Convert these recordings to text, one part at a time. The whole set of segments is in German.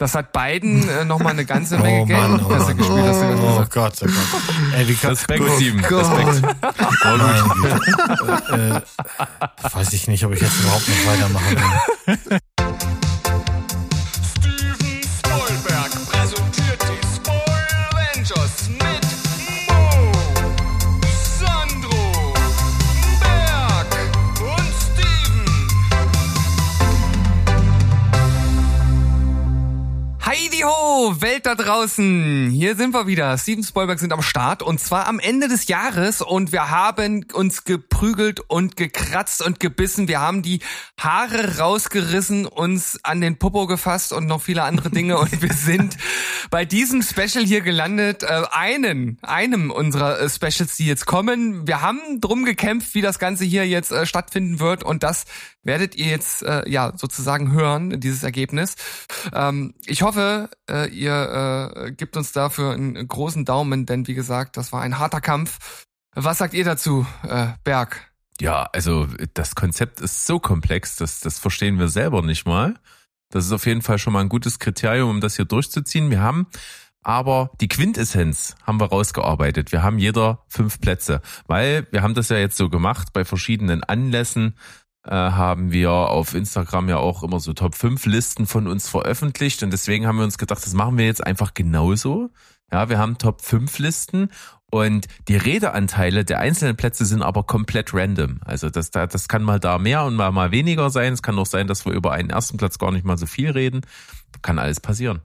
Das hat beiden äh, nochmal eine ganze Menge Oh Geld Mann, oh Mann. gespielt, hast du gerade Oh gesagt. Gott, oh Gott. Ey, wie kann, Respekt, Oh Steven. Respekt. Oh, Güte. äh, weiß ich nicht, ob ich jetzt überhaupt noch weitermachen will. Welt da draußen. Hier sind wir wieder. Steven Spielberg sind am Start und zwar am Ende des Jahres und wir haben uns geprügelt und gekratzt und gebissen. Wir haben die Haare rausgerissen, uns an den Popo gefasst und noch viele andere Dinge und wir sind bei diesem Special hier gelandet. Äh, einen, einem unserer äh, Specials, die jetzt kommen. Wir haben drum gekämpft, wie das Ganze hier jetzt äh, stattfinden wird und das werdet ihr jetzt äh, ja sozusagen hören, dieses Ergebnis. Ähm, ich hoffe, äh, ihr äh, gebt uns dafür einen großen Daumen, denn wie gesagt, das war ein harter Kampf. Was sagt ihr dazu, äh, Berg? Ja, also das Konzept ist so komplex, dass das verstehen wir selber nicht mal. Das ist auf jeden Fall schon mal ein gutes Kriterium, um das hier durchzuziehen. Wir haben aber die Quintessenz haben wir rausgearbeitet. Wir haben jeder fünf Plätze, weil wir haben das ja jetzt so gemacht bei verschiedenen Anlässen. Äh, haben wir auf Instagram ja auch immer so Top 5 Listen von uns veröffentlicht und deswegen haben wir uns gedacht, das machen wir jetzt einfach genauso. Ja, wir haben Top 5 Listen und die Redeanteile der einzelnen Plätze sind aber komplett random. Also das, da- das kann mal da mehr und mal, mal weniger sein. Es kann auch sein, dass wir über einen ersten Platz gar nicht mal so viel reden. Kann alles passieren.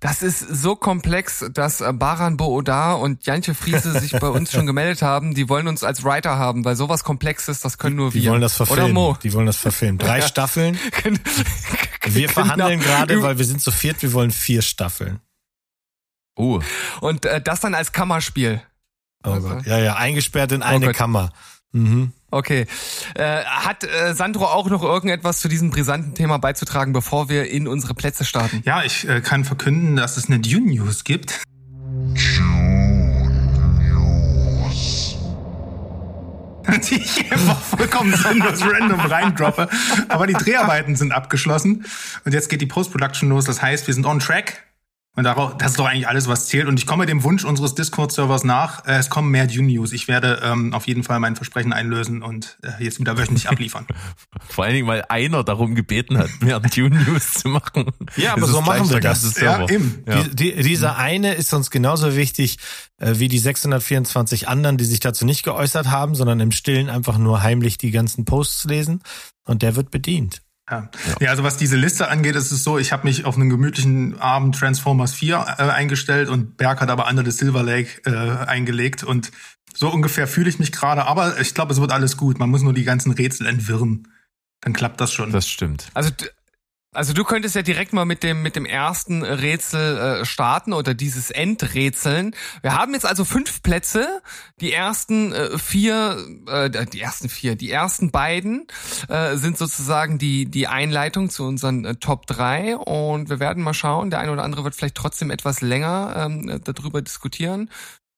Das ist so komplex, dass äh, Baran Boodar und Jantje Friese sich bei uns schon gemeldet haben. Die wollen uns als Writer haben, weil sowas Komplexes, das können nur wir. Die wollen das Oder verfilmen. Mo? Die wollen das verfilmen. Drei Staffeln. Wir verhandeln Genau. gerade, weil wir sind zu viert, wir wollen vier Staffeln. Oh, Und äh, das dann als Kammerspiel. Oh Also- Gott. Ja, ja, eingesperrt in eine Gott. Kammer. Mhm. Okay. Äh, hat äh, Sandro auch noch irgendetwas zu diesem brisanten Thema beizutragen, bevor wir in unsere Plätze starten? Ja, ich äh, kann verkünden, dass es eine Dune News gibt. Die ich einfach vollkommen sinnlos random reindroppe. Aber die Dreharbeiten sind abgeschlossen. Und jetzt geht die Post-Production los. Das heißt, wir sind on track. Und darauf, das ist doch eigentlich alles, was zählt. Und ich komme dem Wunsch unseres Discord-Servers nach. Äh, es kommen mehr Dune News. Ich werde ähm, auf jeden Fall mein Versprechen einlösen und äh, jetzt wieder wöchentlich abliefern. vor allen Dingen, weil einer darum gebeten hat, mehr Dune News zu machen. Ja, aber Das so machen wir das. Ja, eben. Ja. Die, die, dieser eine ist uns genauso wichtig äh, wie die 624 anderen, die sich dazu nicht geäußert haben, sondern im Stillen einfach nur heimlich die ganzen Posts lesen. Und der wird bedient. Ja. ja, also was diese Liste angeht, ist es so, ich habe mich auf einen gemütlichen Abend Transformers 4 äh, eingestellt und Berg hat aber Under the Silver Lake äh, eingelegt und so ungefähr fühle ich mich gerade, aber ich glaube, es wird alles gut. Man muss nur die ganzen Rätsel entwirren. Dann klappt das schon. Das stimmt. Also, also du könntest ja direkt mal mit dem mit dem ersten Rätsel äh, starten oder dieses Endrätseln. Wir haben jetzt also fünf Plätze. Die ersten äh, vier, äh, die ersten vier, die ersten beiden äh, sind sozusagen die die Einleitung zu unseren äh, Top 3 und wir werden mal schauen. Der eine oder andere wird vielleicht trotzdem etwas länger ähm, äh, darüber diskutieren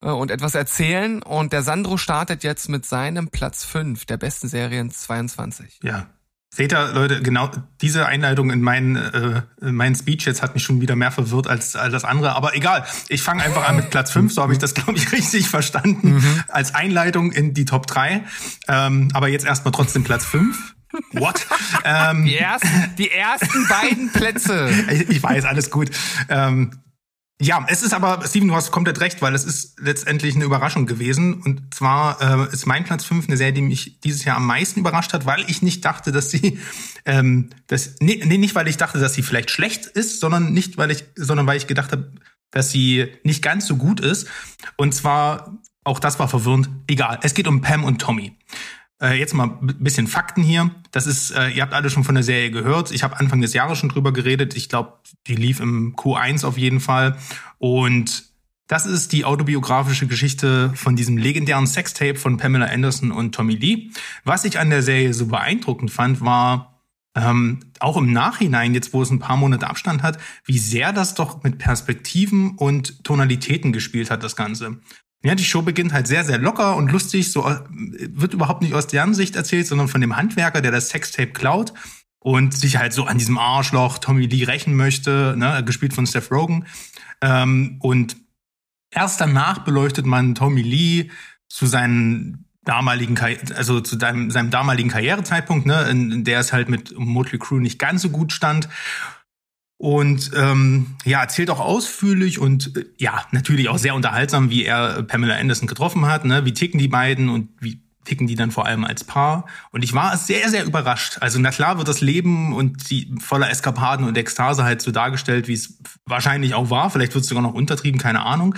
äh, und etwas erzählen. Und der Sandro startet jetzt mit seinem Platz 5 der besten Serien 22. Ja. Seht ihr, Leute, genau diese Einleitung in meinen, äh, in meinen Speech jetzt hat mich schon wieder mehr verwirrt als, als das andere. Aber egal, ich fange einfach an mit Platz 5, so habe ich das, glaube ich, richtig verstanden, als Einleitung in die Top 3. Ähm, aber jetzt erstmal trotzdem Platz 5. What? ähm, Die ersten, die ersten beiden Plätze. ich, ich weiß, alles gut. Ähm, ja, es ist aber, Steven, du hast komplett recht, weil es ist letztendlich eine Überraschung gewesen. Und zwar äh, ist mein Platz 5 eine Serie, die mich dieses Jahr am meisten überrascht hat, weil ich nicht dachte, dass sie, ähm, das, nee, nee, nicht weil ich dachte, dass sie vielleicht schlecht ist, sondern nicht, weil ich, sondern weil ich gedacht habe, dass sie nicht ganz so gut ist. Und zwar, auch das war verwirrend, egal. Es geht um Pam und Tommy. Äh, jetzt mal ein bisschen Fakten hier. Das ist, äh, ihr habt alle schon von der Serie gehört. Ich habe Anfang des Jahres schon drüber geredet. Ich glaube, die lief im Q1 auf jeden Fall. Und das ist die autobiografische Geschichte von diesem legendären Sextape von Pamela Anderson und Tommy Lee. Was ich an der Serie so beeindruckend fand, war ähm, auch im Nachhinein, jetzt wo es ein paar Monate Abstand hat, wie sehr das doch mit Perspektiven und Tonalitäten gespielt hat, das Ganze. Ja, die Show beginnt halt sehr, sehr locker und lustig. So wird überhaupt nicht aus deren Sicht erzählt, sondern von dem Handwerker, der das Sextape klaut und sich halt so an diesem Arschloch Tommy Lee rächen möchte, ne, gespielt von Seth Rogen. Ähm, und erst danach beleuchtet man Tommy Lee zu seinen damaligen, also zu deinem, seinem damaligen Karrierezeitpunkt, ne, in, in der es halt mit Motley Crue nicht ganz so gut stand. Und ähm, ja, erzählt auch ausführlich und äh, ja, natürlich auch sehr unterhaltsam, wie er äh, Pamela Anderson getroffen hat, ne? Wie ticken die beiden und wie ticken die dann vor allem als Paar. Und ich war sehr, sehr überrascht. Also na klar wird das Leben und die voller Eskapaden und Ekstase halt so dargestellt, wie es wahrscheinlich auch war. Vielleicht wird es sogar noch untertrieben, keine Ahnung.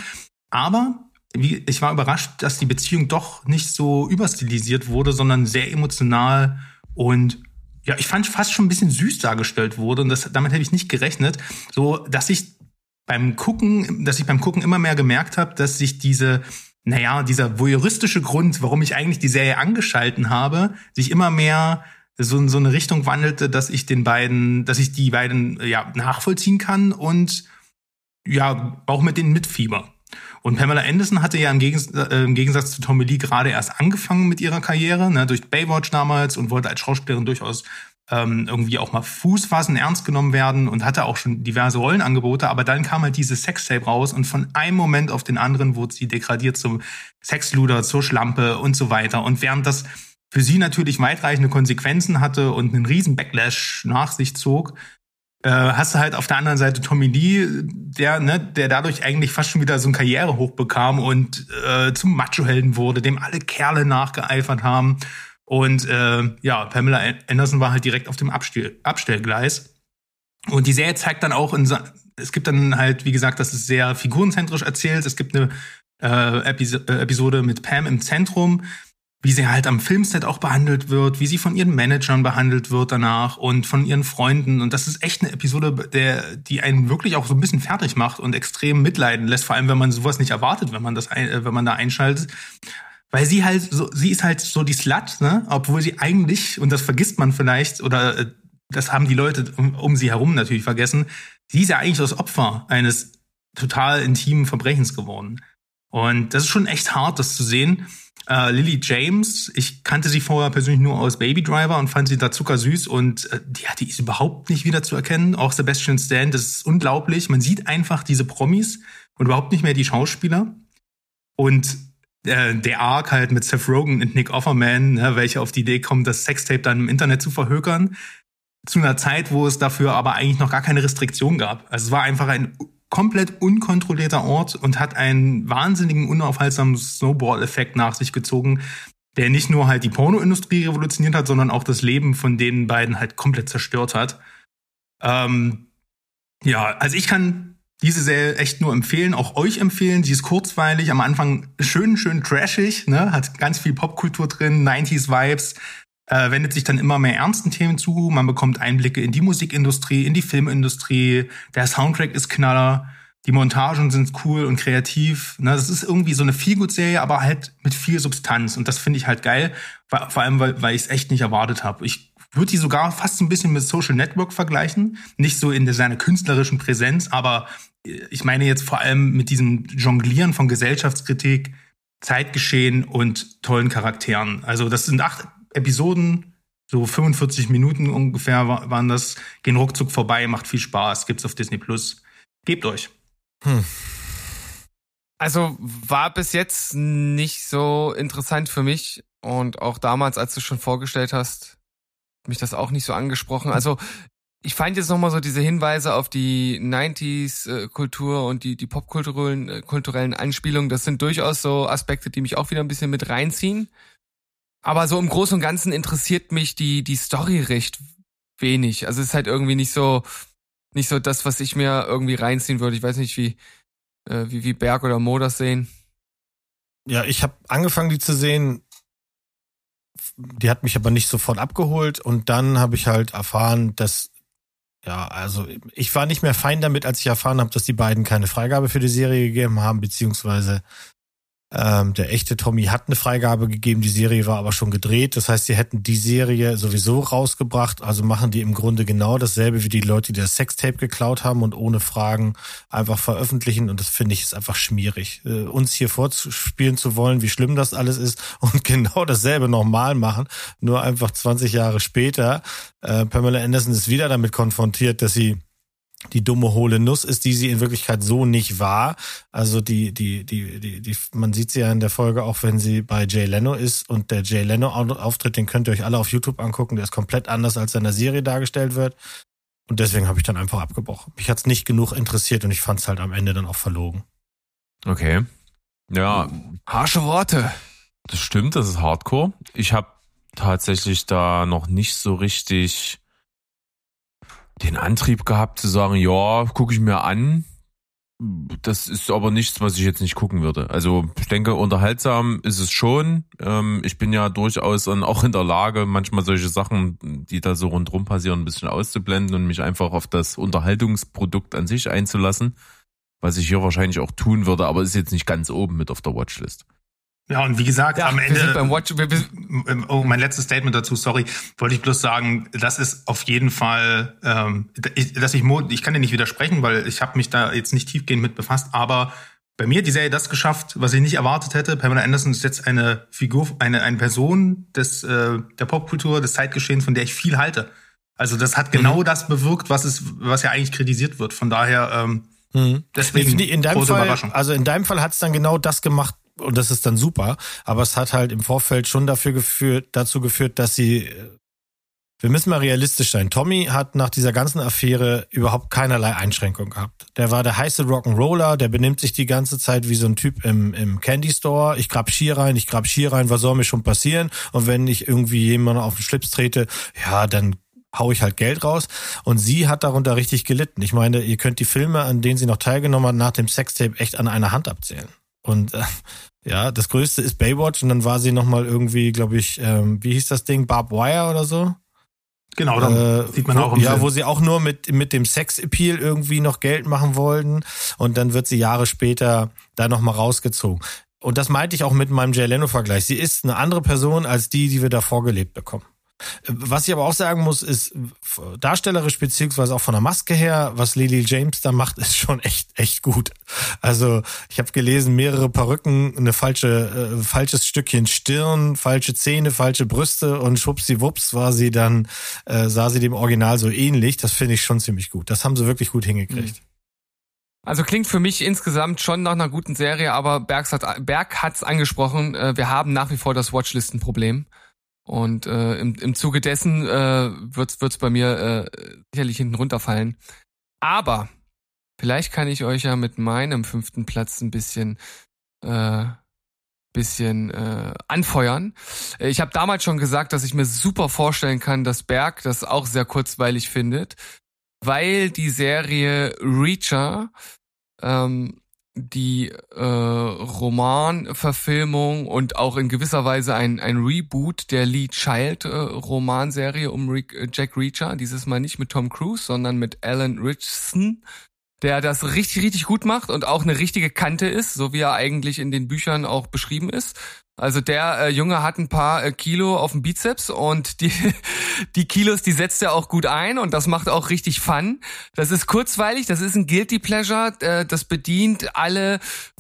Aber wie, ich war überrascht, dass die Beziehung doch nicht so überstilisiert wurde, sondern sehr emotional und ja, ich fand fast schon ein bisschen süß dargestellt wurde und das, damit hätte ich nicht gerechnet, so dass ich beim Gucken, dass ich beim Gucken immer mehr gemerkt habe, dass sich diese, naja, dieser voyeuristische Grund, warum ich eigentlich die Serie angeschalten habe, sich immer mehr so in so eine Richtung wandelte, dass ich den beiden, dass ich die beiden ja nachvollziehen kann und ja auch mit denen mitfieber. Und Pamela Anderson hatte ja im, Gegens äh, im Gegensatz zu Tommy Lee gerade erst angefangen mit ihrer Karriere, ne, durch Baywatch damals und wollte als Schauspielerin durchaus ähm, irgendwie auch mal Fuß fassen, ernst genommen werden und hatte auch schon diverse Rollenangebote, aber dann kam halt dieses Sextape raus und von einem Moment auf den anderen wurde sie degradiert zum Sexluder, zur Schlampe und so weiter. Und während das für sie natürlich weitreichende Konsequenzen hatte und einen riesen Backlash nach sich zog, äh, hast du halt auf der anderen Seite Tommy Lee, der, ne, der dadurch eigentlich fast schon wieder so ein Karrierehoch bekam und äh, zum Macho-Helden wurde, dem alle Kerle nachgeeifert haben. Und äh, ja, Pamela Anderson war halt direkt auf dem Abstell Abstellgleis. Und die Serie zeigt dann auch, in, es gibt dann halt, wie gesagt, das ist sehr figurenzentrisch erzählt. Es gibt eine äh, Episode mit Pam im Zentrum, wie sie halt am Filmset auch behandelt wird, wie sie von ihren Managern behandelt wird danach und von ihren Freunden. Und das ist echt eine Episode, der, die einen wirklich auch so ein bisschen fertig macht und extrem mitleiden lässt, vor allem wenn man sowas nicht erwartet, wenn man das, ein, äh, wenn man da einschaltet. Weil sie halt so, sie ist halt so die Slut, ne? Obwohl sie eigentlich, und das vergisst man vielleicht, oder äh, das haben die Leute um, um sie herum natürlich vergessen, sie ist ja eigentlich das Opfer eines total intimen Verbrechens geworden. Und das ist schon echt hart, das zu sehen. Äh, Lily James, ich kannte sie vorher persönlich nur aus Baby Driver und fand sie da zuckersüß und äh, ja, die ist überhaupt nicht wieder zu erkennen. Auch Sebastian Stan, das ist unglaublich. Man sieht einfach diese Promis und überhaupt nicht mehr die Schauspieler. Und äh, der Arc halt mit Seth Rogen und Nick Offerman, ne, welche auf die Idee kommen, das Sextape dann im Internet zu verhökern, zu einer Zeit, wo es dafür aber eigentlich noch gar keine Restriktion gab. Also es war einfach ein komplett unkontrollierter Ort und hat einen wahnsinnigen, unaufhaltsamen Snowball-Effekt nach sich gezogen, der nicht nur halt die Pornoindustrie revolutioniert hat, sondern auch das Leben von den beiden halt komplett zerstört hat. Ähm, ja, also ich kann diese Serie echt nur empfehlen, auch euch empfehlen. Sie ist kurzweilig, am Anfang schön, schön trashig, ne? hat ganz viel Popkultur drin, 90s-Vibes, äh, wendet sich dann immer mehr ernsten Themen zu. Man bekommt Einblicke in die Musikindustrie, in die Filmindustrie. Der Soundtrack ist Knaller. Die Montagen sind cool und kreativ. Ne, das ist irgendwie so eine Feelgood-Serie, aber halt mit viel Substanz. Und das finde ich halt geil. Vor allem, weil, weil ich es echt nicht erwartet habe. Ich würde die sogar fast ein bisschen mit Social Network vergleichen. Nicht so in seiner künstlerischen Präsenz, aber ich meine jetzt vor allem mit diesem Jonglieren von Gesellschaftskritik, Zeitgeschehen und tollen Charakteren. Also das sind acht Episoden, so 45 Minuten ungefähr wa- waren das, gehen ruckzuck vorbei, macht viel Spaß, gibt's auf Disney Plus. Gebt euch. Also war bis jetzt nicht so interessant für mich und auch damals, als du schon vorgestellt hast, mich das auch nicht so angesprochen. Also ich fand jetzt nochmal so diese Hinweise auf die 90s-Kultur und die, die popkulturellen äh, Anspielungen, das sind durchaus so Aspekte, die mich auch wieder ein bisschen mit reinziehen. Aber so im Großen und Ganzen interessiert mich die, die Story recht wenig. Also es ist halt irgendwie nicht so, nicht so das, was ich mir irgendwie reinziehen würde. Ich weiß nicht, wie, äh, wie, wie Berg oder Mo das sehen. Ja, ich habe angefangen, die zu sehen. Die hat mich aber nicht sofort abgeholt und dann habe ich halt erfahren, dass ja, also ich war nicht mehr fein damit, als ich erfahren habe, dass die beiden keine Freigabe für die Serie gegeben haben, beziehungsweise Ähm, der echte Tommy hat eine Freigabe gegeben, die Serie war aber schon gedreht. Das heißt, sie hätten die Serie sowieso rausgebracht. Also machen die im Grunde genau dasselbe wie die Leute, die das Sextape geklaut haben und ohne Fragen einfach veröffentlichen. Und das finde ich ist einfach schmierig. Äh, uns hier vorzuspielen zu wollen, wie schlimm das alles ist und genau dasselbe nochmal machen, nur einfach 20 Jahre später. Äh, Pamela Anderson ist wieder damit konfrontiert, dass sie die dumme hohle Nuss ist, die sie in Wirklichkeit so nicht war. Also die, die, die, die, die, man sieht sie ja in der Folge auch, wenn sie bei Jay Leno ist und der Jay Leno Auftritt, den könnt ihr euch alle auf YouTube angucken. Der ist komplett anders, als in der Serie dargestellt wird. Und deswegen habe ich dann einfach abgebrochen. Mich hat's nicht genug interessiert und ich fand's halt am Ende dann auch verlogen. Okay. Ja, Harsche Worte. das stimmt, das ist Hardcore. Ich habe tatsächlich da noch nicht so richtig den Antrieb gehabt zu sagen, ja, gucke ich mir an. Das ist aber nichts, was ich jetzt nicht gucken würde. Also ich denke, unterhaltsam ist es schon. Ähm, ich bin ja durchaus dann auch in der Lage, manchmal solche Sachen, die da so rundherum passieren, ein bisschen auszublenden und mich einfach auf das Unterhaltungsprodukt an sich einzulassen. Was ich hier wahrscheinlich auch tun würde, aber ist jetzt nicht ganz oben mit auf der Watchlist. Ja, und wie gesagt, am wir Ende. Watch, wir, wir, Oh, mein letztes Statement dazu, sorry, wollte ich bloß sagen, das ist auf jeden Fall, ähm, ich- dass ich, Mo- ich kann dir nicht widersprechen, weil ich habe mich da jetzt nicht tiefgehend mit befasst, aber bei mir hat die Serie das geschafft, was ich nicht erwartet hätte. Pamela Anderson ist jetzt eine Figur, eine, eine Person des, äh, der Popkultur, des Zeitgeschehens, von der ich viel halte. Also das hat genau das bewirkt, was es, was ja eigentlich kritisiert wird. Von daher, ähm, Mhm. deswegen in deinem große Fall, Überraschung. also in deinem Fall hat's dann genau das gemacht und das ist dann super. Aber es hat halt im Vorfeld schon dafür geführt, dazu geführt, dass sie. äh, Wir müssen mal realistisch sein. Tommy hat nach dieser ganzen Affäre überhaupt keinerlei Einschränkung gehabt. Der war der heiße Rock'n'Roller, der benimmt sich die ganze Zeit wie so ein Typ im, im Candy Store. Ich grab Skier rein, ich grab Skier rein, was soll mir schon passieren? Und wenn ich irgendwie jemanden auf den Schlips trete, ja, dann hau ich halt Geld raus. Und sie hat darunter richtig gelitten. Ich meine, ihr könnt die Filme, an denen sie noch teilgenommen hat, nach dem Sextape echt an einer Hand abzählen. Und äh, ja, das Größte ist Baywatch und dann war sie nochmal irgendwie, glaube ich, ähm, wie hieß das Ding, Barbed Wire oder so? Genau, dann Äh, sieht man wo, auch im Ja, Film. wo sie auch nur mit, mit dem Sex-Appeal irgendwie noch Geld machen wollten. Und dann wird sie Jahre später da nochmal rausgezogen. Und das meinte ich auch mit meinem Jay Leno-Vergleich. Sie ist eine andere Person als die, die wir da vorgelebt bekommen. Was ich aber auch sagen muss, ist darstellerisch beziehungsweise auch von der Maske her, was Lily James da macht, ist schon echt echt gut. Also ich habe gelesen, mehrere Perücken, eine falsche äh, falsches Stückchen Stirn, falsche Zähne, falsche Brüste und schwuppsiwupps war sie dann äh, sah sie dem Original so ähnlich. Das finde ich schon ziemlich gut. Das haben sie wirklich gut hingekriegt. Also klingt für mich insgesamt schon nach einer guten Serie, aber Bergs hat, Berg hat's angesprochen, äh, wir haben nach wie vor das Watchlistenproblem. Und äh, im, im Zuge dessen äh, wird's wird's bei mir äh, sicherlich hinten runterfallen. Aber vielleicht kann ich euch ja mit meinem fünften Platz ein bisschen äh, bisschen äh, anfeuern. Ich habe damals schon gesagt, dass ich mir super vorstellen kann, dass Berg das auch sehr kurzweilig findet, weil die Serie Reacher ähm, die äh, Romanverfilmung und auch in gewisser Weise ein, ein Reboot der Lee Child äh, Romanserie um Re äh, Jack Reacher, dieses Mal nicht mit Tom Cruise, sondern mit Alan Richardson, der das richtig, richtig gut macht und auch eine richtige Kante ist, so wie er eigentlich in den Büchern auch beschrieben ist. Also der äh, Junge hat ein paar äh, Kilo auf dem Bizeps und die, die Kilos, die setzt er auch gut ein und das macht auch richtig Fun. Das ist kurzweilig, das ist ein Guilty Pleasure, äh, das bedient alle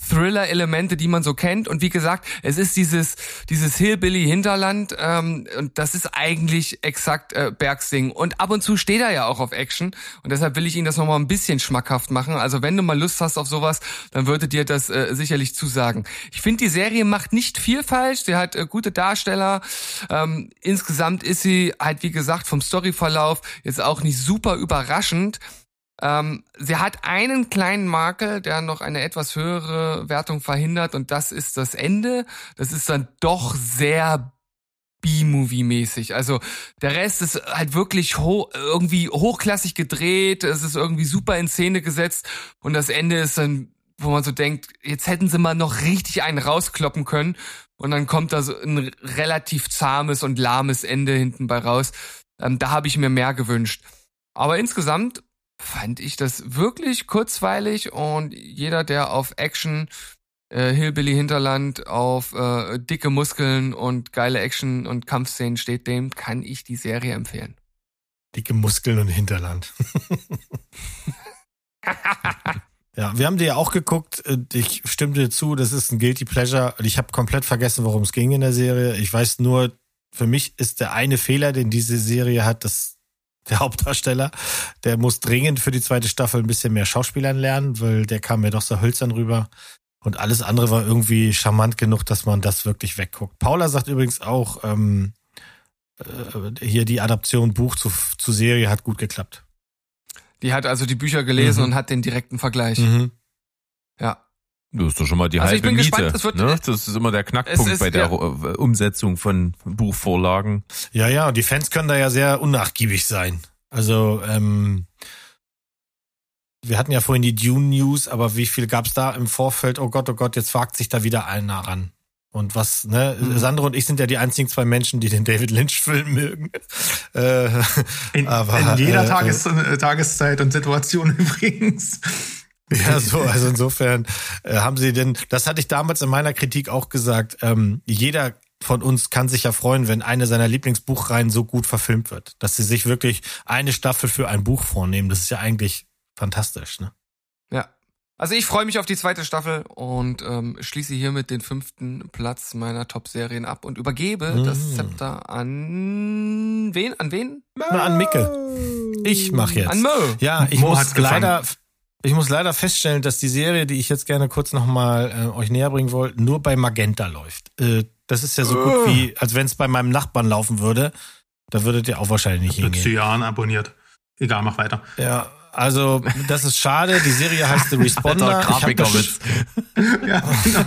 Thriller-Elemente, die man so kennt. Und wie gesagt, es ist dieses, dieses Hillbilly-Hinterland ähm, und das ist eigentlich exakt äh, Bergsing. Und ab und zu steht er ja auch auf Action und deshalb will ich ihn das nochmal ein bisschen schmackhaft machen. Also wenn du mal Lust hast auf sowas, dann würde dir das äh, sicherlich zusagen. Ich finde, die Serie macht nicht viel falsch, sie hat äh, gute Darsteller. Ähm, insgesamt ist sie halt, wie gesagt, vom Storyverlauf jetzt auch nicht super überraschend. Ähm, sie hat einen kleinen Makel, der noch eine etwas höhere Wertung verhindert und das ist das Ende. Das ist dann doch sehr B-Movie-mäßig. Also der Rest ist halt wirklich ho irgendwie hochklassig gedreht, es ist irgendwie super in Szene gesetzt und das Ende ist dann, wo man so denkt, jetzt hätten sie mal noch richtig einen rauskloppen können und dann kommt da so ein relativ zahmes und lahmes Ende hinten bei raus. Ähm, da habe ich mir mehr gewünscht. Aber insgesamt fand ich das wirklich kurzweilig und jeder, der auf Action äh, Hillbilly Hinterland auf äh, dicke Muskeln und geile Action und Kampfszenen steht, dem kann ich die Serie empfehlen. Dicke Muskeln und Hinterland. ja, wir haben die ja auch geguckt. Ich stimme dir zu, das ist ein Guilty Pleasure. Ich habe komplett vergessen, worum es ging in der Serie. Ich weiß nur, für mich ist der eine Fehler, den diese Serie hat, dass der Hauptdarsteller, der muss dringend für die zweite Staffel ein bisschen mehr Schauspielern lernen, weil der kam mir doch so hölzern rüber. Und alles andere war irgendwie charmant genug, dass man das wirklich wegguckt. Paula sagt übrigens auch, ähm, äh, hier die Adaption Buch zu, zu Serie hat gut geklappt. Die hat also die Bücher gelesen Mhm. und hat den direkten Vergleich. Mhm. Ja. Das ist doch schon mal die Also ich halbe bin Miete. gespannt, es wird- ne? Das ist immer der Knackpunkt ist- bei der ja. äh, Umsetzung von Buchvorlagen. Ja, ja, und die Fans können da ja sehr unnachgiebig sein. Also, ähm, wir hatten ja vorhin die Dune News, aber wie viel gab's da im Vorfeld? Oh Gott, oh Gott, jetzt wagt sich da wieder einer ran. Und was, ne? Mhm. Sandro und ich sind ja die einzigen zwei Menschen, die den David Lynch-Film mögen. Äh, In, Aber, in jeder äh, Tages äh, Tageszeit und Situation übrigens. Ja, so, also insofern äh, haben sie denn, das hatte ich damals in meiner Kritik auch gesagt, ähm, jeder von uns kann sich ja freuen, wenn eine seiner Lieblingsbuchreihen so gut verfilmt wird, dass sie sich wirklich eine Staffel für ein Buch vornehmen. Das ist ja eigentlich fantastisch, ne? Ja. Also ich freue mich auf die zweite Staffel und ähm, schließe hiermit den fünften Platz meiner Top-Serien ab und übergebe Mhm. das Zepter an wen? An wen? Na, an Micke. Ich mach jetzt. An Mo. Ja, ich Mo muss gefangen. leider, ich muss leider feststellen, dass die Serie, die ich jetzt gerne kurz nochmal äh, euch näher bringen wollte, nur bei Magenta läuft. Äh, das ist ja so gut wie, als wenn es bei meinem Nachbarn laufen würde. Da würdet ihr auch wahrscheinlich nicht Mit hingehen. Cyan abonniert. Egal, mach weiter. Ja, also das ist schade. Die Serie heißt The Responder. Ich hab. Ja, genau.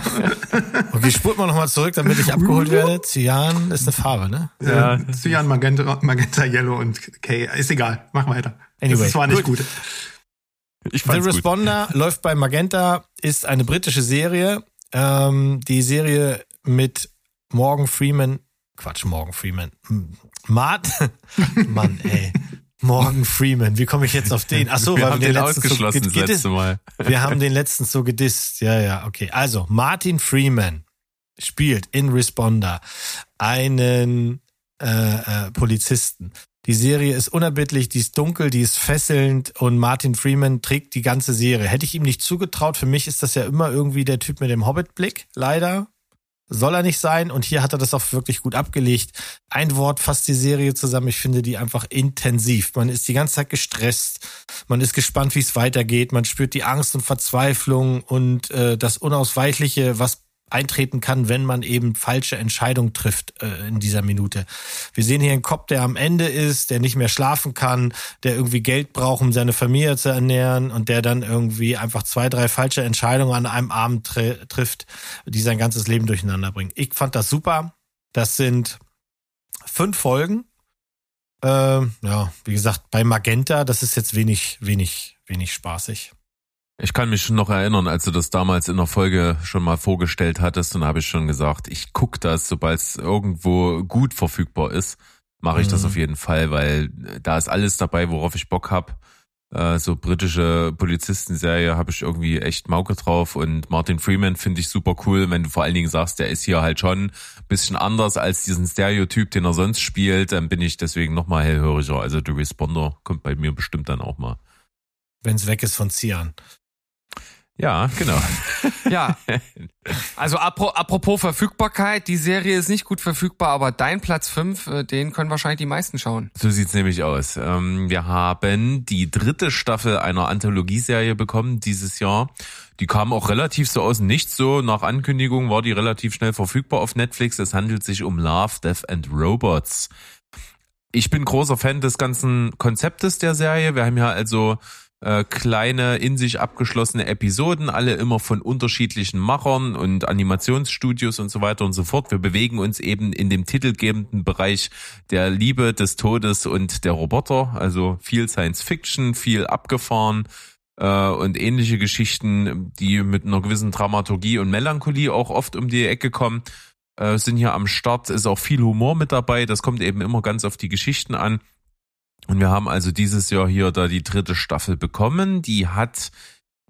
okay, spurt mal nochmal zurück, damit ich abgeholt werde. Cyan ist eine Farbe, ne? Ja. Cyan, Magenta, Magenta, Yellow und K. Ist egal, mach weiter. Anyway, das war nicht gut. gut. Ich The fand's gut. Responder läuft bei Magenta, ist eine britische Serie. Ähm, die Serie mit Morgan Freeman, Quatsch, Morgan Freeman. Mart, Mann, ey. Morgan Freeman, wie komme ich jetzt auf den? Ach so, Wir weil haben wir den den letzten so ausgeschlossen gedisst- letzte Mal. Wir haben den letztens so gedisst. Ja, ja, okay. Also, Martin Freeman spielt in Responder einen äh, äh, Polizisten. Die Serie ist unerbittlich, die ist dunkel, die ist fesselnd und Martin Freeman trägt die ganze Serie. Hätte ich ihm nicht zugetraut, für mich ist das ja immer irgendwie der Typ mit dem Hobbit-Blick, leider. Soll er nicht sein und hier hat er das auch wirklich gut abgelegt. Ein Wort fasst die Serie zusammen, ich finde die einfach intensiv. Man ist die ganze Zeit gestresst, man ist gespannt, wie es weitergeht, man spürt die Angst und Verzweiflung und äh, das Unausweichliche, was eintreten kann, wenn man eben falsche Entscheidungen trifft äh, in dieser Minute. Wir sehen hier einen Kopf, der am Ende ist, der nicht mehr schlafen kann, der irgendwie Geld braucht, um seine Familie zu ernähren und der dann irgendwie einfach zwei, drei falsche Entscheidungen an einem Abend tri trifft, die sein ganzes Leben durcheinander bringen. Ich fand das super. Das sind fünf Folgen. Ähm, ja, wie gesagt, bei Magenta, das ist jetzt wenig, wenig, wenig spaßig. Ich kann mich schon noch erinnern, als du das damals in der Folge schon mal vorgestellt hattest, und da habe ich schon gesagt, ich guck das, sobald es irgendwo gut verfügbar ist, mache ich das Mhm. auf jeden Fall, weil da ist alles dabei, worauf ich Bock hab. Äh, so britische Polizistenserie habe ich irgendwie echt Mauke drauf und Martin Freeman finde ich super cool, wenn du vor allen Dingen sagst, der ist hier halt schon ein bisschen anders als diesen Stereotyp, den er sonst spielt, dann bin ich deswegen nochmal hellhöriger. Also The Responder kommt bei mir bestimmt dann auch mal. Wenn es weg ist von Cian. Ja, genau. Ja. Also apro apropos Verfügbarkeit, die Serie ist nicht gut verfügbar, aber dein Platz 5, äh, den können wahrscheinlich die meisten schauen. So sieht's nämlich aus. Ähm, wir haben die dritte Staffel einer Anthologieserie bekommen dieses Jahr. Die kam auch relativ so aus dem Nichts. So nach Ankündigung war die relativ schnell verfügbar auf Netflix. Es handelt sich um Love, Death and Robots. Ich bin großer Fan des ganzen Konzeptes der Serie. Wir haben ja also äh, kleine, in sich abgeschlossene Episoden, alle immer von unterschiedlichen Machern und Animationsstudios und so weiter und so fort. Wir bewegen uns eben in dem titelgebenden Bereich der Liebe, des Todes und der Roboter. Also viel Science Fiction, viel abgefahren äh, und ähnliche Geschichten, die mit einer gewissen Dramaturgie und Melancholie auch oft um die Ecke kommen, äh, sind hier am Start. Ist auch viel Humor mit dabei. Das kommt eben immer ganz auf die Geschichten an. Und wir haben also dieses Jahr hier da die dritte Staffel bekommen. Die hat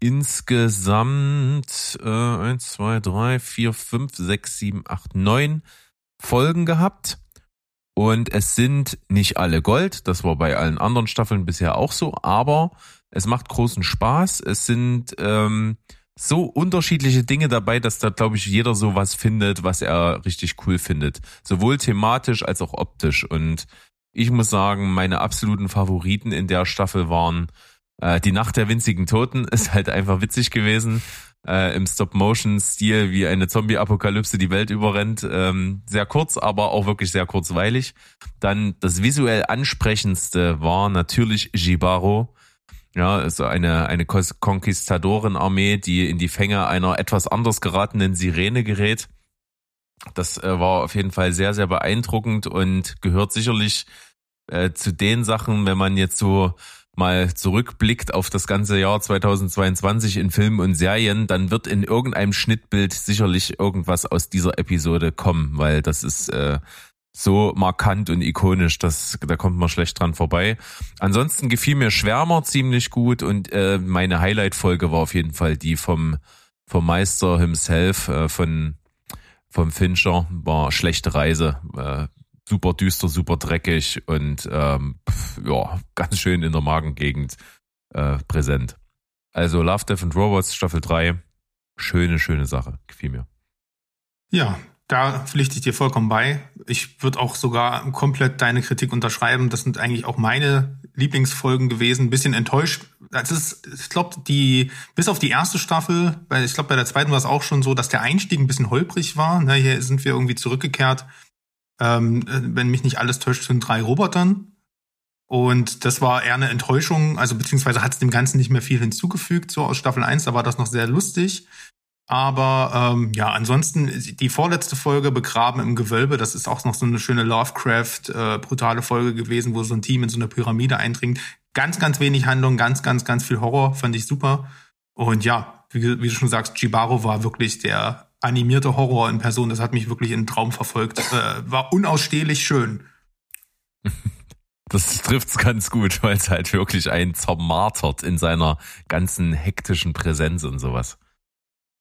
insgesamt äh, eins, zwei, drei, vier, fünf, sechs, sieben, acht, neun Folgen gehabt. Und es sind nicht alle Gold, das war bei allen anderen Staffeln bisher auch so, aber es macht großen Spaß. Es sind ähm, so unterschiedliche Dinge dabei, dass da, glaube ich, jeder so was findet, was er richtig cool findet. Sowohl thematisch als auch optisch. Und ich muss sagen, meine absoluten Favoriten in der Staffel waren äh, Die Nacht der winzigen Toten, ist halt einfach witzig gewesen äh, im Stop-Motion-Stil, wie eine Zombie-Apokalypse die Welt überrennt. Ähm, sehr kurz, aber auch wirklich sehr kurzweilig. Dann das visuell ansprechendste war natürlich Jibaro. Ja, also eine, eine Konquistadoren-Armee, die in die Fänge einer etwas anders geratenen Sirene gerät. Das äh, war auf jeden Fall sehr, sehr beeindruckend und gehört sicherlich äh, zu den Sachen, wenn man jetzt so mal zurückblickt auf das ganze Jahr 2022 in Filmen und Serien, dann wird in irgendeinem Schnittbild sicherlich irgendwas aus dieser Episode kommen, weil das ist äh, so markant und ikonisch, dass da kommt man schlecht dran vorbei. Ansonsten gefiel mir Schwärmer ziemlich gut und äh, meine Highlight-Folge war auf jeden Fall die vom vom Meister himself äh, von vom Fincher war schlechte Reise. Äh, super düster, super dreckig und ähm, ja, ganz schön in der Magengegend äh, präsent. Also Love, Death and Robots Staffel 3, schöne, schöne Sache. Gefiel mir. Ja, da pflichte ich dir vollkommen bei. Ich würde auch sogar komplett deine Kritik unterschreiben. Das sind eigentlich auch meine Lieblingsfolgen gewesen. Ein bisschen enttäuscht. Das ist, ich glaube, die, bis auf die erste Staffel, weil ich glaube, bei der zweiten war es auch schon so, dass der Einstieg ein bisschen holprig war. Ne, hier sind wir irgendwie zurückgekehrt. Ähm, wenn mich nicht alles täuscht, sind drei Robotern. Und das war eher eine Enttäuschung, also beziehungsweise hat es dem Ganzen nicht mehr viel hinzugefügt, so aus Staffel 1, da war das noch sehr lustig. Aber ähm, ja, ansonsten die vorletzte Folge Begraben im Gewölbe, das ist auch noch so eine schöne Lovecraft äh, brutale Folge gewesen, wo so ein Team in so eine Pyramide eindringt. Ganz, ganz wenig Handlung, ganz, ganz, ganz viel Horror, fand ich super. Und ja, wie, wie du schon sagst, Jibaro war wirklich der animierte Horror in Person. Das hat mich wirklich in einen Traum verfolgt. Äh, war unausstehlich schön. Das trifft's ganz gut, weil es halt wirklich einen zermartert in seiner ganzen hektischen Präsenz und sowas.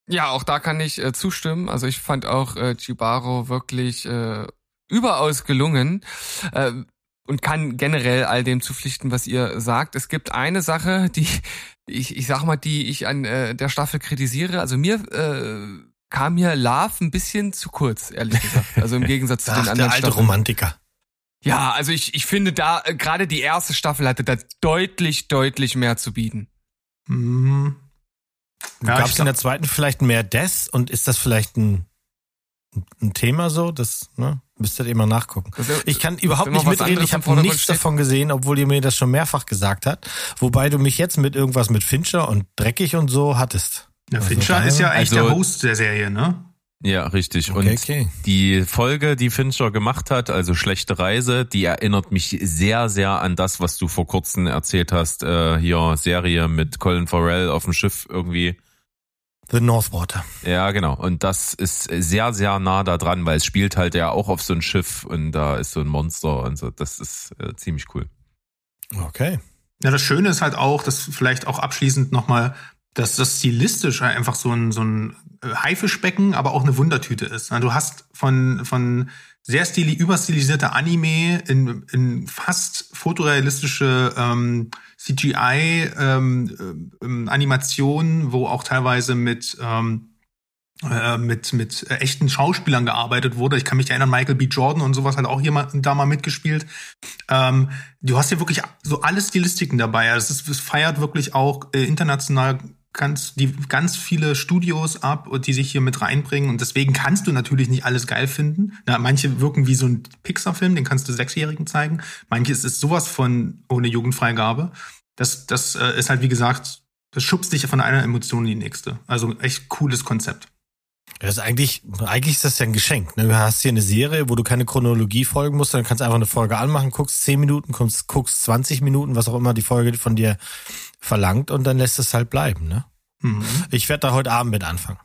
Ja, auch da kann ich äh, zustimmen. Also ich fand auch äh, Chibaro wirklich äh, überaus gelungen äh, und kann generell all dem zupflichten, was ihr sagt. Es gibt eine Sache, die ich, ich sag mal, die ich an äh, der Staffel kritisiere. Also mir äh, kam mir Love ein bisschen zu kurz, ehrlich gesagt. Also im Gegensatz zu Ach, den der anderen alte Staffeln. Romantiker. Ja, also ich, ich finde da, äh, gerade die erste Staffel hatte da deutlich, deutlich mehr zu bieten. Mhm. Ja, Gab es in der zweiten vielleicht mehr Death und ist das vielleicht ein, ein Thema so? Das ne? müsstet ihr mal nachgucken. Ich kann überhaupt nicht mitreden, ich habe nichts steht. davon gesehen, obwohl ihr mir das schon mehrfach gesagt habt. Wobei du mich jetzt mit irgendwas mit Fincher und dreckig und so hattest. Ja, Also Fincher ist ja echt Also- der Host der Serie, ne? Ja, richtig. Okay, und okay. die Folge, die Fincher gemacht hat, also schlechte Reise, die erinnert mich sehr, sehr an das, was du vor kurzem erzählt hast, äh, hier Serie mit Colin Farrell auf dem Schiff irgendwie. The Northwater. Ja, genau. Und das ist sehr, sehr nah da dran, weil es spielt halt ja auch auf so ein Schiff und da ist so ein Monster und so. Das ist äh, ziemlich cool. Okay. Ja, das Schöne ist halt auch, dass vielleicht auch abschließend nochmal, dass das stilistisch einfach so ein, so ein äh, Haifischbecken, aber auch eine Wundertüte ist. Du hast von, von sehr stili überstilisierter Anime in, in fast fotorealistische ähm, CGI ähm, ähm, wo auch teilweise mit ähm, äh, mit mit echten Schauspielern gearbeitet wurde. Ich kann mich erinnern, Michael B. Jordan und sowas hat auch hier mal, da mal mitgespielt. Ähm, du hast hier wirklich so alle Stilistiken dabei. Also es, ist, es feiert wirklich auch äh, international ganz, die, ganz viele Studios ab, die sich hier mit reinbringen. Und deswegen kannst du natürlich nicht alles geil finden. Na, manche wirken wie so ein Pixar-Film, den kannst du Sechsjährigen zeigen. Manches ist sowas von ohne Jugendfreigabe. Das, das äh, ist halt, wie gesagt, das schubst dich von einer Emotion in die nächste. Also echt cooles Konzept. Das ist eigentlich, eigentlich ist das ja ein Geschenk. Ne? Du hast hier eine Serie, wo du keine Chronologie folgen musst, dann kannst du einfach eine Folge anmachen, guckst 10 Minuten, guckst, guckst 20 Minuten, was auch immer die Folge von dir verlangt und dann lässt es halt bleiben. Ne? Mhm. Ich werde da heute Abend mit anfangen.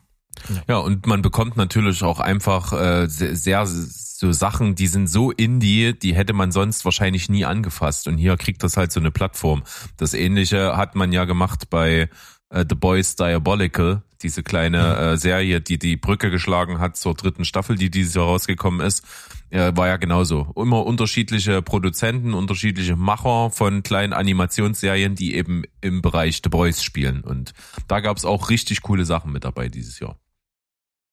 Ja, und man bekommt natürlich auch einfach äh, sehr, sehr so Sachen, die sind so indie, die hätte man sonst wahrscheinlich nie angefasst. Und hier kriegt das halt so eine Plattform. Das ähnliche hat man ja gemacht bei äh, The Boys Diabolical, diese kleine äh, Serie, die die Brücke geschlagen hat zur dritten Staffel, die dieses Jahr rausgekommen ist, äh, war ja genauso. Immer unterschiedliche Produzenten, unterschiedliche Macher von kleinen Animationsserien, die eben im Bereich The Boys spielen. Und da gab es auch richtig coole Sachen mit dabei dieses Jahr.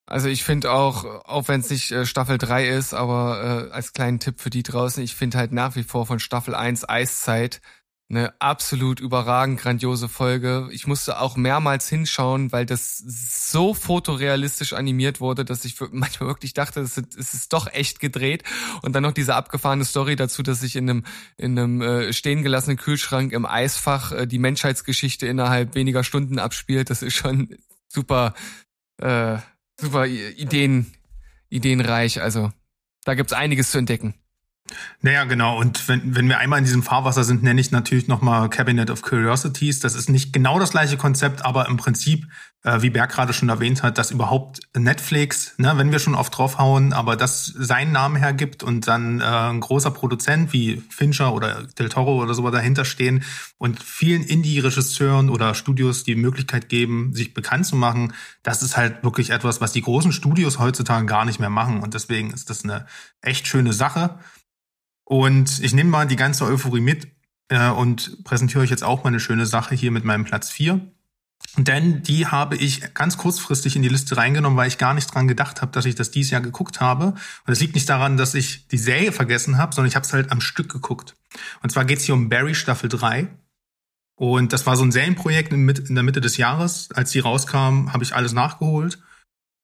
Also ich finde auch, auch wenn es nicht äh, Staffel 3 ist, aber äh, als kleinen Tipp für die draußen, ich finde halt nach wie vor von Staffel 1 Eiszeit eine absolut überragend grandiose Folge. Ich musste auch mehrmals hinschauen, weil das so fotorealistisch animiert wurde, dass ich manchmal wirklich dachte, es ist, doch echt gedreht. Und dann noch diese abgefahrene Story dazu, dass sich in einem, in einem äh, stehen gelassenen Kühlschrank im Eisfach äh, die Menschheitsgeschichte innerhalb weniger Stunden abspielt. Das ist schon super, äh, super Ideen, ideenreich. Also da gibt's einiges zu entdecken. Naja, genau. Und wenn, wenn wir einmal in diesem Fahrwasser sind, nenne ich natürlich nochmal Cabinet of Curiosities. Das ist nicht genau das gleiche Konzept, aber im Prinzip, äh, wie Berg gerade schon erwähnt hat, dass überhaupt Netflix, ne, wenn wir schon oft draufhauen, aber das seinen Namen hergibt und dann äh, ein großer Produzent wie Fincher oder Del Toro oder so dahinter stehen und vielen Indie-Regisseuren oder Studios die Möglichkeit geben, sich bekannt zu machen, das ist halt wirklich etwas, was die großen Studios heutzutage gar nicht mehr machen. Und deswegen ist das eine echt schöne Sache. Und ich nehme mal die ganze Euphorie mit äh, und präsentiere euch jetzt auch mal eine schöne Sache hier mit meinem Platz 4. Denn die habe ich ganz kurzfristig in die Liste reingenommen, weil ich gar nicht dran gedacht habe, dass ich das dieses Jahr geguckt habe. Und es liegt nicht daran, dass ich die Serie vergessen habe, sondern ich habe es halt am Stück geguckt. Und zwar geht es hier um Barry Staffel 3. Und das war so ein Serienprojekt in, der Mitte des Jahres. Als die rauskam, habe ich alles nachgeholt.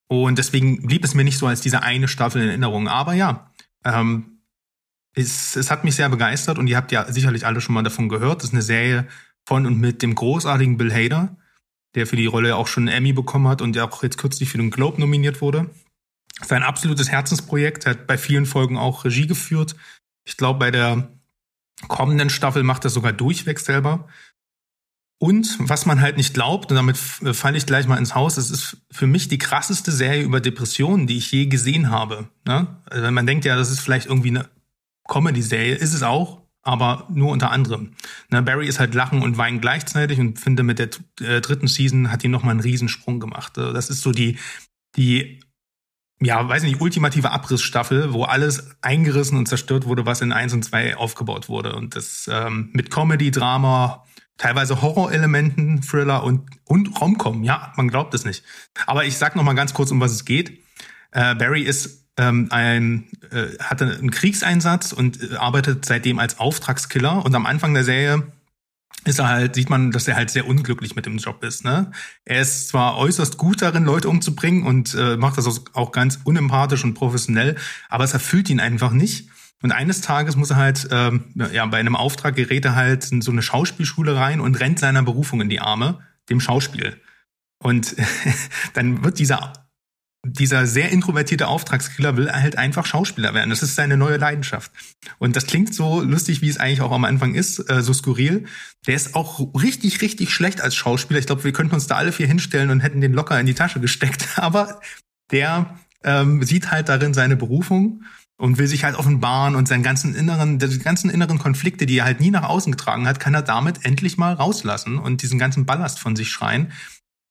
Und deswegen blieb es mir nicht so als diese eine Staffel in Erinnerung. Aber ja, ähm, es, es hat mich sehr begeistert und ihr habt ja sicherlich alle schon mal davon gehört. Das ist eine Serie von und mit dem großartigen Bill Hader, der für die Rolle auch schon einen Emmy bekommen hat und der auch jetzt kürzlich für den Globe nominiert wurde. Sein absolutes Herzensprojekt, er hat bei vielen Folgen auch Regie geführt. Ich glaube, bei der kommenden Staffel macht er sogar durchweg selber. Und was man halt nicht glaubt, und damit falle ich gleich mal ins Haus, es ist für mich die krasseste Serie über Depressionen, die ich je gesehen habe. Ne? Also man denkt ja, das ist vielleicht irgendwie eine Comedy-Serie ist es auch, aber nur unter anderem. Ne, Barry ist halt Lachen und Weinen gleichzeitig und finde mit der äh, dritten Season hat die nochmal einen Riesensprung gemacht. Also das ist so die, die, ja, weiß nicht, ultimative Abrissstaffel, wo alles eingerissen und zerstört wurde, was in eins und zwei aufgebaut wurde. Und das ähm, mit Comedy, Drama, teilweise Horrorelementen, Thriller und, und Romcom. Ja, man glaubt es nicht. Aber ich sag noch mal ganz kurz, um was es geht. Äh, Barry ist ähm, ein, äh, hatte einen Kriegseinsatz und äh, arbeitet seitdem als Auftragskiller. Und am Anfang der Serie ist er halt, sieht man, dass er halt sehr unglücklich mit dem Job ist. Ne? Er ist zwar äußerst gut darin, Leute umzubringen und äh, macht das auch ganz unempathisch und professionell, aber es erfüllt ihn einfach nicht. Und eines Tages muss er halt, ähm, ja, bei einem Auftrag gerät er halt in so eine Schauspielschule rein und rennt seiner Berufung in die Arme, dem Schauspiel. Und dann wird dieser dieser sehr introvertierte Auftragskiller will halt einfach Schauspieler werden. Das ist seine neue Leidenschaft. Und das klingt so lustig, wie es eigentlich auch am Anfang ist, äh, so skurril. Der ist auch richtig, richtig schlecht als Schauspieler. Ich glaube, wir könnten uns da alle vier hinstellen und hätten den locker in die Tasche gesteckt. Aber der ähm, sieht halt darin seine Berufung und will sich halt offenbaren und seinen ganzen inneren, die ganzen inneren Konflikte, die er halt nie nach außen getragen hat, kann er damit endlich mal rauslassen und diesen ganzen Ballast von sich schreien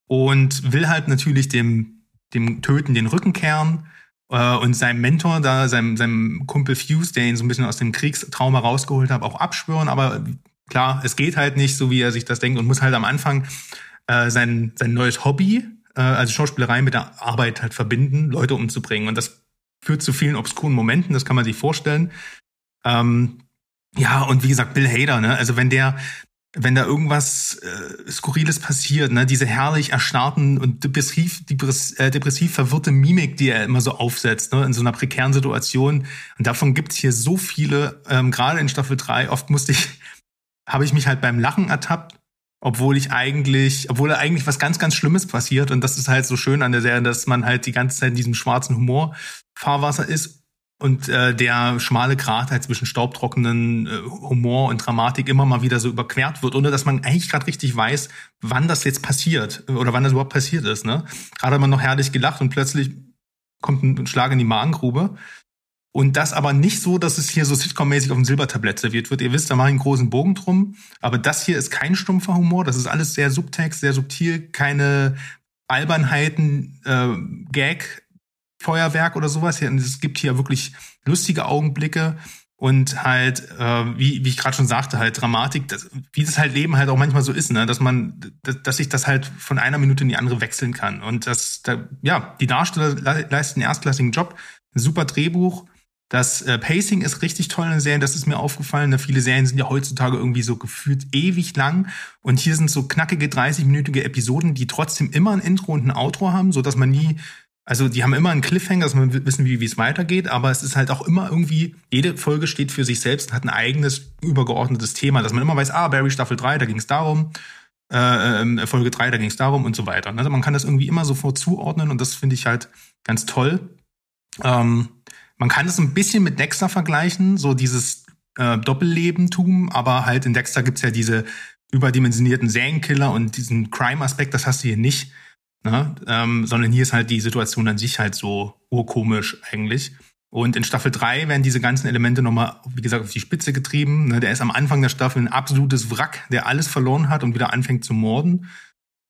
und will halt natürlich dem dem Töten den Rücken kehren äh, und seinem Mentor, da seinem, seinem Kumpel Fuse, der ihn so ein bisschen aus dem Kriegstrauma rausgeholt hat, auch abschwören. Aber klar, es geht halt nicht so, wie er sich das denkt und muss halt am Anfang äh, sein, sein neues Hobby, äh, also Schauspielerei mit der Arbeit halt verbinden, Leute umzubringen. Und das führt zu vielen obskuren Momenten, das kann man sich vorstellen. Ähm, ja, und wie gesagt, Bill Hader, ne? Also wenn der wenn da irgendwas äh, Skurriles passiert, ne, diese herrlich erstarrten und depressiv, äh, depressiv verwirrte Mimik, die er immer so aufsetzt, ne, in so einer prekären Situation. Und davon gibt's hier so viele, ähm, gerade in Staffel 3, oft musste ich, habe ich mich halt beim Lachen ertappt, obwohl ich eigentlich, obwohl eigentlich was ganz, ganz Schlimmes passiert. Und das ist halt so schön an der Serie, dass man halt die ganze Zeit in diesem schwarzen Humor Fahrwasser ist und äh, der schmale Grat halt zwischen staubtrockenen äh, Humor und Dramatik immer mal wieder so überquert wird, ohne dass man eigentlich gerade richtig weiß, wann das jetzt passiert oder wann das überhaupt passiert ist. Ne? Gerade hat man noch herrlich gelacht und plötzlich kommt ein Schlag in die Magengrube. Und das aber nicht so, dass es hier so Sitcom-mäßig auf dem Silbertablett serviert wird. Ihr wisst, da mache ich einen großen Bogen drum. Aber das hier ist kein stumpfer Humor. Das ist alles sehr Subtext, sehr subtil. Keine Albernheiten, äh, Gag, Feuerwerk oder sowas. Es gibt hier wirklich lustige Augenblicke und halt, äh, wie, wie ich gerade schon sagte, halt Dramatik, das, wie das halt Leben halt auch manchmal so ist, ne? dass man, dass, dass sich das halt von einer Minute in die andere wechseln kann. Und das, da, ja, die Darsteller le leisten einen erstklassigen Job, super Drehbuch. Das äh, Pacing ist richtig toll in den Serien, das ist mir aufgefallen. Ne? Viele Serien sind ja heutzutage irgendwie so gefühlt ewig lang. Und hier sind so knackige 30-minütige Episoden, die trotzdem immer ein Intro und ein Outro haben, so dass man nie also die haben immer einen Cliffhanger, dass man wissen, wie es weitergeht, aber es ist halt auch immer irgendwie, jede Folge steht für sich selbst und hat ein eigenes übergeordnetes Thema, dass man immer weiß, ah, Barry Staffel 3, da ging es darum, äh, ähm, Folge 3, da ging es darum und so weiter. Also man kann das irgendwie immer sofort zuordnen und das finde ich halt ganz toll. Ähm, man kann es ein bisschen mit Dexter vergleichen, so dieses äh, Doppellebentum, aber halt in Dexter gibt's ja diese überdimensionierten Serienkiller und diesen Crime-Aspekt, das hast du hier nicht. Ne? Ähm, sondern hier ist halt die Situation an sich halt so urkomisch eigentlich. Und in Staffel 3 werden diese ganzen Elemente nochmal, wie gesagt, auf die Spitze getrieben. Ne? Der ist am Anfang der Staffel ein absolutes Wrack, der alles verloren hat und wieder anfängt zu morden.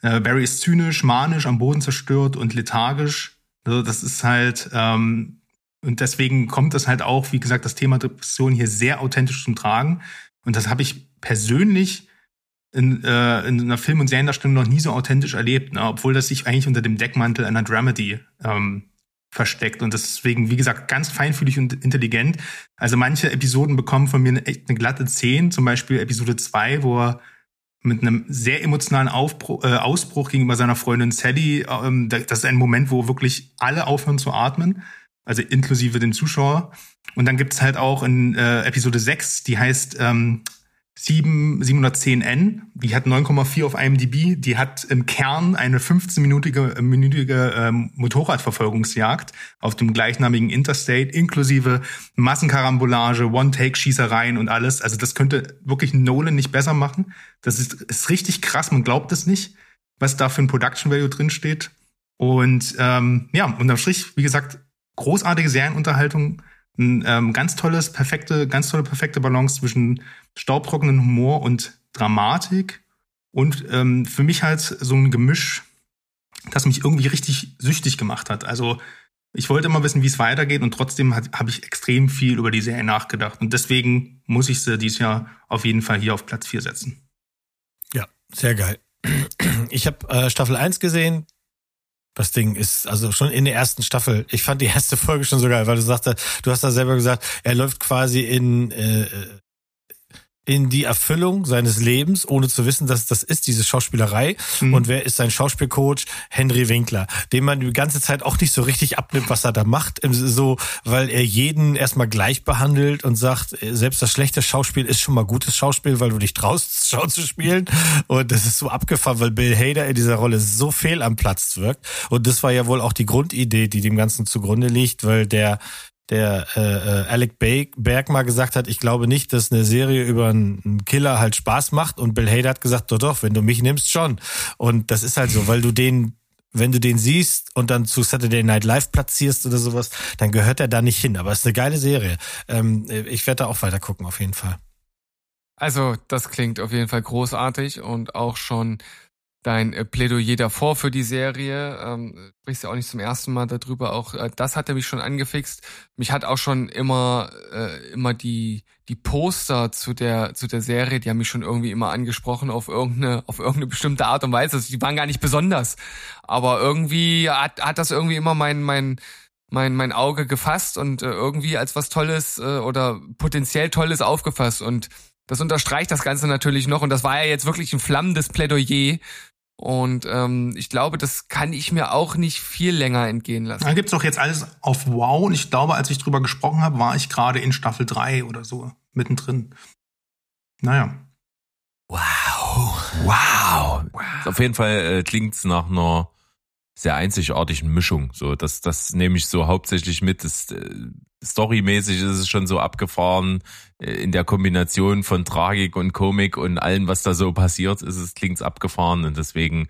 Äh, Barry ist zynisch, manisch, am Boden zerstört und lethargisch. Also das ist halt, ähm, und deswegen kommt das halt auch, wie gesagt, das Thema Depression hier sehr authentisch zum Tragen. Und das habe ich persönlich in, äh, in einer Film- und Seriendarstellung noch nie so authentisch erlebt, ne? obwohl das sich eigentlich unter dem Deckmantel einer Dramedy ähm, versteckt und deswegen, wie gesagt, ganz feinfühlig und intelligent. Also manche Episoden bekommen von mir eine, echt eine glatte 10, zum Beispiel Episode 2, wo er mit einem sehr emotionalen Aufbruch, äh, Ausbruch gegenüber seiner Freundin Sally, ähm, das ist ein Moment, wo wirklich alle aufhören zu atmen, also inklusive dem Zuschauer. Und dann gibt's halt auch in äh, Episode 6, die heißt ähm, 7, 710N, die hat 9,4 auf IMDb, die hat im Kern eine 15-minütige minütige, ähm, Motorradverfolgungsjagd auf dem gleichnamigen Interstate, inklusive Massenkarambolage, One-Take-Schießereien und alles. Also das könnte wirklich Nolan nicht besser machen. Das ist, ist richtig krass, man glaubt es nicht, was da für ein Production Value drinsteht. Und ähm, ja, unterm Strich, wie gesagt, großartige Serienunterhaltung, ein ähm, ganz tolles, perfekte, ganz tolle, perfekte Balance zwischen staubtrockenen Humor und Dramatik. Und ähm, für mich halt so ein Gemisch, das mich irgendwie richtig süchtig gemacht hat. Also ich wollte immer wissen, wie es weitergeht und trotzdem habe ich extrem viel über die Serie nachgedacht. Und deswegen muss ich sie dieses Jahr auf jeden Fall hier auf Platz 4 setzen. Ja, sehr geil. Ich habe äh, Staffel 1 gesehen, das Ding ist also schon in der ersten Staffel. Ich fand die erste Folge schon so geil, weil du sagte, du hast da selber gesagt, er läuft quasi in äh, in die Erfüllung seines Lebens, ohne zu wissen, dass das ist diese Schauspielerei. Mhm. Und wer ist sein Schauspielcoach? Henry Winkler, dem man die ganze Zeit auch nicht so richtig abnimmt, was er da macht, so, weil er jeden erstmal gleich behandelt und sagt, selbst das schlechte Schauspiel ist schon mal gutes Schauspiel, weil du dich traust, Schau zu spielen. Und das ist so abgefahren, weil Bill Hader in dieser Rolle so fehl am Platz wirkt. Und das war ja wohl auch die Grundidee, die dem Ganzen zugrunde liegt, weil der der äh, äh Alec Berg mal gesagt hat, ich glaube nicht, dass eine Serie über einen Killer halt Spaß macht. Und Bill Hader hat gesagt, doch, doch, wenn du mich nimmst, schon. Und das ist halt so, weil du den wenn du den siehst und dann zu Saturday Night Live platzierst oder sowas, dann gehört er da nicht hin. Aber es ist eine geile Serie. Ähm, ich werde da auch weiter gucken, auf jeden Fall. Also, das klingt auf jeden Fall großartig und auch schon dein äh, Plädoyer davor für die Serie. Ähm, sprichst ja auch nicht zum ersten Mal darüber. Auch äh, das hat er mich schon angefixt. Mich hat auch schon immer äh, immer die die Poster zu der zu der Serie, die haben mich schon irgendwie immer angesprochen auf irgendeine auf irgendeine bestimmte Art und Weise. Also die waren gar nicht besonders, aber irgendwie hat hat das irgendwie immer mein mein mein mein Auge gefasst und äh, irgendwie als was Tolles äh, oder potenziell Tolles aufgefasst und das unterstreicht das Ganze natürlich noch und das war ja jetzt wirklich ein flammendes Plädoyer und ähm, ich glaube, das kann ich mir auch nicht viel länger entgehen lassen. Da gibt's doch jetzt alles auf Wow. Und ich glaube, als ich drüber gesprochen habe, war ich gerade in Staffel 3 oder so mittendrin. Naja. Wow. Wow. wow. Auf jeden Fall äh, klingt's nach einer sehr einzigartigen Mischung. So, das, das nehme ich so hauptsächlich mit. Das, äh, storymäßig ist es schon so abgefahren. In der Kombination von Tragik und Komik und allem, was da so passiert, ist es, klingt's abgefahren. Und deswegen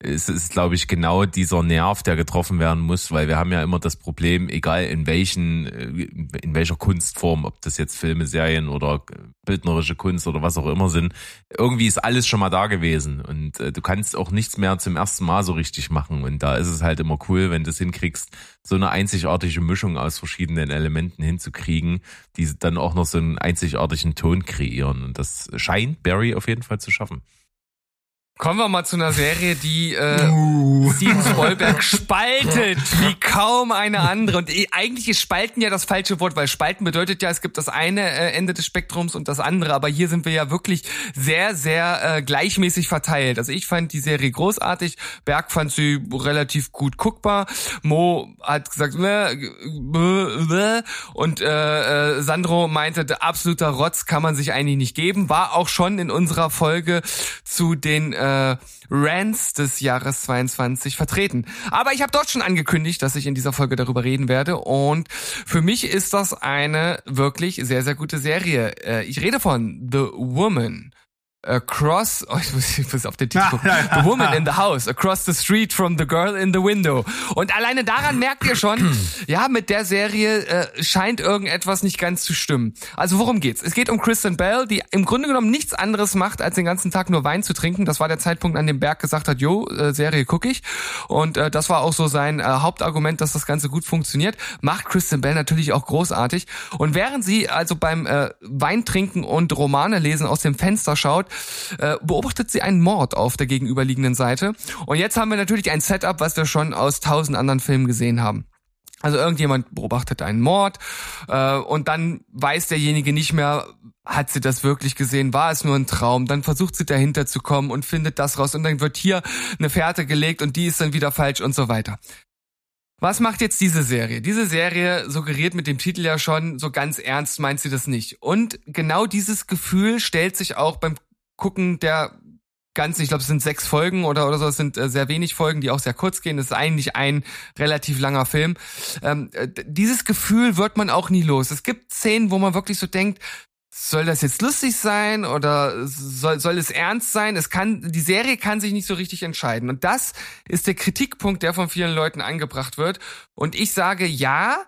es ist, glaube ich, genau dieser Nerv, der getroffen werden muss, weil wir haben ja immer das Problem, egal in welchen, äh, in welcher Kunstform, ob das jetzt Filme, Serien oder bildnerische Kunst oder was auch immer sind, irgendwie ist alles schon mal da gewesen. Und äh, du kannst auch nichts mehr zum ersten Mal so richtig machen. Und da ist es halt immer cool, wenn du es hinkriegst, so eine einzigartige Mischung aus verschiedenen Elementen hinzukriegen, die dann auch noch so einen einzigartigen Ton kreieren. Und das scheint Barry auf jeden Fall zu schaffen. Kommen wir mal zu einer Serie, die äh, Uh. Steven Spielberg spaltet wie kaum eine andere. Und eh, eigentlich ist Spalten ja das falsche Wort, weil Spalten bedeutet ja, es gibt das eine äh, Ende des Spektrums und das andere. Aber hier sind wir ja wirklich sehr, sehr äh, gleichmäßig verteilt. Also ich fand die Serie großartig. Berg fand sie relativ gut guckbar. Mo hat gesagt, "Bäh, bäh, bäh." und äh, äh, Sandro meinte, absoluter Rotz kann man sich eigentlich nicht geben. War auch schon in unserer Folge zu den äh, Rants des Jahres 22 vertreten. Aber ich habe dort schon angekündigt, dass ich in dieser Folge darüber reden werde. Und für mich ist das eine wirklich sehr, sehr gute Serie. Äh, ich rede von The Woman. Across, oh, ich muss, ich muss auf den Titel gucken. The Woman in the House, Across the Street from the Girl in the Window. Und alleine daran merkt ihr schon, ja, mit der Serie äh, scheint irgendetwas nicht ganz zu stimmen. Also worum geht's? Es geht um Kristen Bell, die im Grunde genommen nichts anderes macht, als den ganzen Tag nur Wein zu trinken. Das war der Zeitpunkt, an dem Berg gesagt hat, jo, äh, Serie gucke ich. Und äh, das war auch so sein äh, Hauptargument, dass das Ganze gut funktioniert. Macht Kristen Bell natürlich auch großartig. Und während sie also beim äh, Weintrinken und Romane lesen aus dem Fenster schaut, äh, beobachtet sie einen Mord auf der gegenüberliegenden Seite. Und jetzt haben wir natürlich ein Setup, was wir schon aus tausend anderen Filmen gesehen haben. Also irgendjemand beobachtet einen Mord äh, und dann weiß derjenige nicht mehr, hat sie das wirklich gesehen, war es nur ein Traum, dann versucht sie dahinter zu kommen und findet das raus und dann wird hier eine Fährte gelegt und die ist dann wieder falsch und so weiter. Was macht jetzt diese Serie? Diese Serie suggeriert mit dem Titel ja schon, so ganz ernst meint sie das nicht. Und genau dieses Gefühl stellt sich auch beim Gucken der ganzen, ich glaube, es sind sechs Folgen oder, oder so, es sind äh, sehr wenig Folgen, die auch sehr kurz gehen. Es ist eigentlich ein relativ langer Film. Ähm, äh, dieses Gefühl wird man auch nie los. Es gibt Szenen, wo man wirklich so denkt, soll das jetzt lustig sein oder soll, soll es ernst sein? Es kann, die Serie kann sich nicht so richtig entscheiden. Und das ist der Kritikpunkt, der von vielen Leuten angebracht wird. Und ich sage, ja,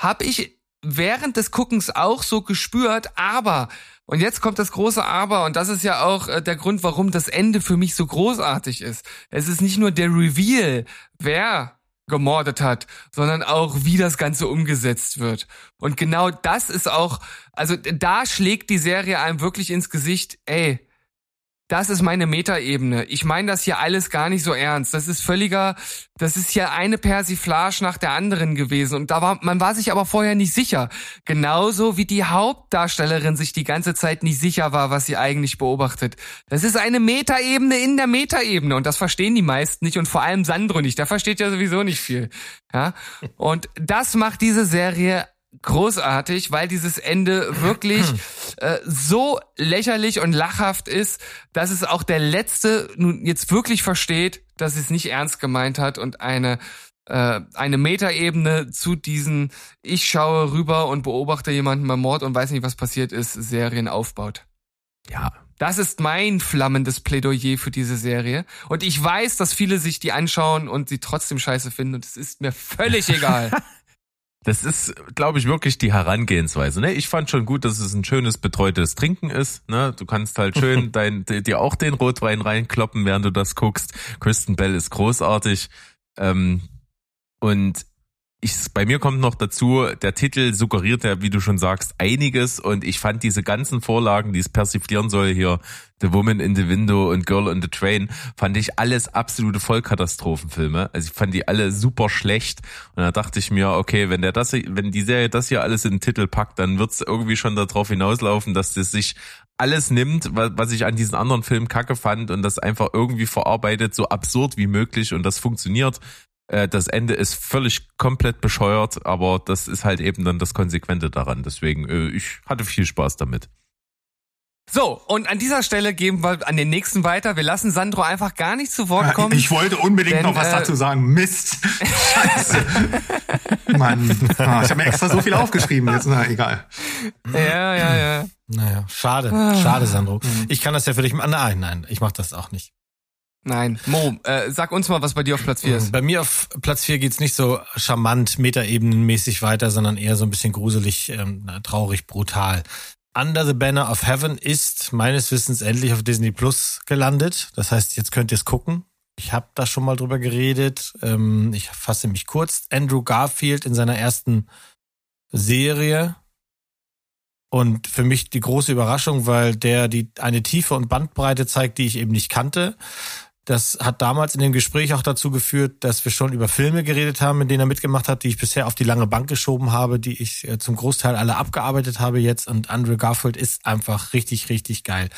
habe ich während des Guckens auch so gespürt, aber und jetzt kommt das große Aber und das ist ja auch äh, der Grund, warum das Ende für mich so großartig ist. Es ist nicht nur der Reveal, wer gemordet hat, sondern auch wie das Ganze umgesetzt wird. Und genau das ist auch, also da schlägt die Serie einem wirklich ins Gesicht, ey, das ist meine Metaebene. Ich meine das hier alles gar nicht so ernst. Das ist völliger, das ist hier eine Persiflage nach der anderen gewesen. Und da war, man war sich aber vorher nicht sicher. Genauso wie die Hauptdarstellerin sich die ganze Zeit nicht sicher war, was sie eigentlich beobachtet. Das ist eine Metaebene in der Metaebene. Und das verstehen die meisten nicht und vor allem Sandro nicht. Der versteht ja sowieso nicht viel. Ja. Und das macht diese Serie großartig, weil dieses Ende wirklich äh, so lächerlich und lachhaft ist, dass es auch der Letzte nun jetzt wirklich versteht, dass es nicht ernst gemeint hat und eine äh, eine Metaebene zu diesen ich schaue rüber und beobachte jemanden beim Mord und weiß nicht, was passiert ist, Serien aufbaut. Ja, Das ist mein flammendes Plädoyer für diese Serie. Und ich weiß, dass viele sich die anschauen und sie trotzdem scheiße finden und es ist mir völlig egal. Das ist, glaube ich, wirklich die Herangehensweise. Ne? Ich fand schon gut, dass es ein schönes betreutes Trinken ist. Ne? Du kannst halt schön dein, dir auch den Rotwein reinkloppen, während du das guckst. Kristen Bell ist großartig. Ähm, und ich, bei mir kommt noch dazu, der Titel suggeriert ja, wie du schon sagst, einiges und ich fand diese ganzen Vorlagen, die es persiflieren soll hier, The Woman in the Window und Girl on the Train, fand ich alles absolute Vollkatastrophenfilme. Also ich fand die alle super schlecht und da dachte ich mir, okay, wenn der das, wenn die Serie das hier alles in den Titel packt, dann wird's irgendwie schon darauf hinauslaufen, dass das sich alles nimmt, wa- was ich an diesen anderen Filmen kacke fand und das einfach irgendwie verarbeitet, so absurd wie möglich und das funktioniert. Äh, Das Ende ist völlig komplett bescheuert, aber das ist halt eben dann das Konsequente daran. Deswegen, äh, ich hatte viel Spaß damit. So, und an dieser Stelle geben wir an den nächsten weiter. Wir lassen Sandro einfach gar nicht zu Wort kommen. Ich wollte unbedingt Denn, noch was äh, dazu sagen. Mist. Scheiße. Mann. Ah, ich habe mir extra so viel aufgeschrieben. Jetzt, na, egal. ja, ja, ja. Naja, schade, schade, Sandro. Ich kann das ja für dich. Nein, nein, ich mach das auch nicht. Nein. Mo, äh, sag uns mal, was bei dir auf Platz 4 ist. Bei mir auf Platz 4 geht's nicht so charmant, metaebenenmäßig weiter, sondern eher so ein bisschen gruselig, ähm, traurig, brutal. Under the Banner of Heaven ist meines Wissens endlich auf Disney Plus gelandet. Das heißt, jetzt könnt ihr es gucken. Ich habe da schon mal drüber geredet. Ähm, ich fasse mich kurz. Andrew Garfield in seiner ersten Serie. Und für mich die große Überraschung, weil der die eine Tiefe und Bandbreite zeigt, die ich eben nicht kannte. Das hat damals in dem Gespräch auch dazu geführt, dass wir schon über Filme geredet haben, in denen er mitgemacht hat, die ich bisher auf die lange Bank geschoben habe, die ich äh, zum Großteil alle abgearbeitet habe jetzt. Und Andrew Garfield ist einfach richtig, richtig geil.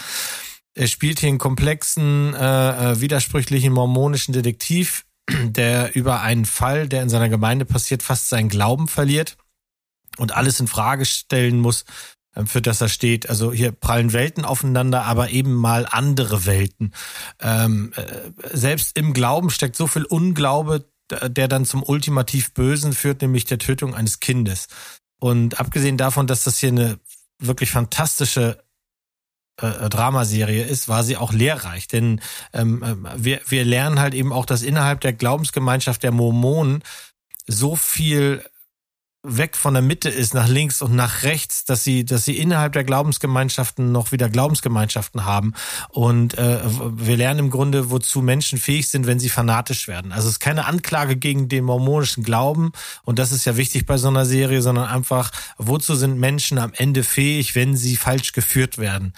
Er spielt hier einen komplexen, äh, äh widersprüchlichen mormonischen Detektiv, der über einen Fall, der in seiner Gemeinde passiert, fast seinen Glauben verliert und alles in Frage stellen muss, für das er steht. Also hier prallen Welten aufeinander, aber eben mal andere Welten. Ähm, äh, selbst im Glauben steckt so viel Unglaube, der dann zum ultimativ Bösen führt, nämlich der Tötung eines Kindes. Und abgesehen davon, dass das hier eine wirklich fantastische äh, Dramaserie ist, war sie auch lehrreich. Denn ähm, äh, wir, wir lernen halt eben auch, dass innerhalb der Glaubensgemeinschaft der Mormonen so viel weg von der Mitte ist, nach links und nach rechts, dass sie, dass sie innerhalb der Glaubensgemeinschaften noch wieder Glaubensgemeinschaften haben. Und äh, wir lernen im Grunde, wozu Menschen fähig sind, wenn sie fanatisch werden. Also es ist keine Anklage gegen den mormonischen Glauben, und das ist ja wichtig bei so einer Serie, sondern einfach, wozu sind Menschen am Ende fähig, wenn sie falsch geführt werden.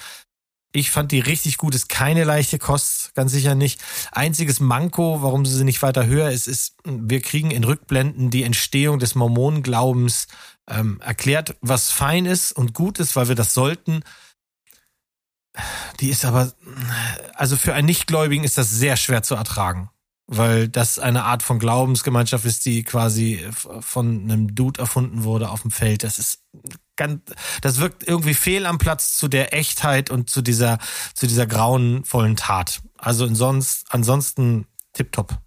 Ich fand die richtig gut, ist keine leichte Kost, ganz sicher nicht. Einziges Manko, warum sie nicht weiter höher ist, ist, wir kriegen in Rückblenden die Entstehung des Mormonenglaubens ähm, erklärt, was fein ist und gut ist, weil wir das sollten. Die ist aber, also für einen Nichtgläubigen ist das sehr schwer zu ertragen weil das eine Art von Glaubensgemeinschaft ist, die quasi von einem Dude erfunden wurde auf dem Feld. Das ist ganz, das wirkt irgendwie fehl am Platz zu der Echtheit und zu dieser, zu dieser grauenvollen Tat. Also ansonsten, ansonsten tipptopp.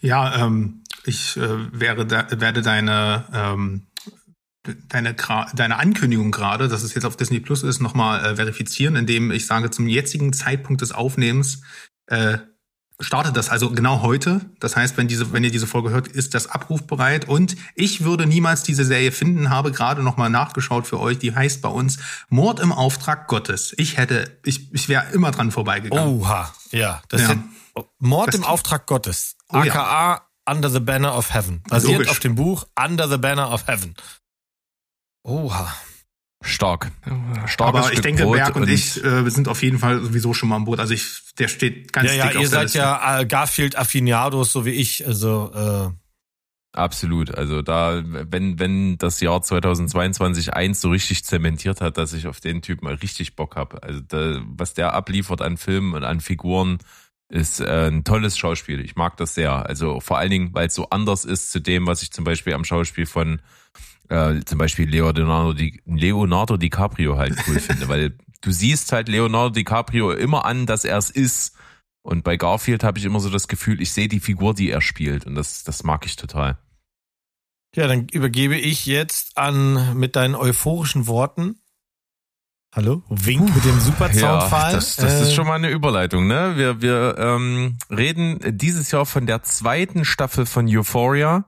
Ja, ähm, ich äh, wäre da, werde deine ähm, deine, deine Ankündigung gerade, dass es jetzt auf Disney Plus ist, nochmal äh, verifizieren, indem ich sage, zum jetzigen Zeitpunkt des Aufnehmens äh, startet das also genau heute. Das heißt, wenn diese, wenn ihr diese Folge hört, ist das abrufbereit. Und ich würde niemals diese Serie finden, habe gerade noch mal nachgeschaut für euch. Die heißt bei uns Mord im Auftrag Gottes. Ich hätte, ich, ich wäre immer dran vorbeigegangen. Oha, ja. Das ja. Ist Mord das im Auftrag Gottes. Oh, AKA ja. Under the Banner of Heaven. Basiert Logisch. auf dem Buch Under the Banner of Heaven. Oha. Stark. Stark. Aber ich denke, Brot Berg und, und ich äh, sind auf jeden Fall sowieso schon mal am Boot. Also ich, der steht ganz ja, dick ja, ihr seid ja äh, Garfield Affiniados, so wie ich. Also äh, Absolut. Also da, wenn, wenn das Jahr 2022 eins so richtig zementiert hat, dass ich auf den Typ mal richtig Bock habe. Also da, was der abliefert an Filmen und an Figuren, ist äh, ein tolles Schauspiel. Ich mag das sehr. Also vor allen Dingen, weil es so anders ist zu dem, was ich zum Beispiel am Schauspiel von äh, zum Beispiel Leonardo, Di, Leonardo DiCaprio halt cool finde, weil du siehst halt Leonardo DiCaprio immer an, dass er es ist. Und bei Garfield habe ich immer so das Gefühl, ich sehe die Figur, die er spielt. Und das, das mag ich total. Ja, dann übergebe ich jetzt an mit deinen euphorischen Worten. Hallo? Wink mit dem super Soundfall. Ja, das, das äh, ist schon mal eine Überleitung, ne? Wir, wir ähm, reden dieses Jahr von der zweiten Staffel von Euphoria.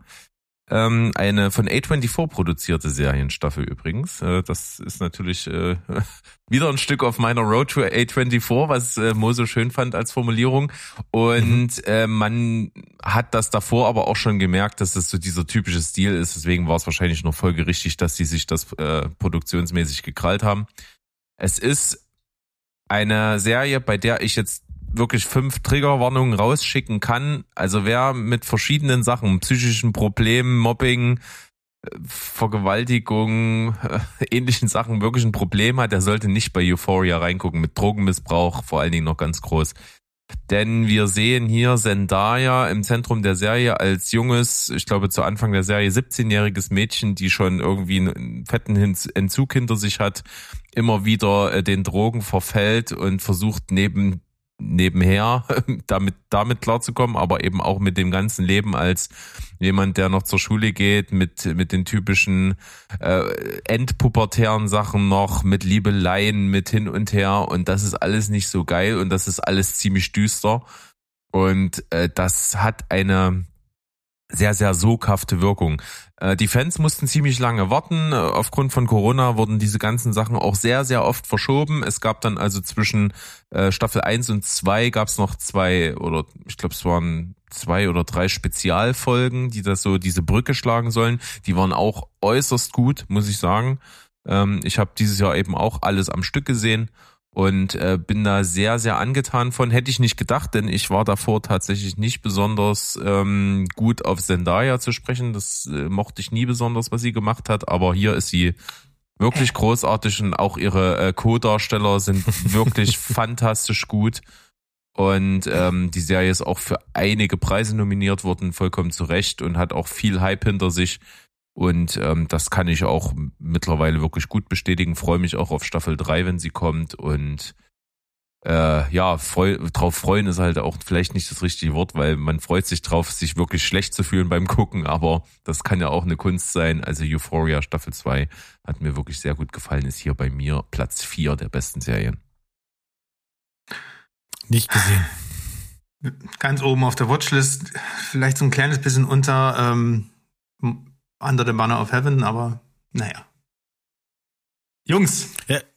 Ähm, eine von A24 produzierte Serienstaffel übrigens. Äh, das ist natürlich äh, wieder ein Stück auf meiner Road to A24, was äh, Mo so schön fand als Formulierung. Und mhm. äh, man hat das davor aber auch schon gemerkt, dass das so dieser typische Stil ist. Deswegen war es wahrscheinlich noch folgerichtig, dass die sich das äh, produktionsmäßig gekrallt haben. Es ist eine Serie, bei der ich jetzt wirklich fünf Triggerwarnungen rausschicken kann. Also wer mit verschiedenen Sachen, psychischen Problemen, Mobbing, äh, Vergewaltigung, äh, ähnlichen Sachen wirklich ein Problem hat, der sollte nicht bei Euphoria reingucken. Mit Drogenmissbrauch vor allen Dingen noch ganz groß. Denn wir sehen hier Zendaya im Zentrum der Serie als junges, ich glaube zu Anfang der Serie 17-jähriges Mädchen, die schon irgendwie einen fetten Entzug hinter sich hat, immer wieder äh, den Drogen verfällt und versucht neben nebenher damit damit klarzukommen, aber eben auch mit dem ganzen Leben als jemand, der noch zur Schule geht, mit mit den typischen äh, endpubertären Sachen noch, mit Liebeleien, mit hin und her und das ist alles nicht so geil und das ist alles ziemlich düster. Und äh, das hat eine sehr, sehr soghafte Wirkung. Äh, die Fans mussten ziemlich lange warten. Äh, Aufgrund von Corona wurden diese ganzen Sachen auch sehr, sehr oft verschoben. Es gab dann also zwischen äh, Staffel 1 und 2 gab es noch zwei oder ich glaube es waren zwei oder drei Spezialfolgen, die das so diese Brücke schlagen sollen. Die waren auch äußerst gut, muss ich sagen. Ähm, ich habe dieses Jahr eben auch alles am Stück gesehen und äh, bin da sehr, sehr angetan von. Hätte ich nicht gedacht, denn ich war davor tatsächlich nicht besonders ähm, gut auf Zendaya zu sprechen. Das äh, mochte ich nie besonders, was sie gemacht hat, aber hier ist sie wirklich großartig und auch ihre äh, Co-Darsteller sind wirklich fantastisch gut. Und ähm, die Serie ist auch für einige Preise nominiert worden, vollkommen zu Recht und hat auch viel Hype hinter sich. Und ähm, das kann ich auch mittlerweile wirklich gut bestätigen. Freue mich auch auf Staffel 3, wenn sie kommt. Und äh, ja, freu, drauf freuen ist halt auch vielleicht nicht das richtige Wort, weil man freut sich drauf, sich wirklich schlecht zu fühlen beim Gucken, aber das kann ja auch eine Kunst sein. Also Euphoria Staffel 2 hat mir wirklich sehr gut gefallen, ist hier bei mir Platz 4 der besten Serien. Nicht gesehen. Ganz oben auf der Watchlist, vielleicht so ein kleines bisschen unter ähm, Under the Banner of Heaven, aber naja. Jungs,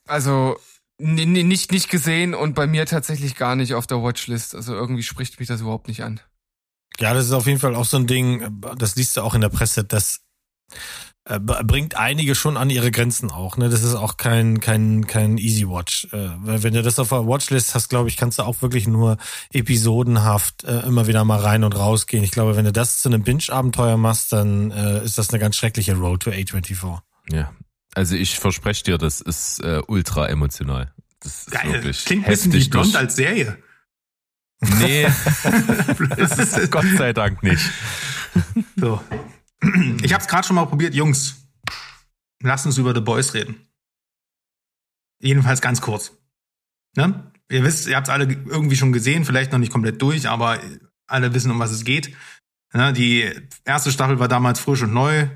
Also n- n- nicht nicht gesehen und bei mir tatsächlich gar nicht auf der Watchlist. Also irgendwie spricht mich das überhaupt nicht an. Ja, das ist auf jeden Fall auch so ein Ding, das liest du auch in der Presse, das äh, bringt einige schon an ihre Grenzen auch. Ne? Das ist auch kein, kein, kein Easy Watch. Äh, weil wenn du das auf der Watchlist hast, glaube ich, kannst du auch wirklich nur episodenhaft äh, immer wieder mal rein und rausgehen. Ich glaube, wenn du das zu einem Binge-Abenteuer machst, dann äh, ist das eine ganz schreckliche Road to A24. Ja. Also ich verspreche dir, das ist äh, ultra emotional. Das ist geil. wirklich Klingt ein bisschen wie heftig blond als Serie. Nee, das ist Gott sei Dank nicht. So. Ich habe es gerade schon mal probiert, Jungs. Lasst uns über The Boys reden. Jedenfalls ganz kurz. Ne? Ihr wisst, ihr habt es alle irgendwie schon gesehen, vielleicht noch nicht komplett durch, aber alle wissen, um was es geht. Ne? Die erste Staffel war damals frisch und neu.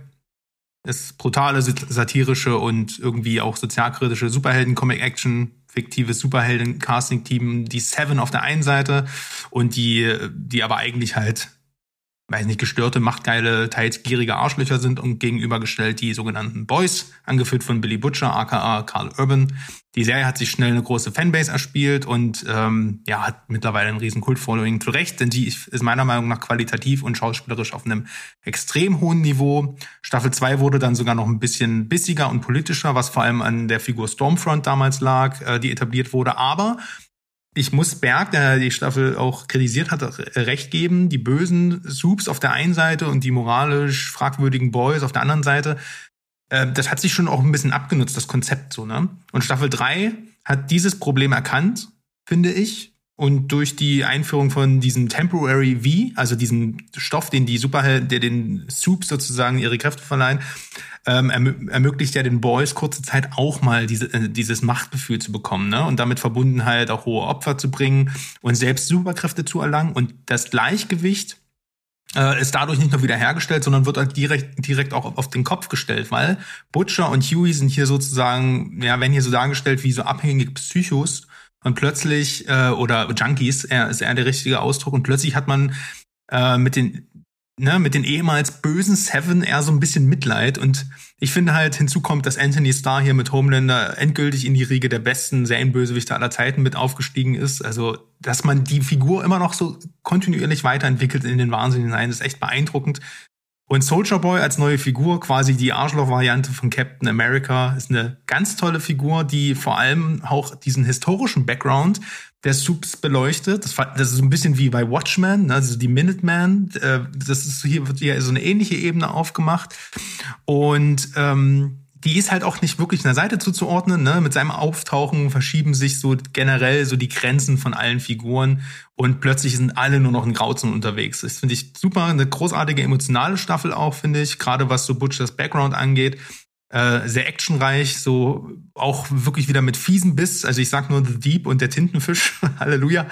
Das brutale, satirische und irgendwie auch sozialkritische Superhelden-Comic-Action, fiktives Superhelden-Casting-Team, die Seven auf der einen Seite und die, die aber eigentlich halt weiß nicht, gestörte, machtgeile, teils gierige Arschlöcher sind und gegenübergestellt die sogenannten Boys, angeführt von Billy Butcher, aka Carl Urban. Die Serie hat sich schnell eine große Fanbase erspielt und ähm, ja, hat mittlerweile einen riesen Kult-Following zu Recht, denn die ist meiner Meinung nach qualitativ und schauspielerisch auf einem extrem hohen Niveau. Staffel 2 wurde dann sogar noch ein bisschen bissiger und politischer, was vor allem an der Figur Stormfront damals lag, äh, die etabliert wurde. Aber ich muss Berg, der die Staffel auch kritisiert hat, recht geben. Die bösen Soups auf der einen Seite und die moralisch fragwürdigen Boys auf der anderen Seite. Äh, das hat sich schon auch ein bisschen abgenutzt, das Konzept so, ne? Und Staffel 3 hat dieses Problem erkannt, finde ich. Und durch die Einführung von diesem Temporary V, also diesem Stoff, den die Superhelden, der den Soups sozusagen ihre Kräfte verleihen, ähm, ermö ermöglicht ja den Boys kurze Zeit auch mal diese, äh, dieses Machtgefühl zu bekommen, ne? Und damit verbunden halt auch hohe Opfer zu bringen und selbst Superkräfte zu erlangen. Und das Gleichgewicht äh, ist dadurch nicht nur wiederhergestellt, sondern wird halt direkt, direkt auch auf den Kopf gestellt, weil Butcher und Huey sind hier sozusagen, ja, werden hier so dargestellt wie so abhängige Psychos und plötzlich, äh, oder Junkies, er ist eher der richtige Ausdruck, und plötzlich hat man äh, mit den ne, mit den ehemals bösen Seven eher so ein bisschen Mitleid. Und ich finde halt, hinzu kommt, dass Anthony Starr hier mit Homelander endgültig in die Riege der besten Serienbösewichte aller Zeiten mit aufgestiegen ist. Also, dass man die Figur immer noch so kontinuierlich weiterentwickelt in den Wahnsinn hinein, ist echt beeindruckend. Und Soldier Boy als neue Figur, quasi die Arschloch-Variante von Captain America, ist eine ganz tolle Figur, die vor allem auch diesen historischen Background der Soups beleuchtet. Das, das ist so ein bisschen wie bei Watchmen, ne? also die Minuteman. Äh, das ist hier wird hier so eine ähnliche Ebene aufgemacht. Und ähm, die ist halt auch nicht wirklich einer Seite zuzuordnen. Ne? Mit seinem Auftauchen verschieben sich so generell so die Grenzen von allen Figuren und plötzlich sind alle nur noch in Grauzonen unterwegs. Das finde ich super, eine großartige emotionale Staffel auch, finde ich, gerade was so Butchers Background angeht. Äh, sehr actionreich, so auch wirklich wieder mit fiesen Biss. Also ich sag nur The Deep und der Tintenfisch, Halleluja.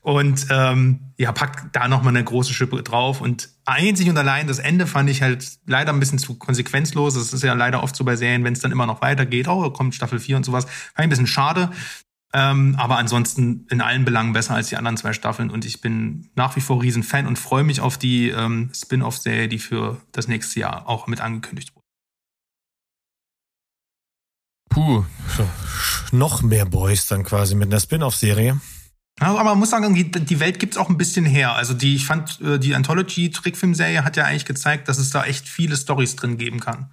Und ähm, ja, packt da noch mal eine große Schippe drauf. Und einzig und allein das Ende fand ich halt leider ein bisschen zu konsequenzlos. Das ist ja leider oft so bei Serien, wenn es dann immer noch weitergeht. Oh, kommt Staffel 4 und sowas. Fand ich ein bisschen schade. Ähm, aber ansonsten in allen Belangen besser als die anderen zwei Staffeln und ich bin nach wie vor Riesenfan und freue mich auf die ähm, Spin-off-Serie, die für das nächste Jahr auch mit angekündigt wurde. Puh, So, noch mehr Boys dann quasi mit einer Spin-off-Serie. Aber man muss sagen, die, Welt gibt's auch ein bisschen her. Also die, ich fand, äh, die Anthology-Trickfilmserie hat ja eigentlich gezeigt, dass es da echt viele Stories drin geben kann.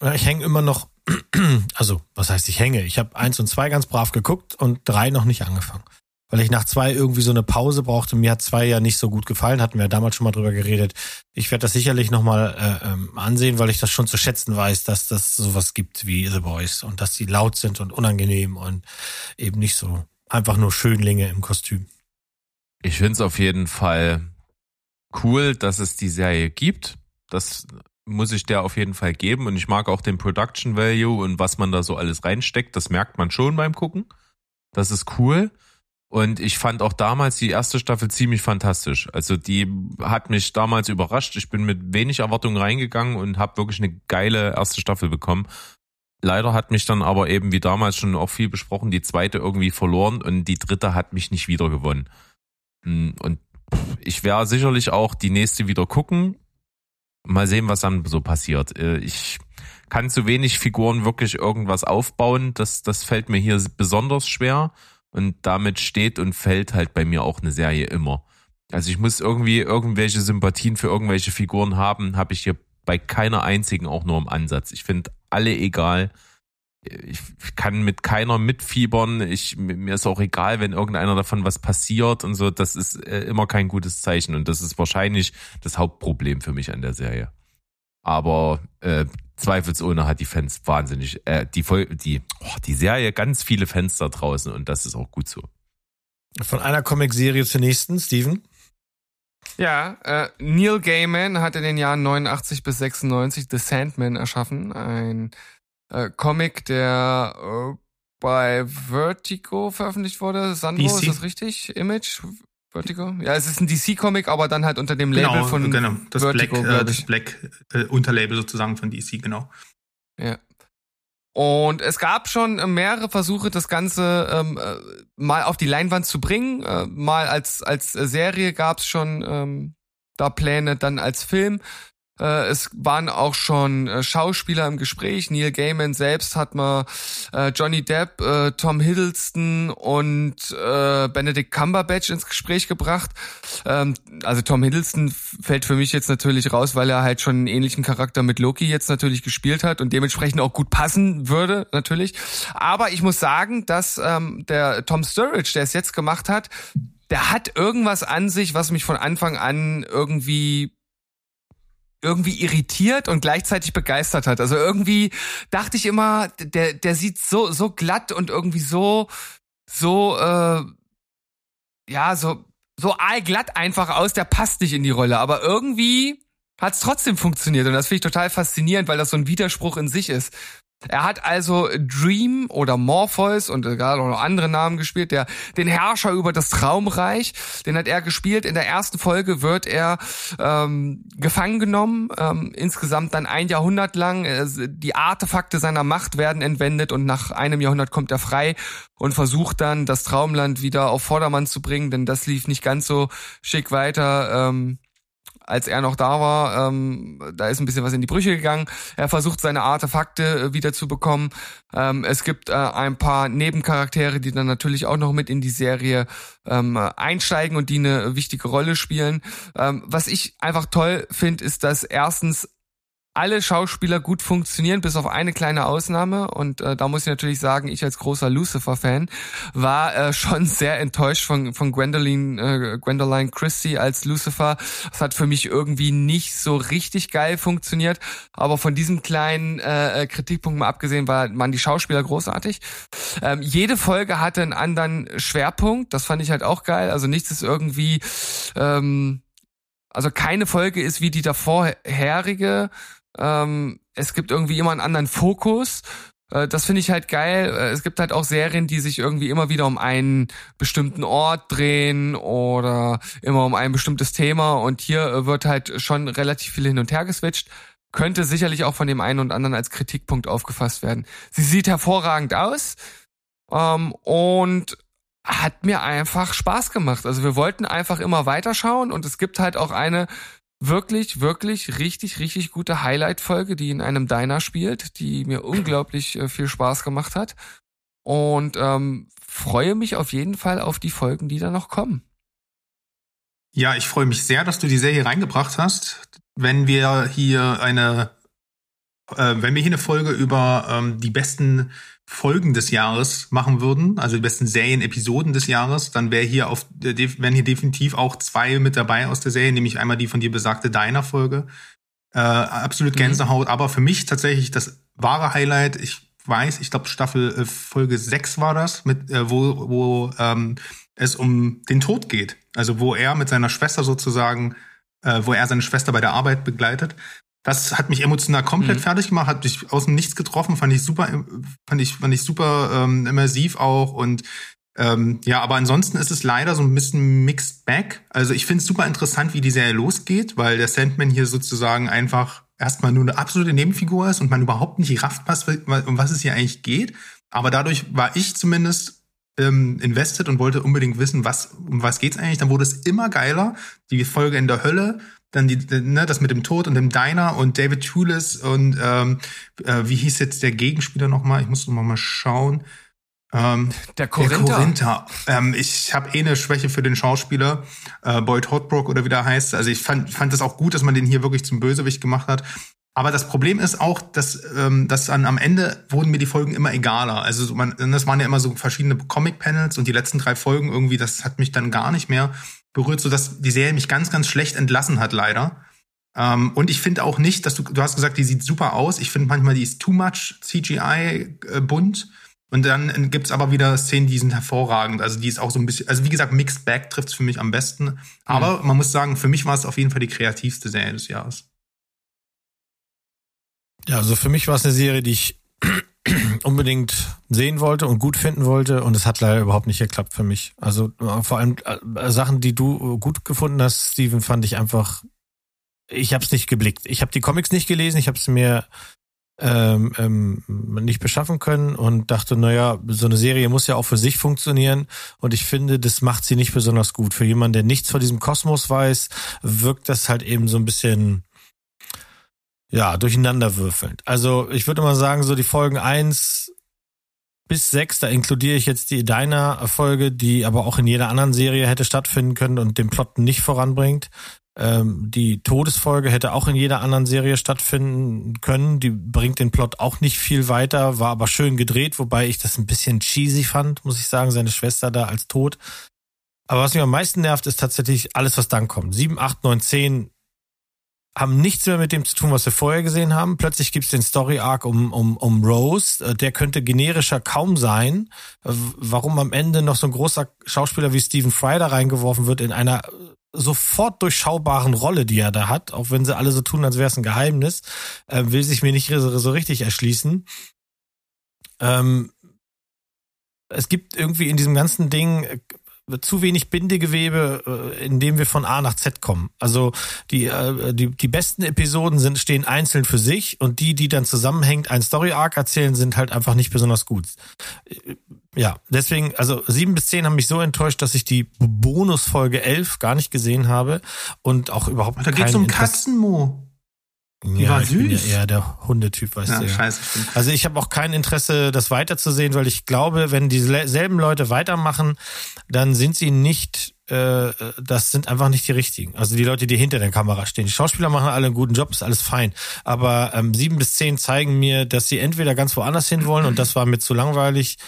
Ja, Ich hänge immer noch, also was heißt ich hänge? Ich habe eins und zwei ganz brav geguckt und drei noch nicht angefangen. Weil ich nach zwei irgendwie so eine Pause brauchte. Mir hat zwei ja nicht so gut gefallen, hatten wir ja damals schon mal drüber geredet. Ich werde das sicherlich nochmal äh, ähm, ansehen, weil ich das schon zu schätzen weiß, dass das sowas gibt wie The Boys und dass die laut sind und unangenehm und eben nicht so einfach nur Schönlinge im Kostüm. ich finde es auf jeden Fall cool, dass es die Serie gibt. Das muss ich der auf jeden Fall geben. Und ich mag auch den Production Value und was man da so alles reinsteckt. Das merkt man schon beim Gucken. Das ist cool. Und ich fand auch damals die erste Staffel ziemlich fantastisch. Also die hat mich damals überrascht. Ich bin mit wenig Erwartungen reingegangen und habe wirklich eine geile erste Staffel bekommen. Leider hat mich dann aber eben wie damals schon auch viel besprochen, die zweite irgendwie verloren und die dritte hat mich nicht wieder gewonnen. Mm, Und ich werde sicherlich auch die nächste wieder gucken. Mal sehen, was dann so passiert. Äh, Ich kann zu wenig Figuren wirklich irgendwas aufbauen. Das, das fällt mir hier besonders schwer. Und damit steht und fällt halt bei mir auch eine Serie immer. Also ich muss irgendwie irgendwelche Sympathien für irgendwelche Figuren haben, habe ich hier bei keiner einzigen auch nur im Ansatz. Ich finde alle egal. Ich kann mit keiner mitfiebern. Ich, mir ist auch egal, wenn irgendeiner davon was passiert und so. Das ist äh, immer kein gutes Zeichen. Und das ist wahrscheinlich das Hauptproblem für mich an der Serie. Aber äh, zweifelsohne hat die Fans wahnsinnig, äh, die, die, oh, die Serie ganz viele Fans da draußen und das ist auch gut so. Von einer Comic-Serie zur nächsten, Steven. Ja, äh, Neil Gaiman hat in den Jahren 89 bis 96 The Sandman erschaffen, ein äh, Comic, der äh, bei Vertigo veröffentlicht wurde. Sandro, DC. ist das richtig? Image? Vertigo? Ja, es ist ein DC-Comic, aber dann halt unter dem Label Genau, von genau. Das Vertigo, Black, äh, das. Black äh, Unterlabel sozusagen von DC, genau. Ja. Und es gab schon äh, mehrere Versuche, das Ganze ähm, äh, mal auf die Leinwand zu bringen. Äh, mal als, als Serie gab's schon ähm, da Pläne, dann als Film. Äh, es waren auch schon äh, Schauspieler im Gespräch. Neil Gaiman selbst hat mal äh, Johnny Depp, Tom Hiddleston und Benedict Cumberbatch ins Gespräch gebracht. Ähm, also Tom Hiddleston fällt für mich jetzt natürlich raus, weil er halt schon einen ähnlichen Charakter mit Loki jetzt natürlich gespielt hat und dementsprechend auch gut passen würde, natürlich. Aber ich muss sagen, dass ähm, der Tom Sturridge, der es jetzt gemacht hat, der hat irgendwas an sich, was mich von Anfang an irgendwie irgendwie irritiert und gleichzeitig begeistert hat. Also irgendwie dachte ich immer, der der sieht so so glatt und irgendwie so so äh, ja so so allglatt einfach aus. Der passt nicht in die Rolle, aber irgendwie hat es trotzdem funktioniert und das finde ich total faszinierend, weil das so ein Widerspruch in sich ist. Er hat also Dream oder Morpheus und egal auch noch andere Namen gespielt, der den Herrscher über das Traumreich, den hat er gespielt. In der ersten Folge wird er ähm, gefangen genommen, ähm, insgesamt dann ein Jahrhundert lang. Die Artefakte seiner Macht werden entwendet und nach einem Jahrhundert kommt er frei und versucht dann das Traumland wieder auf Vordermann zu bringen, denn das lief nicht ganz so schick weiter. Ähm, als er noch da war, ähm, da ist ein bisschen was in die Brüche gegangen. Er versucht seine Artefakte äh, wieder zu bekommen. Ähm, es gibt äh, ein paar Nebencharaktere, die dann natürlich auch noch mit in die Serie ähm, einsteigen und die eine wichtige Rolle spielen. Ähm, was ich einfach toll finde, ist, dass erstens alle Schauspieler gut funktionieren, bis auf eine kleine Ausnahme. Und äh, da muss ich natürlich sagen, ich als großer Lucifer-Fan war äh, schon sehr enttäuscht von, von Gwendoline, äh, Gwendoline Christie als Lucifer. Das hat für mich irgendwie nicht so richtig geil funktioniert. Aber von diesem kleinen äh, äh, Kritikpunkt mal abgesehen, war, waren die Schauspieler großartig. Ähm, jede Folge hatte einen anderen Schwerpunkt. Das fand ich halt auch geil. Also nichts ist irgendwie... Ähm, also keine Folge ist wie die davorherige. Ähm, es gibt irgendwie immer einen anderen Fokus. Äh, Das finde ich halt geil. Äh, Es gibt halt auch Serien, die sich irgendwie immer wieder um einen bestimmten Ort drehen oder immer um ein bestimmtes Thema. Und hier äh, wird halt schon relativ viel hin und her geswitcht. Könnte sicherlich auch von dem einen und anderen als Kritikpunkt aufgefasst werden. Sie sieht hervorragend aus. Ähm, und hat mir einfach Spaß gemacht. Also wir wollten einfach immer weiterschauen und es gibt halt auch eine wirklich, wirklich richtig, richtig gute Highlight-Folge, die in einem Diner spielt, die mir unglaublich äh, viel Spaß gemacht hat. Und ähm, freue mich auf jeden Fall auf die Folgen, die da noch kommen. Ja, ich freue mich sehr, dass du die Serie reingebracht hast. Wenn wir hier eine, äh, wenn wir hier eine Folge über ähm, die besten Folgen des Jahres machen würden, also die besten Serien-Episoden des Jahres, dann wäre hier auf, äh, wären hier definitiv auch zwei mit dabei aus der Serie, nämlich einmal die von dir besagte Diner-Folge. Äh, absolut Gänsehaut, aber für mich tatsächlich das wahre Highlight, ich weiß, ich glaube Staffel äh, Folge 6 war das, mit, äh, wo, wo ähm, es um den Tod geht. Also wo er mit seiner Schwester sozusagen, äh, wo er seine Schwester bei der Arbeit begleitet. Das hat mich emotional komplett Mhm. fertig gemacht, hat mich aus dem Nichts getroffen, fand ich super, fand ich, fand ich super ähm, immersiv auch und ähm, ja, aber ansonsten ist es leider so ein bisschen mixed bag. Also ich finde es super interessant, wie die Serie losgeht, weil der Sandman hier sozusagen einfach erstmal nur eine absolute Nebenfigur ist und man überhaupt nicht rafft, was, um was es hier eigentlich geht. Aber dadurch war ich zumindest ähm, invested und wollte unbedingt wissen, was, um was geht's eigentlich. Dann wurde es immer geiler. Die Folge in der Hölle, dann die, ne, das mit dem Tod und dem Diner und David Tulis und ähm, äh, wie hieß jetzt der Gegenspieler nochmal? Ich muss noch mal schauen. Ähm, Der der Korinther. Korinther. Ähm, ich habe eh eine Schwäche für den Schauspieler, äh, Boyd Hotbrook oder wie der heißt. Also ich fand, fand das auch gut, dass man den hier wirklich zum Bösewicht gemacht hat. Aber das Problem ist auch, dass, ähm, dass an, am Ende wurden mir die Folgen immer egaler. Also so man, das waren ja immer so verschiedene Comic-Panels und die letzten drei Folgen irgendwie, das hat mich dann gar nicht mehr berührt, sodass die Serie mich ganz, ganz schlecht entlassen hat, leider. Ähm, und ich finde auch nicht, dass du, du hast gesagt, die sieht super aus. Ich finde manchmal, die ist too much CGI äh, bunt. Und dann gibt's aber wieder Szenen, die sind hervorragend. Also die ist auch so ein bisschen, also wie gesagt, Mixed Bag trifft's für mich am besten. Aber man muss sagen, für mich war es auf jeden Fall die kreativste Serie des Jahres. Ja, also für mich war es eine Serie, die ich unbedingt sehen wollte und gut finden wollte und es hat leider überhaupt nicht geklappt für mich. Also äh, vor allem äh, Sachen, die du äh, gut gefunden hast, Steven, fand ich einfach, ich habe es nicht geblickt. Ich habe die Comics nicht gelesen, ich habe es mir ähm, ähm, nicht beschaffen können und dachte, naja, so eine Serie muss ja auch für sich funktionieren und ich finde, das macht sie nicht besonders gut. Für jemanden, der nichts von diesem Kosmos weiß, wirkt das halt eben so ein bisschen ja, durcheinanderwürfelnd. Also ich würde mal sagen, so die Folgen eins bis sechs, da inkludiere ich jetzt die Diner-Folge, die aber auch in jeder anderen Serie hätte stattfinden können und den Plot nicht voranbringt. Ähm, die Todesfolge hätte auch in jeder anderen Serie stattfinden können. Die bringt den Plot auch nicht viel weiter, war aber schön gedreht, wobei ich das ein bisschen cheesy fand, muss ich sagen, seine Schwester da als tot. Aber was mich am meisten nervt, ist tatsächlich alles, was dann kommt. Sieben, acht, neun, zehn haben nichts mehr mit dem zu tun, was wir vorher gesehen haben. Plötzlich gibt's den Story-Arc um, um, um Rose. Äh, Der könnte generischer kaum sein. Äh, Warum am Ende noch so ein großer Schauspieler wie Stephen Fry da reingeworfen wird in einer sofort durchschaubaren Rolle, die er da hat, auch wenn sie alle so tun, als wäre es ein Geheimnis, äh, will sich mir nicht so richtig erschließen. Ähm, es gibt irgendwie in diesem ganzen Ding äh, zu wenig Bindegewebe, äh, in dem wir von A nach Z kommen. Also die, äh, die, die besten Episoden sind, stehen einzeln für sich und die, die dann zusammenhängt, ein Story-Arc erzählen, sind halt einfach nicht besonders gut. Äh, Ja, deswegen, also sieben bis zehn haben mich so enttäuscht, dass ich die Bonusfolge elf gar nicht gesehen habe und auch überhaupt Da geht's um Interesse- Katzenmo. Die Ja, war ich bin ja süß. eher der Hundetyp, weißt Ja, du. Ja. scheiße, stimmt. Also ich habe auch kein Interesse, das weiterzusehen, weil ich glaube, wenn dieselben Leute weitermachen, dann sind sie nicht, äh, das sind einfach nicht die richtigen. Also die Leute, die hinter der Kamera stehen. Die Schauspieler machen alle einen guten Job, ist alles fein. Aber ähm, sieben bis zehn zeigen mir, dass sie entweder ganz woanders hinwollen und das war mir zu langweilig,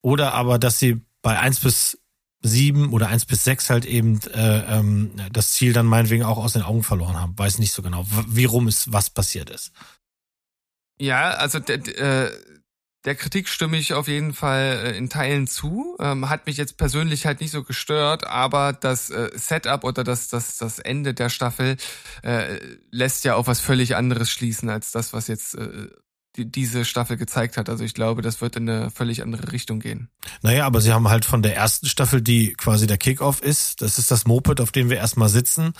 oder aber, dass sie bei eins bis sieben oder eins bis sechs halt eben äh, ähm, das Ziel dann meinetwegen auch aus den Augen verloren haben. Weiß nicht so genau, wie rum ist, was passiert ist. Ja, also der, der, der Kritik stimme ich auf jeden Fall äh, in Teilen zu. Ähm, hat mich jetzt persönlich halt nicht so gestört, aber das äh, Setup oder das, das, das Ende der Staffel äh, lässt ja auf was völlig anderes schließen als das, was jetzt äh, die, diese Staffel gezeigt hat. Also ich glaube, das wird in eine völlig andere Richtung gehen. Naja, aber sie haben halt von der ersten Staffel, die quasi der Kickoff ist, das ist das Moped, auf dem wir erstmal sitzen,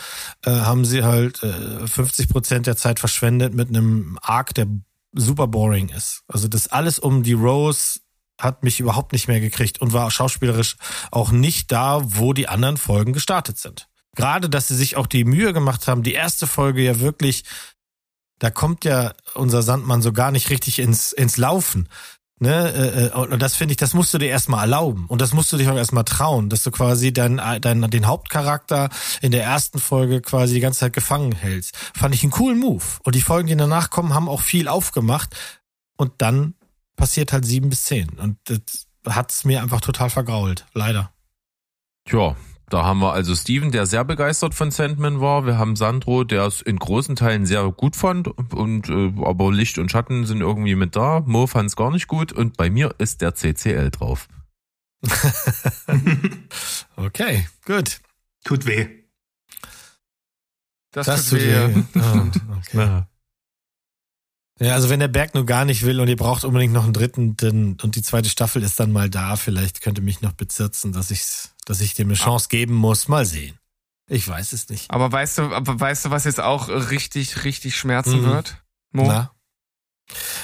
äh, haben sie halt äh, 50 Prozent der Zeit verschwendet mit einem Arc, der super boring ist. Also das alles um die Rose hat mich überhaupt nicht mehr gekriegt und war schauspielerisch auch nicht da, wo die anderen Folgen gestartet sind. Gerade, dass sie sich auch die Mühe gemacht haben, die erste Folge ja wirklich, da kommt ja unser Sandmann so gar nicht richtig ins, ins Laufen. Ne, äh, äh, und das finde ich, das musst du dir erstmal erlauben. Und das musst du dich auch erstmal trauen, dass du quasi dein, dein, den Hauptcharakter in der ersten Folge quasi die ganze Zeit gefangen hältst. Fand ich einen coolen Move. Und die Folgen, die danach kommen, haben auch viel aufgemacht. Und dann passiert halt sieben bis zehn. Und das hat's mir einfach total vergrault. Leider. Tja, da haben wir also Steven, der sehr begeistert von Sandman war. Wir haben Sandro, der es in großen Teilen sehr gut fand. Und äh, aber Licht und Schatten sind irgendwie mit da. Mo fand es gar nicht gut. Und bei mir ist der CCL drauf. Okay, gut. Tut weh. Das, Das tut tut weh. weh. Ah, okay. Ja. Also wenn der Berg nur gar nicht will und ihr braucht unbedingt noch einen dritten dann, und die zweite Staffel ist dann mal da, vielleicht könnte mich noch bezirzen, dass ich, dass ich dem eine Chance geben muss. Mal sehen. Ich weiß es nicht. Aber weißt du, aber weißt du, was jetzt auch richtig, richtig schmerzen Mhm. wird? Mo? Na?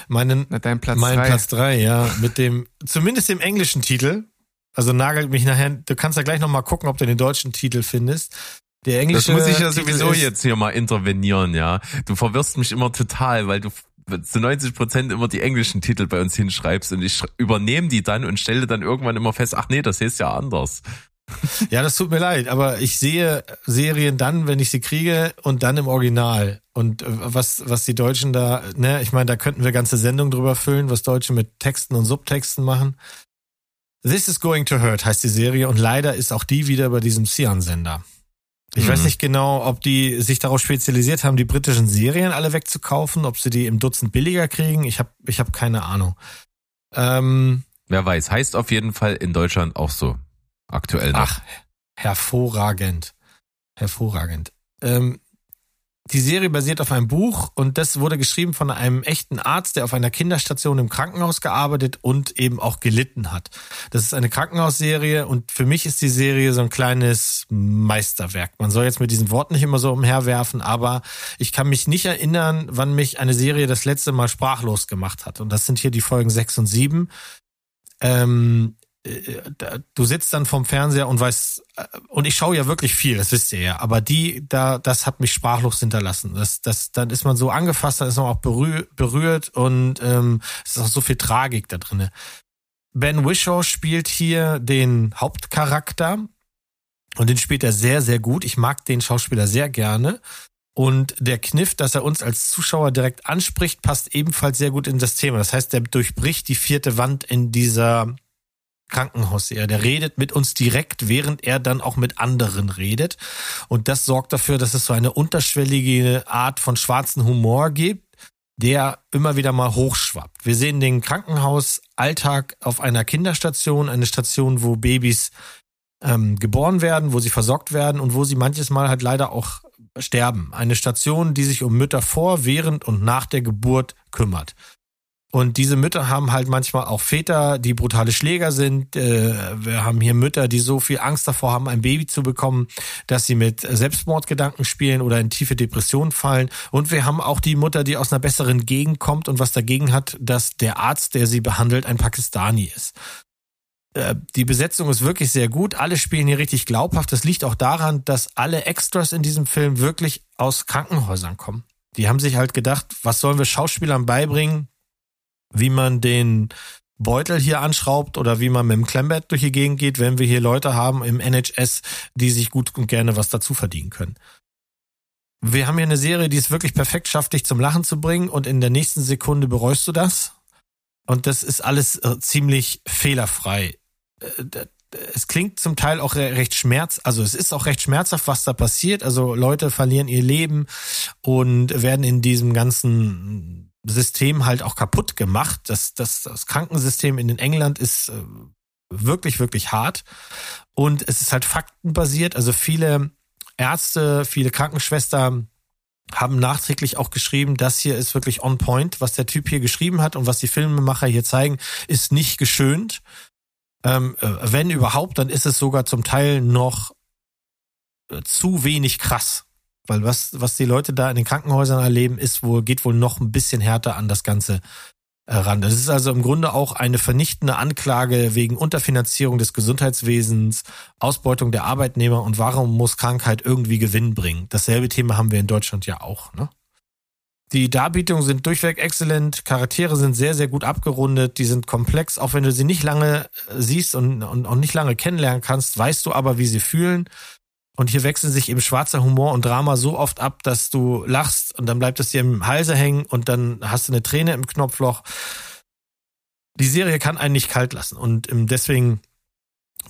Meinen, Na, dein Platz mein drei. Platz drei, ja, mit dem, zumindest dem englischen Titel. Also nagelt mich nachher, du kannst ja gleich nochmal gucken, ob du den deutschen Titel findest. Der Das englische muss ich ja Titel sowieso jetzt hier mal intervenieren, ja. Du verwirrst mich immer total, weil du zu 90 Prozent immer die englischen Titel bei uns hinschreibst und ich übernehme die dann und stelle dann irgendwann immer fest, ach nee, das heißt ja anders. Ja, das tut mir leid, aber ich sehe Serien dann, wenn ich sie kriege und dann im Original. Und äh, was, was die Deutschen da, ne, ich meine, da könnten wir ganze Sendungen drüber füllen, was Deutsche mit Texten und Subtexten machen. This is Going to Hurt heißt die Serie und leider ist auch die wieder bei diesem Cian-Sender. Ich Mhm. weiß nicht genau, ob die sich darauf spezialisiert haben, die britischen Serien alle wegzukaufen, ob sie die im Dutzend billiger kriegen. Ich habe ich hab keine Ahnung. Ähm, Wer weiß, heißt auf jeden Fall in Deutschland auch so. Aktuell noch. Ach, hervorragend. Hervorragend. Ähm, die Serie basiert auf einem Buch und das wurde geschrieben von einem echten Arzt, der auf einer Kinderstation im Krankenhaus gearbeitet und eben auch gelitten hat. Das ist eine Krankenhausserie und für mich ist die Serie so ein kleines Meisterwerk. Man soll jetzt mit diesen Worten nicht immer so umherwerfen, aber ich kann mich nicht erinnern, wann mich eine Serie das letzte Mal sprachlos gemacht hat. Und das sind hier die Folgen 6 und 7. Ähm, äh, du sitzt dann vorm Fernseher und weißt, äh, und ich schaue ja wirklich viel, das wisst ihr ja, aber die, da, das hat mich sprachlos hinterlassen. Das, das, dann ist man so angefasst, dann ist man auch berühr, berührt und ähm, es ist auch so viel Tragik da drinne. Ben Wishaw spielt hier den Hauptcharakter und den spielt er sehr, sehr gut. Ich mag den Schauspieler sehr gerne. Und der Kniff, dass er uns als Zuschauer direkt anspricht, passt ebenfalls sehr gut in das Thema. Das heißt, er durchbricht die vierte Wand in dieser Krankenhausserie. Der redet mit uns direkt, während er dann auch mit anderen redet. Und das sorgt dafür, dass es so eine unterschwellige Art von schwarzen Humor gibt, der immer wieder mal hochschwappt. Wir sehen den Krankenhausalltag auf einer Kinderstation, eine Station, wo Babys ähm, geboren werden, wo sie versorgt werden und wo sie manches Mal halt leider auch sterben. Eine Station, die sich um Mütter vor, während und nach der Geburt kümmert. Und diese Mütter haben halt manchmal auch Väter, die brutale Schläger sind. Äh, Wir haben hier Mütter, die so viel Angst davor haben, ein Baby zu bekommen, dass sie mit Selbstmordgedanken spielen oder in tiefe Depressionen fallen. Und wir haben auch die Mutter, die aus einer besseren Gegend kommt und was dagegen hat, dass der Arzt, der sie behandelt, ein Pakistani ist. Äh, Die Besetzung ist wirklich sehr gut. Alle spielen hier richtig glaubhaft. Das liegt auch daran, dass alle Extras in diesem Film wirklich aus Krankenhäusern kommen. Die haben sich halt gedacht, was sollen wir Schauspielern beibringen, wie man den Beutel hier anschraubt oder wie man mit dem Klemmbett durch die Gegend geht, wenn wir hier Leute haben im NHS, die sich gut und gerne was dazu verdienen können. Wir haben hier eine Serie, die es wirklich perfekt schafft, dich zum Lachen zu bringen und in der nächsten Sekunde bereust du das. Und das ist alles äh, ziemlich fehlerfrei. Äh, es klingt zum Teil auch re- recht schmerz, also es ist auch recht schmerzhaft, was da passiert. Also Leute verlieren ihr Leben und werden in diesem ganzen System halt auch kaputt gemacht. Das, das, das Krankensystem in England ist äh, wirklich, wirklich hart. Und es ist halt faktenbasiert. Also viele Ärzte, viele Krankenschwestern haben nachträglich auch geschrieben, das hier ist wirklich on point. Was der Typ hier geschrieben hat und was die Filmemacher hier zeigen, ist nicht geschönt. Ähm, äh, wenn überhaupt, dann ist es sogar zum Teil noch äh, zu wenig krass. Weil was, was die Leute da in den Krankenhäusern erleben, ist wohl, geht wohl noch ein bisschen härter an das Ganze ran. Das ist also im Grunde auch eine vernichtende Anklage wegen Unterfinanzierung des Gesundheitswesens, Ausbeutung der Arbeitnehmer und warum muss Krankheit irgendwie Gewinn bringen. Dasselbe Thema haben wir in Deutschland ja auch. Ne? Die Darbietungen sind durchweg exzellent, Charaktere sind sehr, sehr gut abgerundet, die sind komplex, auch wenn du sie nicht lange äh, siehst und, und, und nicht lange kennenlernen kannst, weißt du aber, wie sie fühlen. Und hier wechseln sich eben schwarzer Humor und Drama so oft ab, dass du lachst und dann bleibt es dir im Halse hängen und dann hast du eine Träne im Knopfloch. Die Serie kann einen nicht kalt lassen und ähm, deswegen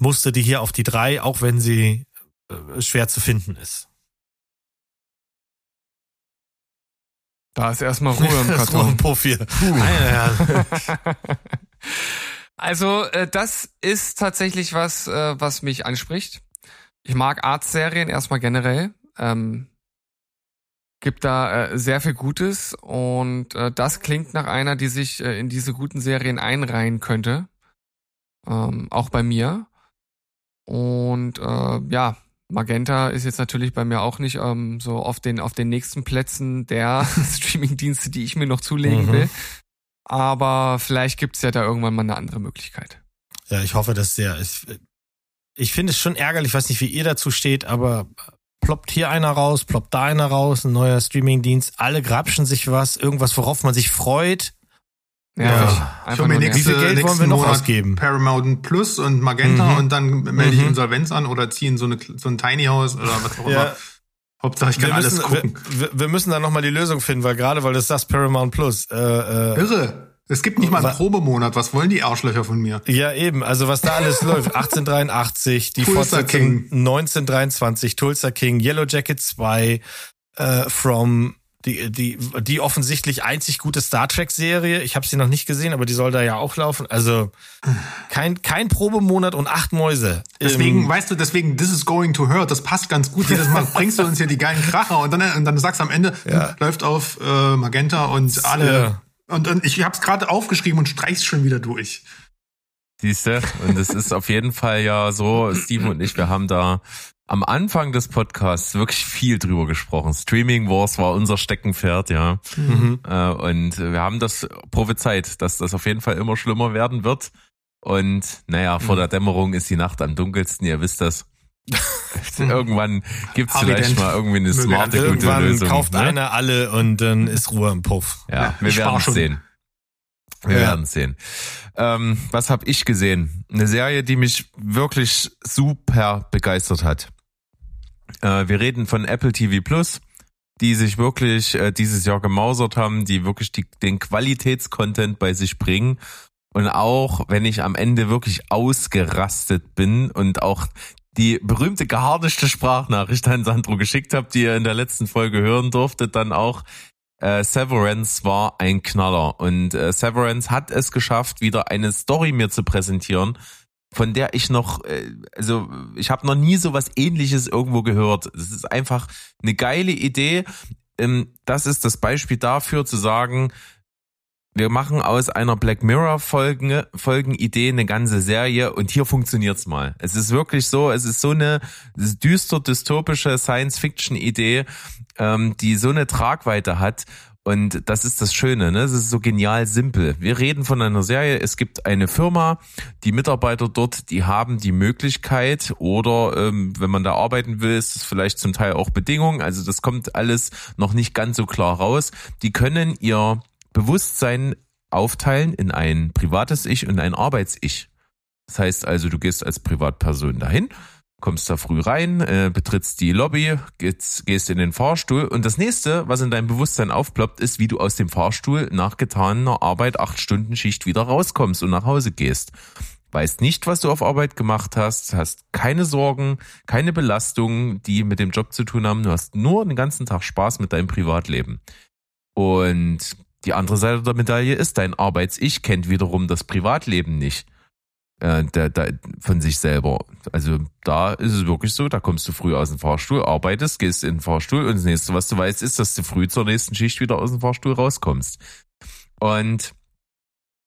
musste die hier auf die drei, auch wenn sie äh, schwer zu finden ist. Da ist erstmal Ruhe im Karton. ein Puff hier. Naja, Also äh, das ist tatsächlich was, äh, was mich anspricht. Ich mag Artserien erstmal generell. Ähm, gibt da äh, sehr viel Gutes und äh, das klingt nach einer, die sich äh, in diese guten Serien einreihen könnte. Ähm, auch bei mir. Und äh, ja, Magenta ist jetzt natürlich bei mir auch nicht ähm, so auf den auf den nächsten Plätzen der Streamingdienste, die ich mir noch zulegen Mhm. will. Aber vielleicht gibt's ja da irgendwann mal eine andere Möglichkeit. Ja, ich hoffe, dass der. Ich, ich finde es schon ärgerlich, ich weiß nicht, wie ihr dazu steht, aber ploppt hier einer raus, ploppt da einer raus, ein neuer Streamingdienst, alle grapschen sich was, irgendwas, worauf man sich freut. Ja, Ja. ich- mir nur nächste, Wie viel Geld wollen wir noch Monat ausgeben? Paramount Plus und Magenta Mhm. und dann melde ich Mhm. Insolvenz an oder ziehe in so, eine, so ein Tiny House oder was auch Ja. immer. Hauptsache, ich kann wir, alles müssen, gucken. wir, wir- müssen da nochmal die Lösung finden, weil gerade weil du sagst Paramount Plus. Äh, äh, Irre. Es gibt nicht mal einen Probemonat. Was wollen die Arschlöcher von mir? ja, eben, also was da alles läuft. 1883, die Tulsa King. 1923, Tulsa King, Yellow Jacket 2, äh, From, die, die, die offensichtlich einzig gute Star Trek-Serie. Ich habe sie noch nicht gesehen, aber die soll da ja auch laufen. Also kein, kein Probemonat und acht Mäuse. Deswegen, Ähm, weißt du, deswegen, this is going to hurt, das passt ganz gut. Jedes Mal bringst du uns hier die geilen Kracher und dann, und dann sagst du am Ende, Ja. läuft auf äh, Magenta und alle. Ja. Und, und ich hab's gerade aufgeschrieben und streich's schon wieder durch. Siehste, und es ist auf jeden Fall ja so, Steven und ich, wir haben da am Anfang des Podcasts wirklich viel drüber gesprochen. Streaming Wars war unser Steckenpferd, ja. mhm. Äh, Und wir haben das prophezeit, dass das auf jeden Fall immer schlimmer werden wird. Und naja, vor der Dämmerung ist die Nacht am dunkelsten, ihr wisst das. Irgendwann gibt's Harry vielleicht mal irgendwie eine smarte, gute Irgendwann Lösung. kauft ne? einer alle und dann ist Ruhe im Puff. Ja, Ja, wir werden sehen. Wir Ja. werden sehen. Ähm, was habe ich gesehen? Eine Serie, die mich wirklich super begeistert hat. Äh, wir reden von Apple TV Plus, die sich wirklich äh, dieses Jahr gemausert haben, die wirklich die, den Qualitätscontent bei sich bringen. Und auch wenn ich am Ende wirklich ausgerastet bin und auch die berühmte geharnischte Sprachnachricht an Sandro geschickt habe, die ihr in der letzten Folge hören durftet, dann auch äh, Severance war ein Knaller und äh, Severance hat es geschafft, wieder eine Story mir zu präsentieren, von der ich noch, äh, also ich habe noch nie sowas ähnliches irgendwo gehört. Es ist einfach eine geile Idee. Ähm, das ist das Beispiel dafür zu sagen, wir machen aus einer Black Mirror Folgen, Folgenidee eine ganze Serie und hier funktioniert's mal. Es ist wirklich so, es ist so eine düster dystopische Science Fiction Idee, ähm, die so eine Tragweite hat. Und das ist das Schöne, ne? Es ist so genial simpel. Wir reden von einer Serie. Es gibt eine Firma, die Mitarbeiter dort, die haben die Möglichkeit oder ähm, wenn man da arbeiten will, ist es vielleicht zum Teil auch Bedingungen. Also das kommt alles noch nicht ganz so klar raus. Die können ihr Bewusstsein aufteilen in ein privates Ich und ein Arbeits-Ich. Das heißt also, du gehst als Privatperson dahin, kommst da früh rein, äh, betrittst die Lobby, gehst, gehst in den Fahrstuhl und das nächste, was in deinem Bewusstsein aufploppt, ist, wie du aus dem Fahrstuhl nach getaner Arbeit acht Stunden Schicht wieder rauskommst und nach Hause gehst. Weißt nicht, was du auf Arbeit gemacht hast, hast keine Sorgen, keine Belastungen, die mit dem Job zu tun haben. Du hast nur den ganzen Tag Spaß mit deinem Privatleben. Und die andere Seite der Medaille ist, dein Arbeits-Ich kennt wiederum das Privatleben nicht äh, der, der, von sich selber. Also da ist es wirklich so, da kommst du früh aus dem Fahrstuhl, arbeitest, gehst in den Fahrstuhl und das nächste, was du weißt, ist, dass du früh zur nächsten Schicht wieder aus dem Fahrstuhl rauskommst. Und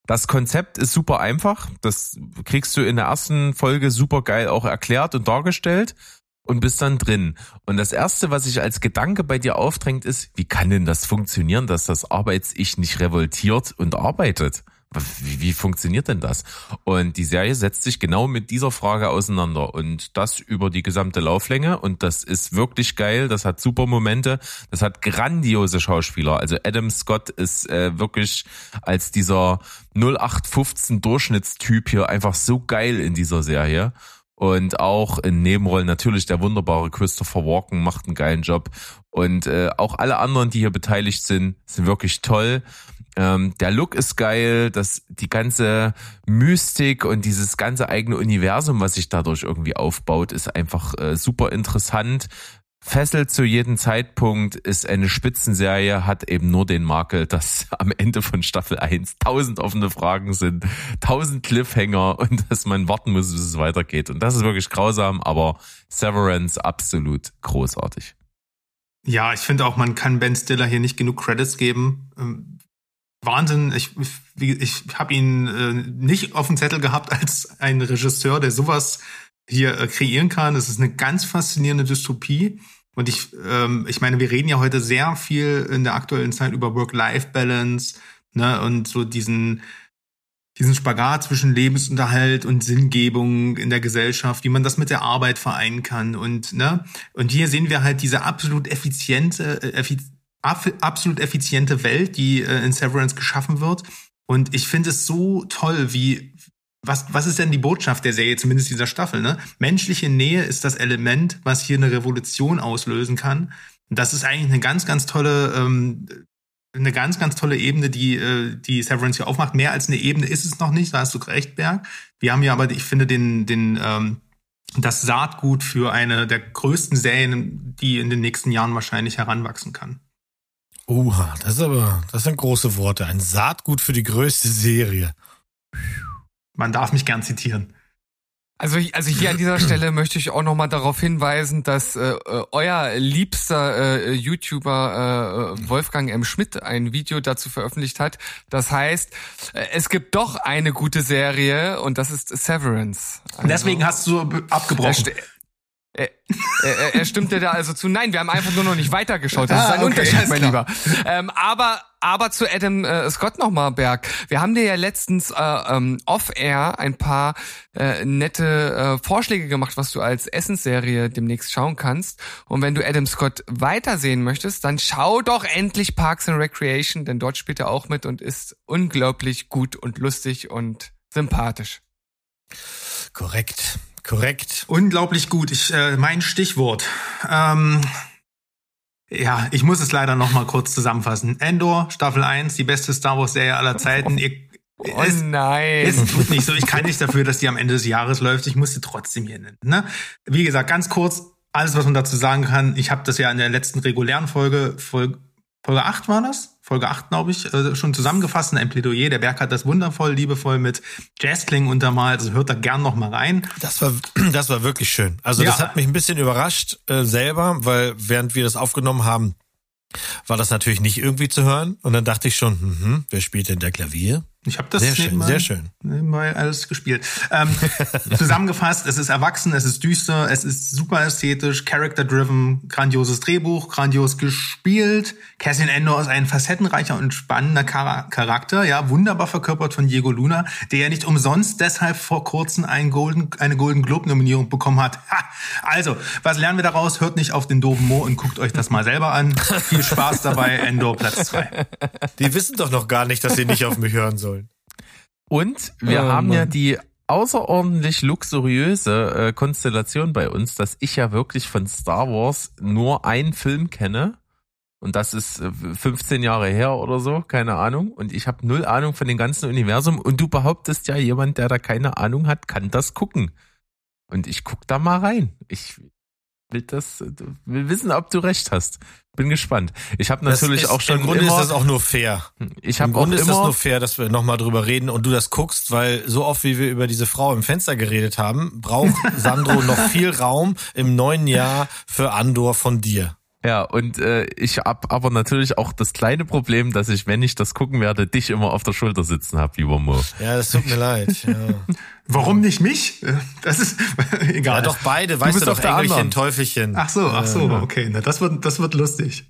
das Konzept ist super einfach. Das kriegst du in der ersten Folge super geil auch erklärt und dargestellt. Und bist dann drin. Und das erste, was sich als Gedanke bei dir aufdrängt, ist, wie kann denn das funktionieren, dass das Arbeits-Ich nicht revoltiert und arbeitet? Wie, wie funktioniert denn das? Und die Serie setzt sich genau mit dieser Frage auseinander und das über die gesamte Lauflänge und das ist wirklich geil, das hat super Momente, das hat grandiose Schauspieler. Also Adam Scott ist äh, wirklich als dieser 0815 Durchschnittstyp hier einfach so geil in dieser Serie. Und auch in Nebenrollen natürlich der wunderbare Christopher Walken macht einen geilen Job. Und äh, auch alle anderen, die hier beteiligt sind, sind wirklich toll. Ähm, der Look ist geil, das, die ganze Mystik und dieses ganze eigene Universum, was sich dadurch irgendwie aufbaut, ist einfach äh, super interessant. Fesselt zu jedem Zeitpunkt, ist eine Spitzenserie, hat eben nur den Makel, dass am Ende von Staffel 1 tausend offene Fragen sind, tausend Cliffhanger und dass man warten muss, bis es weitergeht. Und das ist wirklich grausam, aber Severance absolut großartig. Ja, ich finde auch, man kann Ben Stiller hier nicht genug Credits geben. Ähm, Wahnsinn, ich, ich, ich habe ihn äh, nicht auf dem Zettel gehabt als ein Regisseur, der sowas hier äh, kreieren kann. Es ist eine ganz faszinierende Dystopie. Und ich, ähm, ich meine, wir reden ja heute sehr viel in der aktuellen Zeit über Work-Life-Balance, ne, und so diesen, diesen Spagat zwischen Lebensunterhalt und Sinngebung in der Gesellschaft, wie man das mit der Arbeit vereinen kann. Und, ne, und hier sehen wir halt diese absolut effiziente, äh, absolut effiziente Welt, die äh, in Severance geschaffen wird. Und ich finde es so toll, wie, was, was ist denn die Botschaft der Serie, zumindest dieser Staffel, ne? Menschliche Nähe ist das Element, was hier eine Revolution auslösen kann. Das ist eigentlich eine ganz, ganz tolle, ähm, eine ganz, ganz tolle Ebene, die, äh, die Severance hier aufmacht. Mehr als eine Ebene ist es noch nicht, da hast du recht, Berg. Wir haben ja aber, ich finde, den, den, ähm, das Saatgut für eine der größten Serien, die in den nächsten Jahren wahrscheinlich heranwachsen kann. Oha, das ist aber, das sind große Worte. Ein Saatgut für die größte Serie. Man darf mich gern zitieren. Also, also hier an dieser Stelle möchte ich auch nochmal darauf hinweisen, dass äh, euer liebster äh, YouTuber äh, Wolfgang M. Schmidt ein Video dazu veröffentlicht hat. Das heißt, äh, es gibt doch eine gute Serie und das ist Severance. Also, Deswegen hast du abgebrochen. Er, er, er stimmte da also zu. Nein, wir haben einfach nur noch nicht weitergeschaut. Das Ah, ist ein okay, Unterschied, mein. Lieber. Ähm, aber aber zu Adam äh, Scott nochmal, Berg. Wir haben dir ja letztens äh, ähm, off-air ein paar äh, nette äh, Vorschläge gemacht, was du als Essensserie demnächst schauen kannst. Und wenn du Adam Scott weitersehen möchtest, dann schau doch endlich Parks and Recreation, denn dort spielt er auch mit und ist unglaublich gut und lustig und sympathisch. Korrekt, korrekt. Unglaublich gut. Ich, äh, mein Stichwort. Ähm, ja, ich muss es leider noch mal kurz zusammenfassen. Endor, Staffel 1, die beste Star Wars Serie aller Zeiten. Ihr, Oh es, nein. es tut nicht so. Ich kann nicht dafür, dass die am Ende des Jahres läuft. Ich muss sie trotzdem hier nennen. Ne? Wie gesagt, ganz kurz, alles, was man dazu sagen kann. Ich habe das ja in der letzten regulären Folge, Folge, Folge 8 war das? Folge 8, glaube ich, äh, schon zusammengefasst in ein Plädoyer. Der Berg hat das wundervoll, liebevoll mit Jazzklingen untermalt. Also hört da gern noch mal rein. Das war, das war wirklich schön. Also das Ja. hat mich ein bisschen überrascht äh, selber, weil während wir das aufgenommen haben, war das natürlich nicht irgendwie zu hören. Und dann dachte ich schon, hm, wer spielt denn der Klavier? Ich habe das Sehr schön, nebenbei- sehr schön. nebenbei alles gespielt. Ähm, zusammengefasst, es ist erwachsen, es ist düster, es ist super ästhetisch, character-driven, grandioses Drehbuch, grandios gespielt. Cassian Endor ist ein facettenreicher und spannender Chara Charakter, ja, wunderbar verkörpert von Diego Luna, der ja nicht umsonst deshalb vor kurzem einen Golden, eine Golden Globe-Nominierung bekommen hat. Ha! Also, was lernen wir daraus? Hört nicht auf den doofen Mo und guckt euch das mal selber an. Viel Spaß dabei, Endor Platz zwei. Die wissen doch noch gar nicht, dass sie nicht auf mich hören sollen. Und wir Oh, haben ja Mann. die außerordentlich luxuriöse äh, Konstellation bei uns, dass ich ja wirklich von Star Wars nur einen Film kenne. Und das ist äh, 15 Jahre her oder so, keine Ahnung. Und ich habe null Ahnung von dem ganzen Universum. Und du behauptest ja, jemand, der da keine Ahnung hat, kann das gucken. Und ich guck da mal rein. Ich will das, will wissen, ob du recht hast. Bin gespannt. Ich habe natürlich ist, auch schon Im Grunde immer, ist das auch nur fair. ich Im habe auch Grunde ist das immer nur fair, dass wir nochmal drüber reden und du das guckst, weil so oft wie wir über diese Frau im Fenster geredet haben, braucht Sandro noch viel Raum im neuen Jahr für Andor von dir. Ja, und äh, ich hab aber natürlich auch das kleine Problem, dass ich, wenn ich das gucken werde, dich immer auf der Schulter sitzen hab, lieber Mo. Ja, das tut mir leid. Ja. Warum nicht mich? Das ist egal. ja, doch beide, weißt bist du auf doch, der Engelchen, anderen. Teufelchen. Ach so, ach so, okay. Na, das wird, das wird lustig.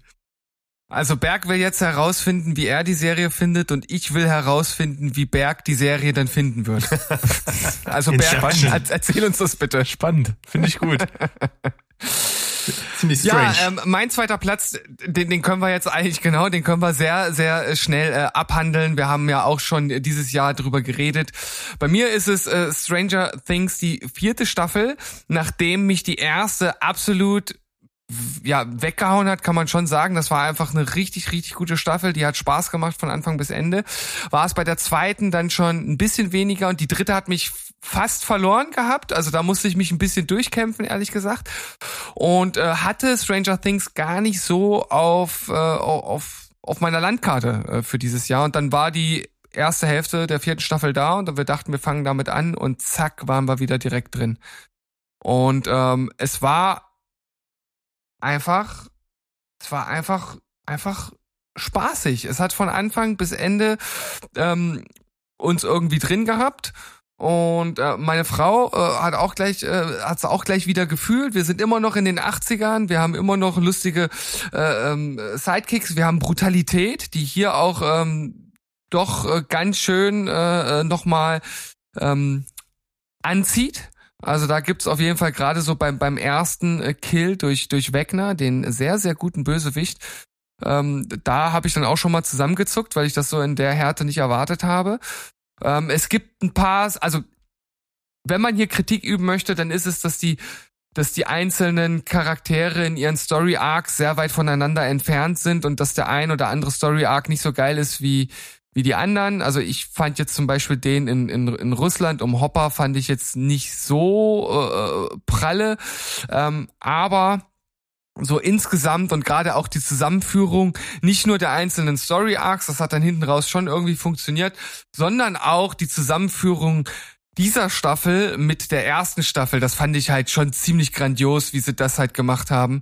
Also Berg will jetzt herausfinden, wie er die Serie findet und ich will herausfinden, wie Berg die Serie dann finden wird. Also Berg, er- erzähl uns das bitte. Spannend, finde ich gut. Ziemlich Ja, strange. ähm, mein zweiter Platz, den, den können wir jetzt eigentlich genau, den können wir sehr, sehr schnell äh, abhandeln. Wir haben ja auch schon dieses Jahr drüber geredet. Bei mir ist es äh, Stranger Things die vierte Staffel, nachdem mich die erste absolut ja, weggehauen hat, kann man schon sagen. Das war einfach eine richtig, richtig gute Staffel. Die hat Spaß gemacht von Anfang bis Ende. War es bei der zweiten dann schon ein bisschen weniger und die dritte hat mich fast verloren gehabt. Also da musste ich mich ein bisschen durchkämpfen, ehrlich gesagt. Und äh, hatte Stranger Things gar nicht so auf, äh, auf, auf meiner Landkarte äh, für dieses Jahr. Und dann war die erste Hälfte der vierten Staffel da und wir dachten, wir fangen damit an und zack, waren wir wieder direkt drin. Und ähm, es war einfach, es war einfach, einfach spaßig. Es hat von Anfang bis Ende ähm, uns irgendwie drin gehabt. Und äh, meine Frau äh, hat auch gleich, äh, hat es auch gleich wieder gefühlt. Wir sind immer noch in den 80ern, wir haben immer noch lustige äh, ähm, Sidekicks, wir haben Brutalität, die hier auch ähm, doch äh, ganz schön äh, äh, nochmal ähm, anzieht. Also da gibt's auf jeden Fall gerade so beim, beim ersten äh, Kill durch, durch Wegner, den sehr, sehr guten Bösewicht, ähm, da habe ich dann auch schon mal zusammengezuckt, weil ich das so in der Härte nicht erwartet habe. Ähm, es gibt ein paar, also wenn man hier Kritik üben möchte, dann ist es, dass die, dass die einzelnen Charaktere in ihren Story Arcs sehr weit voneinander entfernt sind und dass der ein oder andere Story Arc nicht so geil ist wie wie die anderen. Also ich fand jetzt zum Beispiel den in, in, in Russland um Hopper fand ich jetzt nicht so äh, pralle, ähm, aber so insgesamt und gerade auch die Zusammenführung nicht nur der einzelnen Story Arcs, das hat dann hinten raus schon irgendwie funktioniert, sondern auch die Zusammenführung dieser Staffel mit der ersten Staffel, das fand ich halt schon ziemlich grandios, wie sie das halt gemacht haben.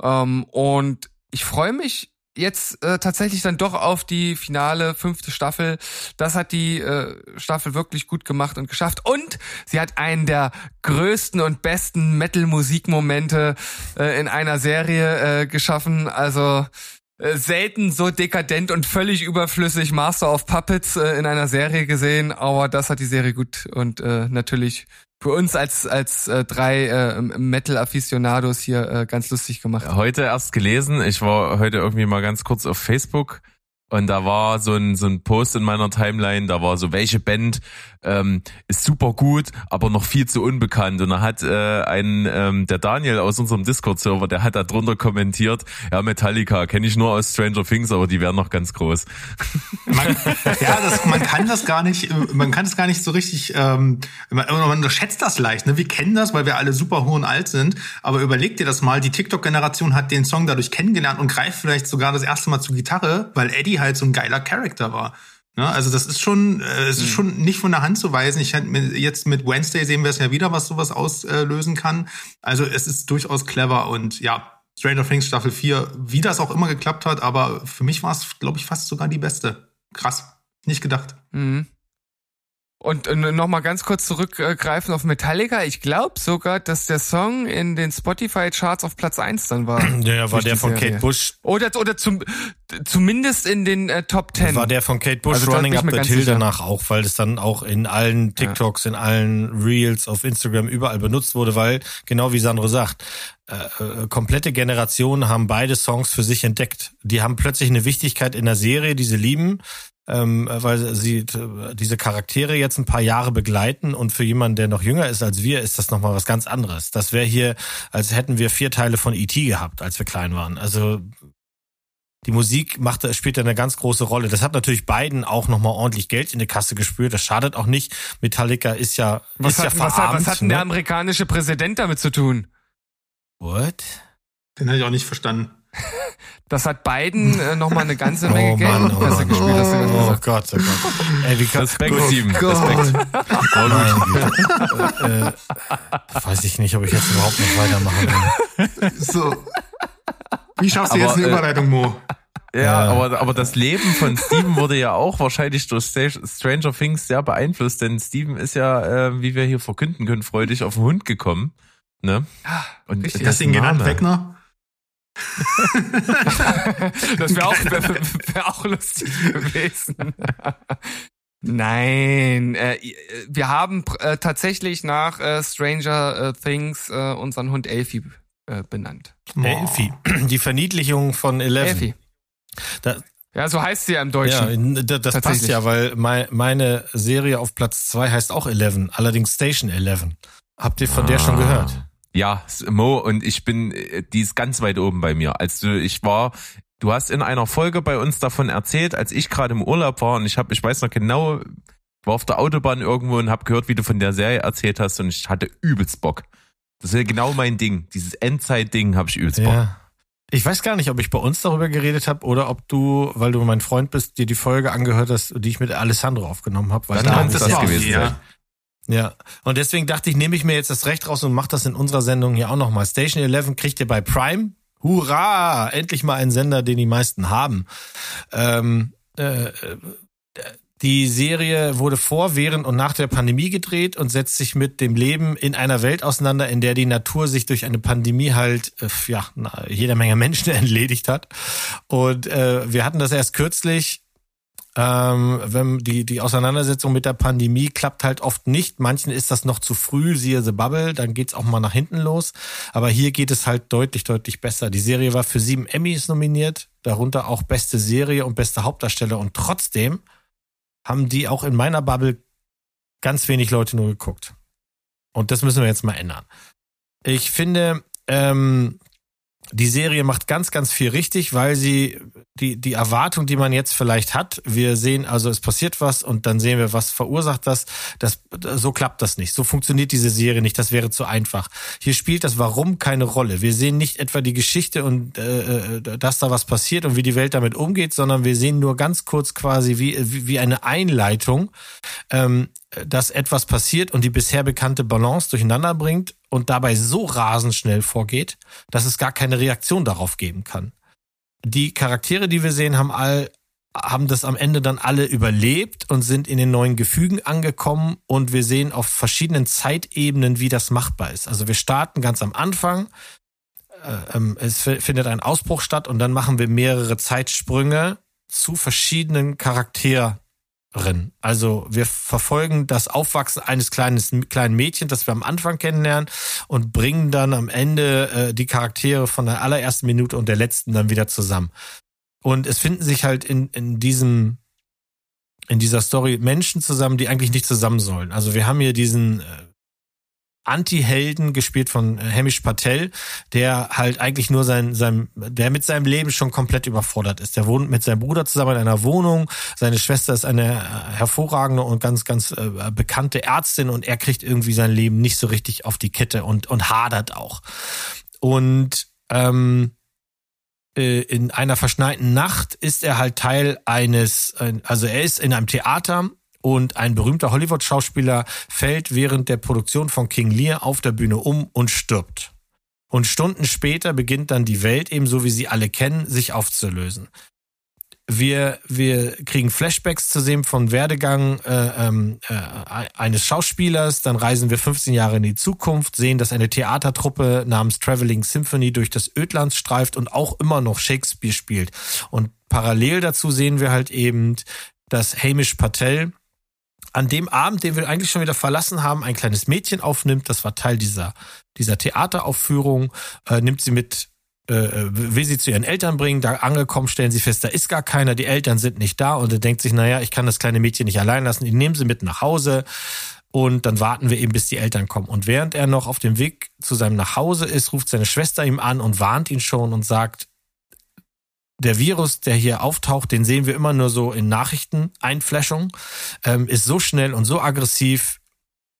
Ähm, und ich freue mich jetzt äh, tatsächlich dann doch auf die finale fünfte Staffel. Das hat die äh, Staffel wirklich gut gemacht und geschafft. Und sie hat einen der größten und besten Metal-Musikmomente äh, in einer Serie äh, geschaffen. Also äh, selten so dekadent und völlig überflüssig Master of Puppets äh, in einer Serie gesehen, aber das hat die Serie gut und äh, natürlich für uns als als äh, drei äh, Metal-Aficionados hier äh, ganz lustig gemacht. Heute erst gelesen, ich war heute irgendwie mal ganz kurz auf Facebook und da war so ein, so ein Post in meiner Timeline, da war so, welche Band ähm, ist super gut, aber noch viel zu unbekannt. Und da hat äh, ein, ähm, der Daniel aus unserem Discord-Server, der hat da drunter kommentiert, ja, Metallica kenne ich nur aus Stranger Things, aber die wären noch ganz groß. Man, ja, das, man kann das gar nicht, äh, man kann es gar nicht so richtig, ähm, man, man unterschätzt das leicht. Ne? Wir kennen das, weil wir alle super hoch und alt sind. Aber überleg dir das mal, die TikTok-Generation hat den Song dadurch kennengelernt und greift vielleicht sogar das erste Mal zur Gitarre, weil Eddie halt so ein geiler Charakter war. Ne? Also das ist schon, äh, es ist schon nicht von der Hand zu weisen. Ich hätte mir- jetzt mit Wednesday sehen wir es ja wieder, was sowas auslösen kann. Also es ist durchaus clever und ja, Stranger Things Staffel 4, wie das auch immer geklappt hat, aber für mich war es, glaube ich, fast sogar die beste. Krass. Nicht gedacht. Mhm. Und äh, nochmal ganz kurz zurückgreifen auf Metallica. Ich glaube sogar, dass der Song in den Spotify-Charts auf Platz 1 dann war. Ja, ja, war der von Serie. Kate Bush. Oder, oder zum, zumindest in den äh, Top 10. War der von Kate Bush Also Running Up the Hill danach auch, weil es dann auch in allen TikToks, in allen Reels auf Instagram überall benutzt wurde, weil, genau wie Sandro sagt, äh, äh, komplette Generationen haben beide Songs für sich entdeckt. Die haben plötzlich eine Wichtigkeit in der Serie, die sie lieben, ähm, weil sie diese Charaktere jetzt ein paar Jahre begleiten und für jemanden, der noch jünger ist als wir, ist das nochmal was ganz anderes. Das wäre hier, als hätten wir vier Teile von E.T. gehabt, als wir klein waren. Also die Musik macht, spielt da eine ganz große Rolle. Das hat natürlich beiden auch nochmal ordentlich Geld in die Kasse gespürt. Das schadet auch nicht. Metallica ist ja, was, ist hat, ja was, hat, verarmt. was hat denn der ne? amerikanische Präsident damit zu tun? What? Den hatte ich auch nicht verstanden. Das hat Biden äh, nochmal eine ganze Menge Oh Geld Mann, oh Mann. gespielt. hast du das Oh gesagt. Gott, oh Gott. Ey, wie kann, Respekt, Gut. Steven, Gott. Respekt. Meine Güte. äh, weiß ich nicht, ob ich jetzt überhaupt noch weitermachen will. So. Wie schaffst du Aber, jetzt eine äh, Überleitung, Mo? Ja, Ja. aber, aber das Leben von Steven wurde ja auch wahrscheinlich durch Stranger Things sehr beeinflusst, denn Steven ist ja, äh, wie wir hier verkünden können, freudig auf den Hund gekommen. Ne? Und richtig. Hast du ihn genannt, Wegner? Das wäre auch, wär, wär auch lustig gewesen. Nein, äh, wir haben äh, tatsächlich nach äh, Stranger äh, Things äh, unseren Hund Elfie äh, benannt. Elfie. Die Verniedlichung von Eleven. Elfie. Da, Ja, so heißt sie ja im ja, Deutschen. in- da- das passt ja, weil mei- meine Serie auf Platz zwei heißt auch Eleven, allerdings Station Eleven. Habt ihr von der schon Ah. gehört? Ja, Mo und ich bin, äh, die ist ganz weit oben bei mir. Als du, ich war, du hast in einer Folge bei uns davon erzählt, als ich gerade im Urlaub war und ich habe, ich weiß noch genau, war auf der Autobahn irgendwo und habe gehört, wie du von der Serie erzählt hast und ich hatte übelst Bock. Das ist ja genau mein Ding. Dieses Endzeit-Ding habe ich übelst Bock. Ja. Ich weiß gar nicht, ob ich bei uns darüber geredet habe oder ob du, weil du mein Freund bist, dir die Folge angehört hast, die ich mit Alessandro aufgenommen habe. Dann da kann hab es ich das ja- gewesen sein. Ja, und deswegen dachte ich, nehme ich mir jetzt das Recht raus und mache das in unserer Sendung hier auch nochmal. Station 11 kriegt ihr bei Prime. Hurra! Endlich mal ein Sender, den die meisten haben. Ähm, äh, äh, die Serie wurde vor, während und nach der Pandemie gedreht und setzt sich mit dem Leben in einer Welt auseinander, in der die Natur sich durch eine Pandemie halt äh, ja na, jeder Menge Menschen entledigt hat. Und äh, wir hatten das erst kürzlich ähm, wenn die, die Auseinandersetzung mit der Pandemie klappt halt oft nicht. Manchen ist das noch zu früh, siehe The Bubble, dann geht's auch mal nach hinten los. Aber hier geht es halt deutlich, deutlich besser. Die Serie war für sieben Emmys nominiert, darunter auch beste Serie und beste Hauptdarsteller. Und trotzdem haben die auch in meiner Bubble ganz wenig Leute nur geguckt. Und das müssen wir jetzt mal ändern. Ich finde, ähm, die Serie macht ganz, ganz viel richtig, weil sie die, die Erwartung, die man jetzt vielleicht hat, wir sehen also, es passiert was und dann sehen wir, was verursacht das. das. So klappt das nicht. So funktioniert diese Serie nicht. Das wäre zu einfach. Hier spielt das Warum keine Rolle. Wir sehen nicht etwa die Geschichte und äh, äh, dass da was passiert und wie die Welt damit umgeht, sondern wir sehen nur ganz kurz quasi wie, wie eine Einleitung, ähm, dass etwas passiert und die bisher bekannte Balance durcheinander bringt und dabei so rasend schnell vorgeht, dass es gar keine Reaktion darauf geben kann. Die Charaktere, die wir sehen, haben all haben das am Ende dann alle überlebt und sind in den neuen Gefügen angekommen und wir sehen auf verschiedenen Zeitebenen, wie das machbar ist. Also wir starten ganz am Anfang, äh, ähm, es fi- findet ein Ausbruch statt und dann machen wir mehrere Zeitsprünge zu verschiedenen Charakteren. Also wir verfolgen das Aufwachsen eines kleines, kleinen Mädchens, das wir am Anfang kennenlernen und bringen dann am Ende äh, die Charaktere von der allerersten Minute und der letzten dann wieder zusammen. Und es finden sich halt in, in diesem in dieser Story Menschen zusammen, die eigentlich nicht zusammen sollen. Also wir haben hier diesen äh, Anti-Helden gespielt von äh, Hamish Patel, der halt eigentlich nur sein, sein, der mit seinem Leben schon komplett überfordert ist. Der wohnt mit seinem Bruder zusammen in einer Wohnung. Seine Schwester ist eine äh, hervorragende und ganz, ganz äh, bekannte Ärztin und er kriegt irgendwie sein Leben nicht so richtig auf die Kette und, und hadert auch. Und ähm, äh, in einer verschneiten Nacht ist er halt Teil eines, also er ist in einem Theater und ein berühmter Hollywood-Schauspieler fällt während der Produktion von King Lear auf der Bühne um und stirbt. Und Stunden später beginnt dann die Welt, ebenso wie sie alle kennen, sich aufzulösen. Wir, wir kriegen Flashbacks zu sehen vom Werdegang äh, ähm, äh, eines Schauspielers. Dann reisen wir 15 Jahre in die Zukunft, sehen, dass eine Theatertruppe namens Traveling Symphony durch das Ödland streift und auch immer noch Shakespeare spielt. Und parallel dazu sehen wir halt eben, dass Hamish Patel an dem Abend, den wir eigentlich schon wieder verlassen haben, ein kleines Mädchen aufnimmt. Das war Teil dieser, dieser Theateraufführung, äh, nimmt sie mit äh, will sie zu ihren Eltern bringen, da angekommen stellen sie fest, da ist gar keiner, die Eltern sind nicht da. Und er denkt sich, naja, ich kann das kleine Mädchen nicht allein lassen, ich nehme sie mit nach Hause. Und dann warten wir eben, bis die Eltern kommen. Und während er noch auf dem Weg zu seinem Nachhause ist, ruft seine Schwester ihm an und warnt ihn schon und sagt, der Virus, der hier auftaucht, den sehen wir immer nur so in Nachrichteneinfläschung, ähm, ist so schnell und so aggressiv,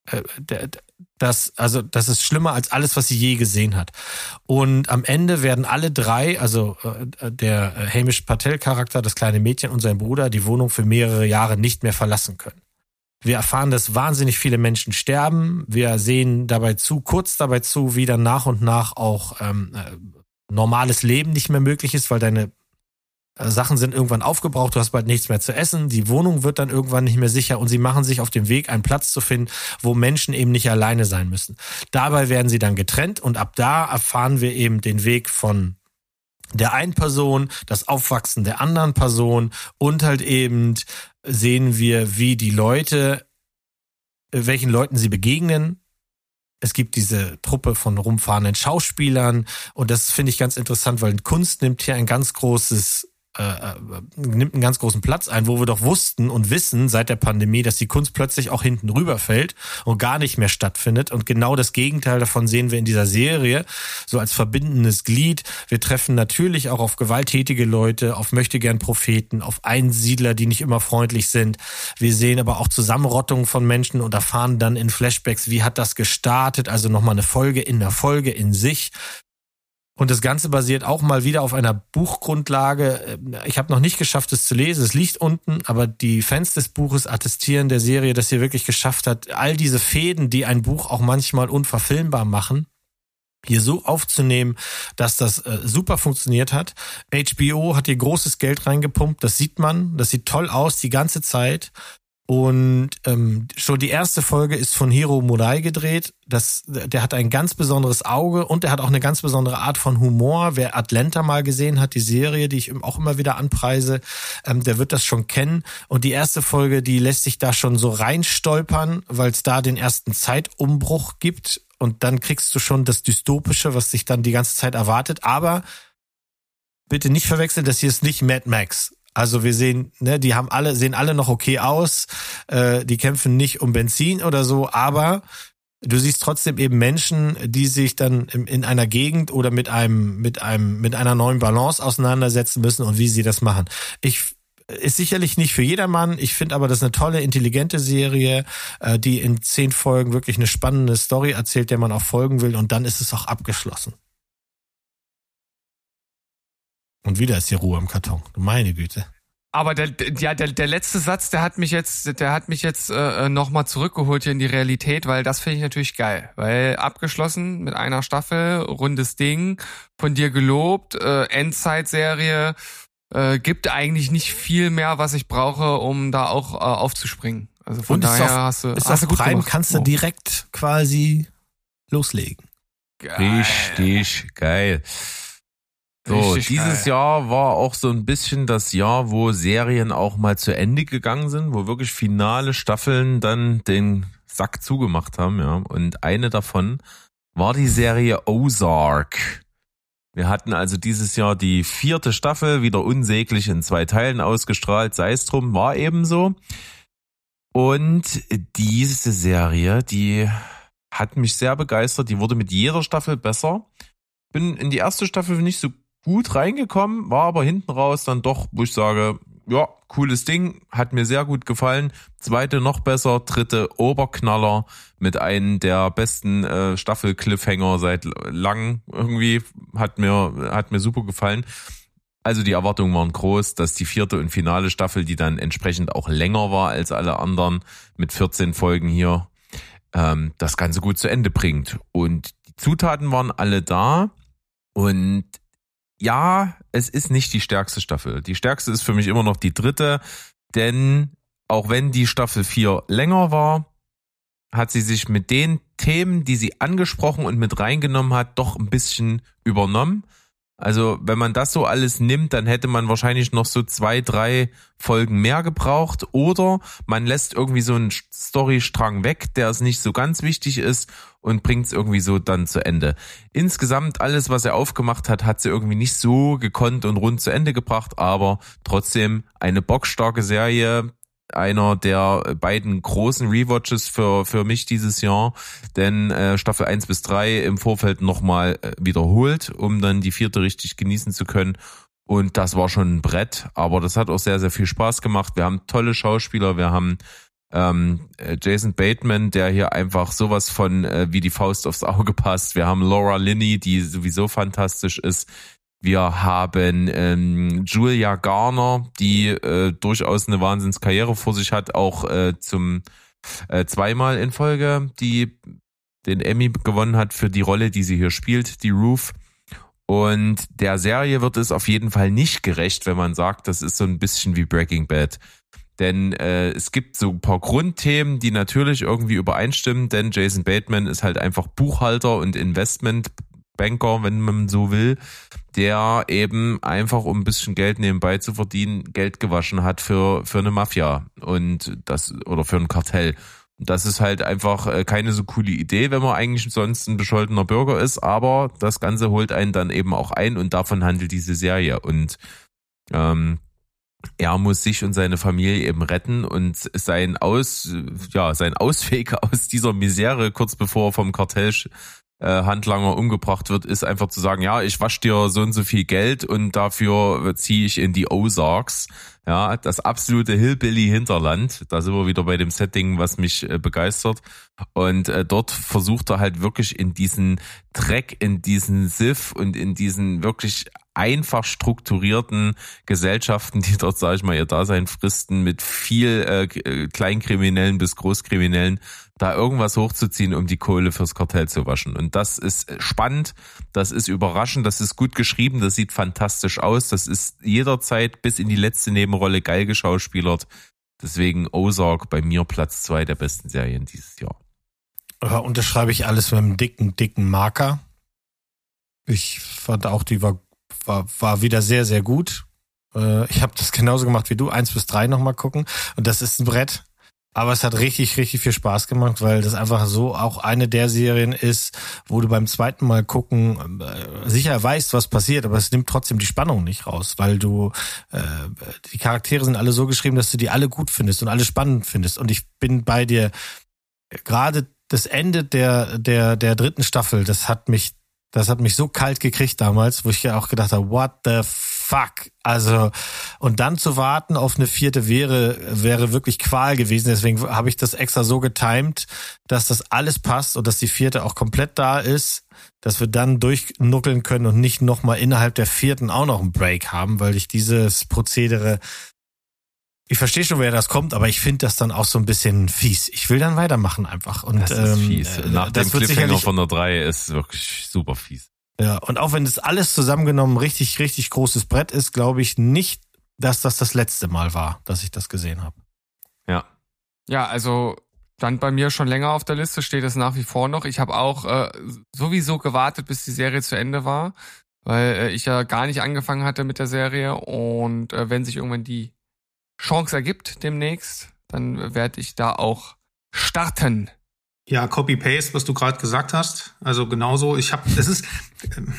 äh, der, also, das ist schlimmer als alles, was sie je gesehen hat. Und am Ende werden alle drei, also äh, der äh, Hamish Patel-Charakter, das kleine Mädchen und sein Bruder, die Wohnung für mehrere Jahre nicht mehr verlassen können. Wir erfahren, dass wahnsinnig viele Menschen sterben. Wir sehen dabei zu, kurz dabei zu, wie dann nach und nach auch ähm, normales Leben nicht mehr möglich ist, weil deine äh, Sachen sind irgendwann aufgebraucht, du hast bald nichts mehr zu essen, die Wohnung wird dann irgendwann nicht mehr sicher und sie machen sich auf dem Weg, einen Platz zu finden, wo Menschen eben nicht alleine sein müssen. Dabei werden sie dann getrennt und ab da erfahren wir eben den Weg von der einen Person, das Aufwachsen der anderen Person und halt eben sehen wir, wie die Leute, äh, welchen Leuten sie begegnen. Es gibt diese Truppe von rumfahrenden Schauspielern und das finde ich ganz interessant, weil Kunst nimmt hier ein ganz großes äh, äh, nimmt einen ganz großen Platz ein, wo wir doch wussten und wissen seit der Pandemie, dass die Kunst plötzlich auch hinten rüberfällt und gar nicht mehr stattfindet. Und genau das Gegenteil davon sehen wir in dieser Serie, so als verbindendes Glied. Wir treffen natürlich auch auf gewalttätige Leute, auf möchtegern Propheten, auf Einsiedler, die nicht immer freundlich sind. Wir sehen aber auch Zusammenrottungen von Menschen und erfahren dann in Flashbacks, wie hat das gestartet, also nochmal eine Folge in der Folge in sich. Und das Ganze basiert auch mal wieder auf einer Buchgrundlage. Ich habe noch nicht geschafft, es zu lesen. Es liegt unten, aber die Fans des Buches attestieren der Serie, dass sie wirklich geschafft hat, all diese Fäden, die ein Buch auch manchmal unverfilmbar machen, hier so aufzunehmen, dass das äh, super funktioniert hat. HBO hat hier großes Geld reingepumpt, das sieht man, das sieht toll aus die ganze Zeit. Und ähm, schon die erste Folge ist von Hiro Murai gedreht. Das, der hat ein ganz besonderes Auge und der hat auch eine ganz besondere Art von Humor. Wer Atlanta mal gesehen hat, die Serie, die ich auch immer wieder anpreise, ähm, der wird das schon kennen. Und die erste Folge, die lässt sich da schon so reinstolpern, weil es da den ersten Zeitumbruch gibt. Und dann kriegst du schon das Dystopische, was sich dann die ganze Zeit erwartet. Aber bitte nicht verwechseln, das hier ist nicht Mad Max. Also wir sehen, ne, die haben alle, sehen alle noch okay aus, äh, die kämpfen nicht um Benzin oder so, aber du siehst trotzdem eben Menschen, die sich dann in, in einer Gegend oder mit einem, mit einem, mit einer neuen Balance auseinandersetzen müssen und wie sie das machen. Ich ist sicherlich nicht für jedermann. Ich finde aber, das ist eine tolle, intelligente Serie, äh, die in zehn Folgen wirklich eine spannende Story erzählt, der man auch folgen will und dann ist es auch abgeschlossen. Und wieder ist hier Ruhe im Karton. Meine Güte. Aber der, ja, der, der letzte Satz, der hat mich jetzt, der hat mich jetzt äh, nochmal zurückgeholt hier in die Realität, weil das finde ich natürlich geil. Weil abgeschlossen mit einer Staffel, rundes Ding, von dir gelobt, äh, Endzeitserie, äh, gibt eigentlich nicht viel mehr, was ich brauche, um da auch äh, aufzuspringen. Also von Und ist daher auf, hast du, ist hast du gut Prime, gemacht. kannst du Oh. direkt quasi loslegen. Geil. Richtig geil. So, Richtig dieses geil. Jahr war auch so ein bisschen das Jahr, wo Serien auch mal zu Ende gegangen sind, wo wirklich finale Staffeln dann den Sack zugemacht haben, ja. Und eine davon war die Serie Ozark. Wir hatten also dieses Jahr die vierte Staffel, wieder unsäglich in zwei Teilen ausgestrahlt, sei es drum, war ebenso. Und diese Serie, die hat mich sehr begeistert, die wurde mit jeder Staffel besser. Bin in die erste Staffel nicht so gut reingekommen, war aber hinten raus dann doch, wo ich sage, ja, cooles Ding, hat mir sehr gut gefallen. Zweite noch besser, dritte Oberknaller mit einem der besten äh, Staffel-Cliffhanger seit langem irgendwie, hat mir, hat mir super gefallen. Also die Erwartungen waren groß, dass die vierte und finale Staffel, die dann entsprechend auch länger war als alle anderen, mit 14 Folgen hier, ähm, das Ganze gut zu Ende bringt. Und die Zutaten waren alle da. Und ja, es ist nicht die stärkste Staffel. Die stärkste ist für mich immer noch die dritte, denn auch wenn die Staffel 4 länger war, hat sie sich mit den Themen, die sie angesprochen und mit reingenommen hat, doch ein bisschen übernommen. Also wenn man das so alles nimmt, dann hätte man wahrscheinlich noch so zwei, drei Folgen mehr gebraucht. Oder man lässt irgendwie so einen Storystrang weg, der es nicht so ganz wichtig ist und bringt es irgendwie so dann zu Ende. Insgesamt alles, was er aufgemacht hat, hat sie irgendwie nicht so gekonnt und rund zu Ende gebracht, aber trotzdem eine bockstarke Serie, einer der beiden großen Rewatches für, für mich dieses Jahr, denn äh, Staffel 1 bis 3 im Vorfeld nochmal äh, wiederholt, um dann die vierte richtig genießen zu können. Und das war schon ein Brett, aber das hat auch sehr, sehr viel Spaß gemacht. Wir haben tolle Schauspieler, wir haben ähm, äh, Jason Bateman, der hier einfach sowas von äh, wie die Faust aufs Auge passt. Wir haben Laura Linney, die sowieso fantastisch ist. Wir haben ähm, Julia Garner, die äh, durchaus eine Wahnsinnskarriere vor sich hat, auch äh, zum äh, zweimal in Folge, die den Emmy gewonnen hat für die Rolle, die sie hier spielt, die Ruth. Und der Serie wird es auf jeden Fall nicht gerecht, wenn man sagt, das ist so ein bisschen wie Breaking Bad. Denn äh, es gibt so ein paar Grundthemen, die natürlich irgendwie übereinstimmen, denn Jason Bateman ist halt einfach Buchhalter und Investmentbanker, wenn man so will, der eben einfach, um ein bisschen Geld nebenbei zu verdienen, Geld gewaschen hat für, für eine Mafia und das oder für ein Kartell. Das ist halt einfach äh, keine so coole Idee, wenn man eigentlich sonst ein bescholtener Bürger ist, aber das Ganze holt einen dann eben auch ein und davon handelt diese Serie. Und ähm, er muss sich und seine Familie eben retten und sein Aus, ja, sein Ausweg aus dieser Misere, kurz bevor er vom Kartell Handlanger umgebracht wird, ist einfach zu sagen, ja, ich wasch dir so und so viel Geld und dafür ziehe ich in die Ozarks ja, das absolute Hillbilly-Hinterland. Da sind wir wieder bei dem Setting, was mich äh, begeistert. Und äh, dort versucht er halt wirklich in diesen Dreck, in diesen Siff und in diesen wirklich einfach strukturierten Gesellschaften, die dort, sage ich mal, ihr Dasein fristen, mit viel äh, äh, Kleinkriminellen bis Großkriminellen, da irgendwas hochzuziehen, um die Kohle fürs Kartell zu waschen. Und das ist spannend, das ist überraschend, das ist gut geschrieben, das sieht fantastisch aus, das ist jederzeit bis in die letzte Nebenrolle geil geschauspielert. Deswegen Ozark bei mir Platz zwei der besten Serien dieses Jahr. Ja, unterschreibe ich alles mit einem dicken, dicken Marker. Ich fand auch, die war, war, war wieder sehr, sehr gut. Äh, Ich habe das genauso gemacht wie du, eins bis drei nochmal gucken. Und das ist ein Brett. Aber es hat richtig, richtig viel Spaß gemacht, weil das einfach so auch eine der Serien ist, wo du beim zweiten Mal gucken äh, sicher weißt, was passiert, aber es nimmt trotzdem die Spannung nicht raus, weil du äh, die Charaktere sind alle so geschrieben, dass du die alle gut findest und alle spannend findest. Und ich bin bei dir gerade das Ende der der der dritten Staffel, das hat mich das hat mich so kalt gekriegt damals, wo ich ja auch gedacht habe, what the fuck? Also, und dann zu warten auf eine vierte wäre, wäre wirklich Qual gewesen. Deswegen habe ich das extra so getimed, dass das alles passt und dass die vierte auch komplett da ist, dass wir dann durchnuckeln können und nicht nochmal innerhalb der vierten auch noch einen Break haben, weil ich dieses Prozedere ich verstehe schon, wer das kommt, aber ich finde das dann auch so ein bisschen fies. Ich will dann weitermachen einfach. Und, Das ist ähm, fies. äh, Nach das dem wird Cliffhanger von der 3 ist wirklich super fies. Ja, und auch wenn das alles zusammengenommen richtig, richtig großes Brett ist, glaube ich nicht, dass das das letzte Mal war, dass ich das gesehen habe. Ja. Ja, also stand bei mir schon länger auf der Liste, steht es nach wie vor noch. Ich habe auch äh, sowieso gewartet, bis die Serie zu Ende war, weil äh, ich ja gar nicht angefangen hatte mit der Serie. Und äh, wenn sich irgendwann die Chance ergibt demnächst, dann werde ich da auch starten. Ja, Copy-Paste, was du gerade gesagt hast. Also genauso. Ich habe, das ist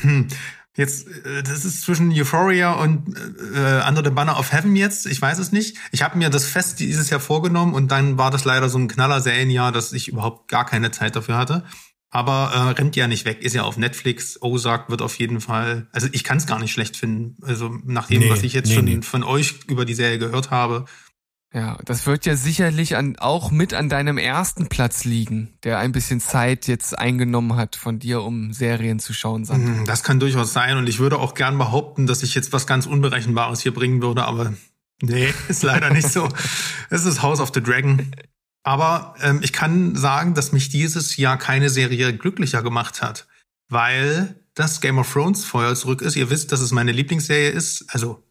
hm, jetzt, äh, das ist zwischen Euphoria und äh, Under the Banner of Heaven jetzt. Ich weiß es nicht. Ich habe mir das Fest dieses Jahr vorgenommen und dann war das leider so ein Knaller-Serienjahr, dass ich überhaupt gar keine Zeit dafür hatte. Aber äh, rennt ja nicht weg, ist ja auf Netflix. Ozark wird auf jeden Fall. Also ich kann es gar nicht schlecht finden. Also nach dem, Nee, was ich jetzt nee, schon nee. von euch über die Serie gehört habe, Ja, das wird ja sicherlich an, auch mit an deinem ersten Platz liegen, der ein bisschen Zeit jetzt eingenommen hat von dir, um Serien zu schauen, Sandra. Hm, Das kann durchaus sein und ich würde auch gern behaupten, dass ich jetzt was ganz Unberechenbares hier bringen würde, aber nee, ist leider nicht so. Es ist House of the Dragon. Aber ähm, ich kann sagen, dass mich dieses Jahr keine Serie glücklicher gemacht hat, weil das Game of Thrones Feuer zurück ist. Ihr wisst, dass es meine Lieblingsserie ist, also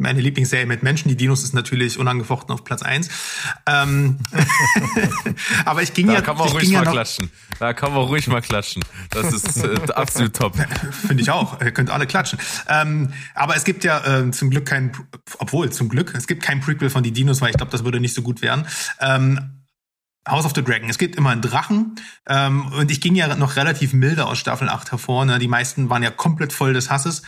meine Lieblingsserie mit Menschen. Die Dinos ist natürlich unangefochten auf Platz eins. Ähm, aber ich ging Da ja, kann man ruhig ja mal noch, klatschen. Da kann man ruhig mal klatschen. Das ist äh, absolut top. Finde ich auch. Ihr könnt alle klatschen. Ähm, aber es gibt ja äh, zum Glück kein, obwohl zum Glück, es gibt kein Prequel von die Dinos, weil ich glaube, das würde nicht so gut werden. Ähm, House of the Dragon. Es gibt immer einen Drachen. Ähm, und ich ging ja noch relativ milde aus Staffel 8 hervor. Ne? Die meisten waren ja komplett voll des Hasses.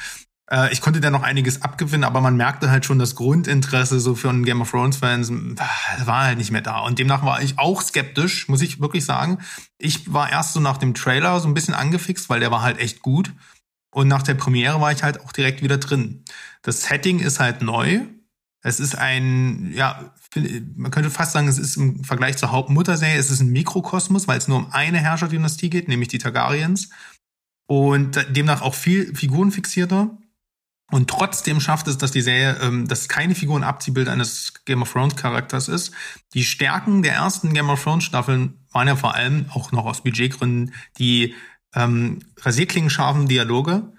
Äh, ich konnte da noch einiges abgewinnen, aber man merkte halt schon das Grundinteresse so für einen Game of Thrones Fans äh, war halt nicht mehr da. Und demnach war ich auch skeptisch, muss ich wirklich sagen. Ich war erst so nach dem Trailer so ein bisschen angefixt, weil der war halt echt gut. Und nach der Premiere war ich halt auch direkt wieder drin. Das Setting ist halt neu. Es ist ein, ja, man könnte fast sagen, es ist im Vergleich zur Hauptmutterserie, es ist ein Mikrokosmos, weil es nur um eine Herrscherdynastie geht, nämlich die Targaryens. Und demnach auch viel figurenfixierter. Und trotzdem schafft es, dass die Serie, ähm, dass keine Figur Abziehbild eines Game of Thrones Charakters ist. Die Stärken der ersten Game of Thrones Staffeln waren ja vor allem auch noch aus Budgetgründen die ähm, rasierklingenscharfen Dialoge,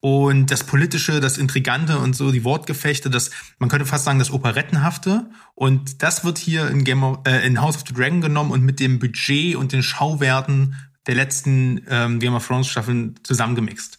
Und das Politische, das Intrigante und so, die Wortgefechte, das, man könnte fast sagen, das Operettenhafte. Und das wird hier in, Game of, äh, in House of the Dragon genommen und mit dem Budget und den Schauwerten der letzten ähm, Game of Thrones Staffeln zusammengemixt.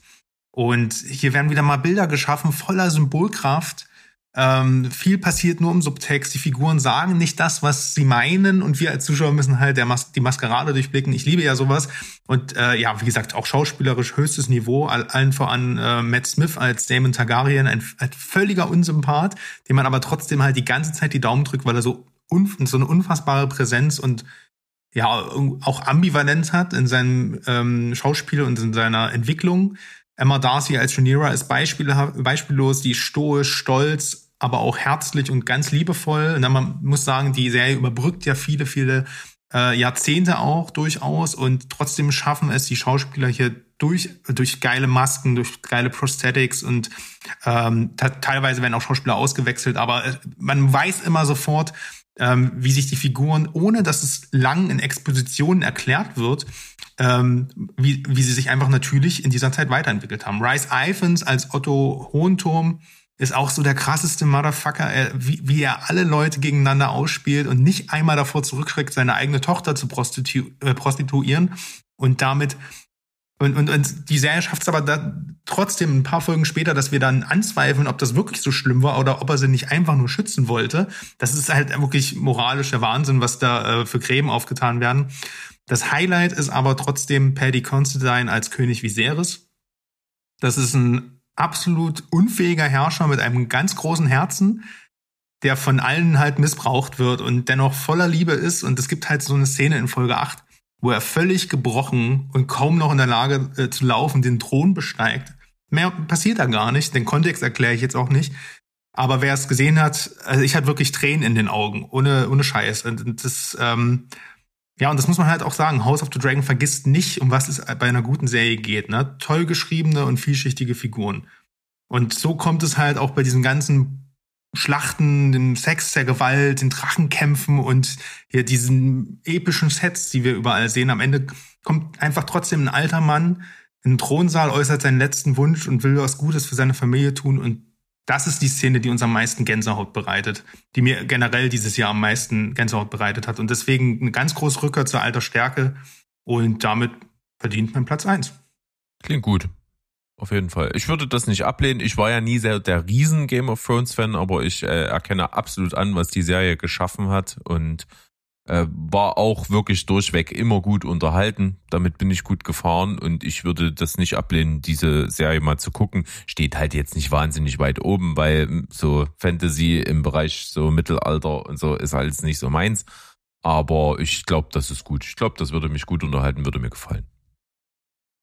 Und hier werden wieder mal Bilder geschaffen voller Symbolkraft. Ähm, viel passiert nur im Subtext. Die Figuren sagen nicht das, was sie meinen, und wir als Zuschauer müssen halt Mas die Maskerade durchblicken. Ich liebe ja sowas. Und äh, ja, wie gesagt, auch schauspielerisch höchstes Niveau. All, allen voran äh, Matt Smith als Damon Targaryen, ein, ein völliger Unsympath, dem man aber trotzdem halt die ganze Zeit die Daumen drückt, weil er so, so eine unfassbare Präsenz und ja auch Ambivalenz hat in seinem ähm, Schauspiel und in seiner Entwicklung. Emma Darcy als Rhaenyra ist Beispiel, beispiellos, die stoisch, stolz, aber auch herzlich und ganz liebevoll. Und man muss sagen, die Serie überbrückt ja viele, viele äh, Jahrzehnte auch durchaus und trotzdem schaffen es die Schauspieler hier durch, durch geile Masken, durch geile Prosthetics und ähm, teilweise werden auch Schauspieler ausgewechselt, aber äh, man weiß immer sofort, ähm, wie sich die Figuren, ohne dass es lang in Expositionen erklärt wird, ähm, wie, wie sie sich einfach natürlich in dieser Zeit weiterentwickelt haben. Rice Iphans als Otto Hohenturm ist auch so der krasseste Motherfucker, er, wie, wie er alle Leute gegeneinander ausspielt und nicht einmal davor zurückschreckt, seine eigene Tochter zu prostitu äh, prostituieren und damit und, und, und die Serie schafft es aber da trotzdem ein paar Folgen später, dass wir dann anzweifeln, ob das wirklich so schlimm war oder ob er sie nicht einfach nur schützen wollte. Das ist halt wirklich moralischer Wahnsinn, was da äh, für Gräben aufgetan werden. Das Highlight ist aber trotzdem Paddy Considine als König Viserys. Das ist ein absolut unfähiger Herrscher mit einem ganz großen Herzen, der von allen halt missbraucht wird und dennoch voller Liebe ist. Und es gibt halt so eine Szene in Folge 8, wo er völlig gebrochen und kaum noch in der Lage äh, zu laufen den Thron besteigt. Mehr passiert da gar nicht. Den Kontext erkläre ich jetzt auch nicht. Aber wer es gesehen hat, also ich hatte wirklich Tränen in den Augen, ohne, ohne Scheiß. Und das, ähm, ja, und das muss man halt auch sagen. House of the Dragon vergisst nicht, um was es bei einer guten Serie geht. Ne? Toll geschriebene und vielschichtige Figuren. Und so kommt es halt auch bei diesen ganzen Schlachten, dem Sex, der Gewalt, den Drachenkämpfen und hier diesen epischen Sets, die wir überall sehen. Am Ende kommt einfach trotzdem ein alter Mann in den Thronsaal, äußert seinen letzten Wunsch und will was Gutes für seine Familie tun und das ist die Szene, die uns am meisten Gänsehaut bereitet, die mir generell dieses Jahr am meisten Gänsehaut bereitet hat. Und deswegen eine ganz große Rückkehr zur alter Stärke und damit verdient man Platz eins. Klingt gut. Auf jeden Fall. Ich würde das nicht ablehnen. Ich war ja nie sehr der riesen Game of Thrones Fan, aber ich äh, erkenne absolut an, was die Serie geschaffen hat und äh, war auch wirklich durchweg immer gut unterhalten. Damit bin ich gut gefahren und ich würde das nicht ablehnen, diese Serie mal zu gucken. Steht halt jetzt nicht wahnsinnig weit oben, weil so Fantasy im Bereich so Mittelalter und so ist alles nicht so meins. Aber ich glaube, das ist gut. Ich glaube, das würde mich gut unterhalten, würde mir gefallen.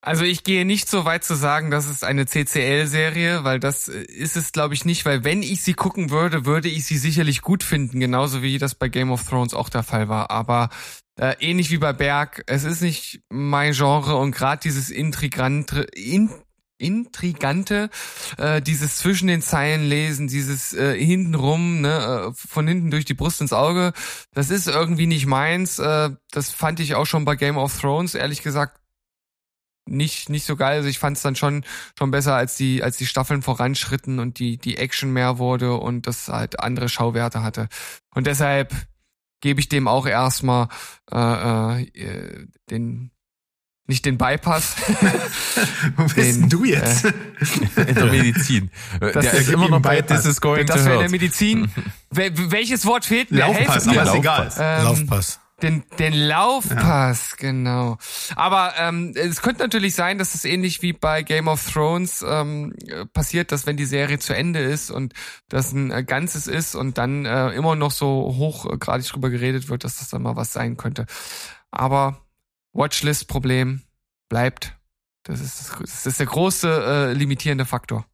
Also ich gehe nicht so weit zu sagen, das ist eine CCL-Serie, weil das äh, ist es, glaube ich, nicht, weil wenn ich sie gucken würde, würde ich sie sicherlich gut finden, genauso wie das bei Game of Thrones auch der Fall war. Aber äh, ähnlich wie bei Berg, es ist nicht mein Genre und gerade dieses intrigante, in, intrigante, äh, dieses zwischen den Zeilen lesen, dieses äh, hintenrum, ne, äh, von hinten durch die Brust ins Auge, das ist irgendwie nicht meins. Äh, das fand ich auch schon bei Game of Thrones, ehrlich gesagt nicht nicht so geil. Also ich fand es dann schon schon besser, als die als die Staffeln voranschritten und die die Action mehr wurde und das halt andere Schauwerte hatte. Und deshalb gebe ich dem auch erstmal äh, äh, den nicht den Bypass. Wo bist denn du jetzt? Äh, in der Medizin. Das der ist immer noch bei. This is going das to wäre der hurt. Medizin. Wel welches Wort fehlt mir? Laufpass, Helft mir. aber ist egal. Ähm, Laufpass. Den, den Laufpass, genau. Aber ähm, es könnte natürlich sein, dass es ähnlich wie bei Game of Thrones ähm, äh, passiert, dass wenn die Serie zu Ende ist und das ein äh, Ganzes ist und dann äh, immer noch so hochgradig drüber geredet wird, dass das dann mal was sein könnte. Aber Watchlist-Problem bleibt. Das ist, das ist der große äh, limitierende Faktor.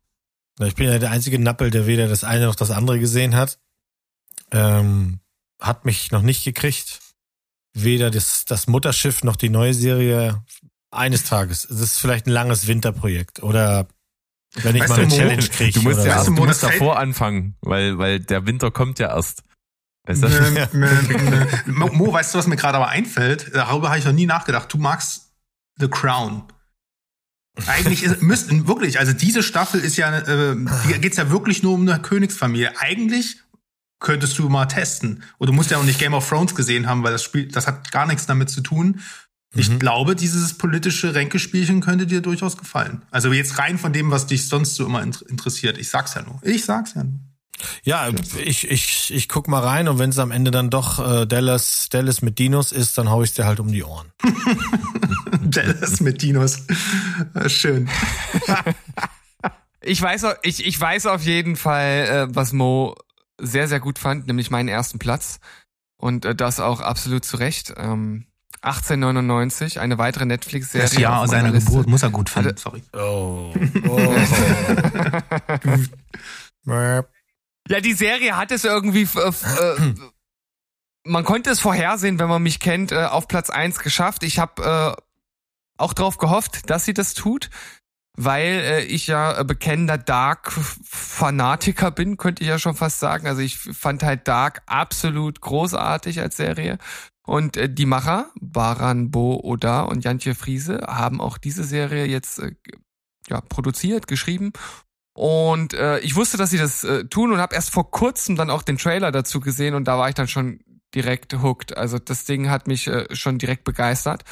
Ich bin ja der einzige Nappel, der weder das eine noch das andere gesehen hat. Ähm, hat mich noch nicht gekriegt. Weder das, das Mutterschiff noch die neue Serie. Eines Tages. Es ist vielleicht ein langes Winterprojekt. Oder wenn ich Weißt mal eine Mo, Challenge kriege. Du musst ja erst, du, musst das davor anfangen, weil, weil der Winter kommt ja erst. Weißt du? Nö, nö, nö. Mo, Mo, weißt du, was mir gerade aber einfällt? Darüber habe ich noch nie nachgedacht. Du magst The Crown. Eigentlich ist, müssten wirklich, also diese Staffel ist ja, äh, hier geht's ja wirklich nur um eine Königsfamilie. Eigentlich könntest du mal testen. Und du musst ja auch nicht Game of Thrones gesehen haben, weil das Spiel, das hat gar nichts damit zu tun. Ich glaube, dieses politische Ränkespielchen könnte dir durchaus gefallen. Also jetzt rein von dem, was dich sonst so immer int- interessiert. Ich sag's ja nur. Ich sag's ja nur. Ja, ich, ich, ich guck mal rein und wenn es am Ende dann doch äh, Dallas, Dallas mit Dinos ist, dann hau ich dir halt um die Ohren. Dallas mit Dinos. Äh, Schön. Ich weiß, ich, ich weiß auf jeden Fall, äh, was Mo sehr, sehr gut fand, nämlich meinen ersten Platz. Und äh, das auch absolut zu Recht. Ähm, 1899, eine weitere Netflix-Serie. Das Jahr seiner. Geburt muss er gut finden. Hatte- Sorry. Oh. oh. Ja, die Serie hat es irgendwie, f- äh, man konnte es vorhersehen, wenn man mich kennt, äh, auf Platz eins geschafft. Ich habe äh, auch drauf gehofft, dass sie das tut, weil äh, ich ja äh, bekennender Dark-Fanatiker bin, könnte ich ja schon fast sagen. Also ich fand halt Dark absolut großartig als Serie. Und äh, die Macher, Baran Bo Oda und Jantje Friese, haben auch diese Serie jetzt äh, ja, produziert, geschrieben und äh, ich wusste, dass sie das äh, tun und habe erst vor kurzem dann auch den Trailer dazu gesehen und da war ich dann schon direkt hooked. Also das Ding hat mich äh, schon direkt begeistert.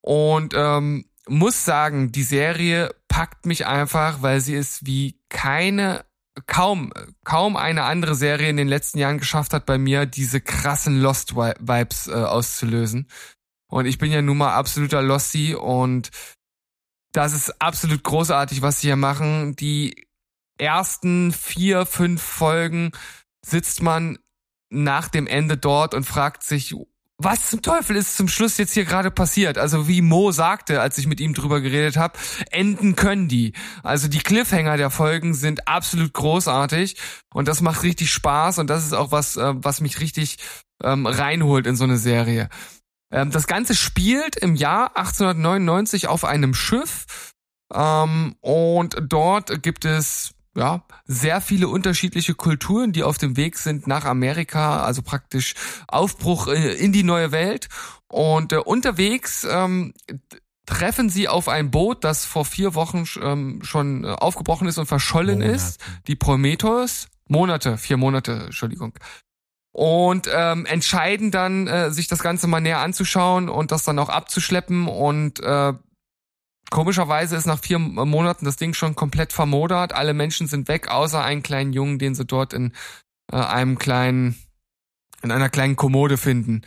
Und ähm, muss sagen, die Serie packt mich einfach, weil sie es wie keine, kaum, kaum eine andere Serie in den letzten Jahren geschafft hat, bei mir diese krassen Lost-Vibes äh, auszulösen. Und ich bin ja nun mal absoluter Losty und das ist absolut großartig, was sie hier machen. Die ersten vier, fünf Folgen sitzt man nach dem Ende dort und fragt sich, was zum Teufel ist zum Schluss jetzt hier gerade passiert? Also wie Mo sagte, als ich mit ihm drüber geredet habe, enden können die. Also die Cliffhanger der Folgen sind absolut großartig und das macht richtig Spaß und das ist auch was, äh, was mich richtig ähm, reinholt in so eine Serie. Ähm, das Ganze spielt im Jahr 1899 auf einem Schiff ähm, und dort gibt es ja sehr viele unterschiedliche Kulturen, die auf dem Weg sind nach Amerika, also praktisch Aufbruch äh, in die neue Welt. Und äh, unterwegs ähm, treffen sie auf ein Boot, das vor vier Wochen ähm, schon äh, aufgebrochen ist und verschollen Monate. ist, die Prometheus. Monate, vier Monate, Entschuldigung und ähm, entscheiden dann, äh, sich das Ganze mal näher anzuschauen und das dann auch abzuschleppen und äh, komischerweise ist nach vier Monaten das Ding schon komplett vermodert. Alle Menschen sind weg, außer einen kleinen Jungen, den sie dort in äh, einem kleinen, in einer kleinen Kommode finden.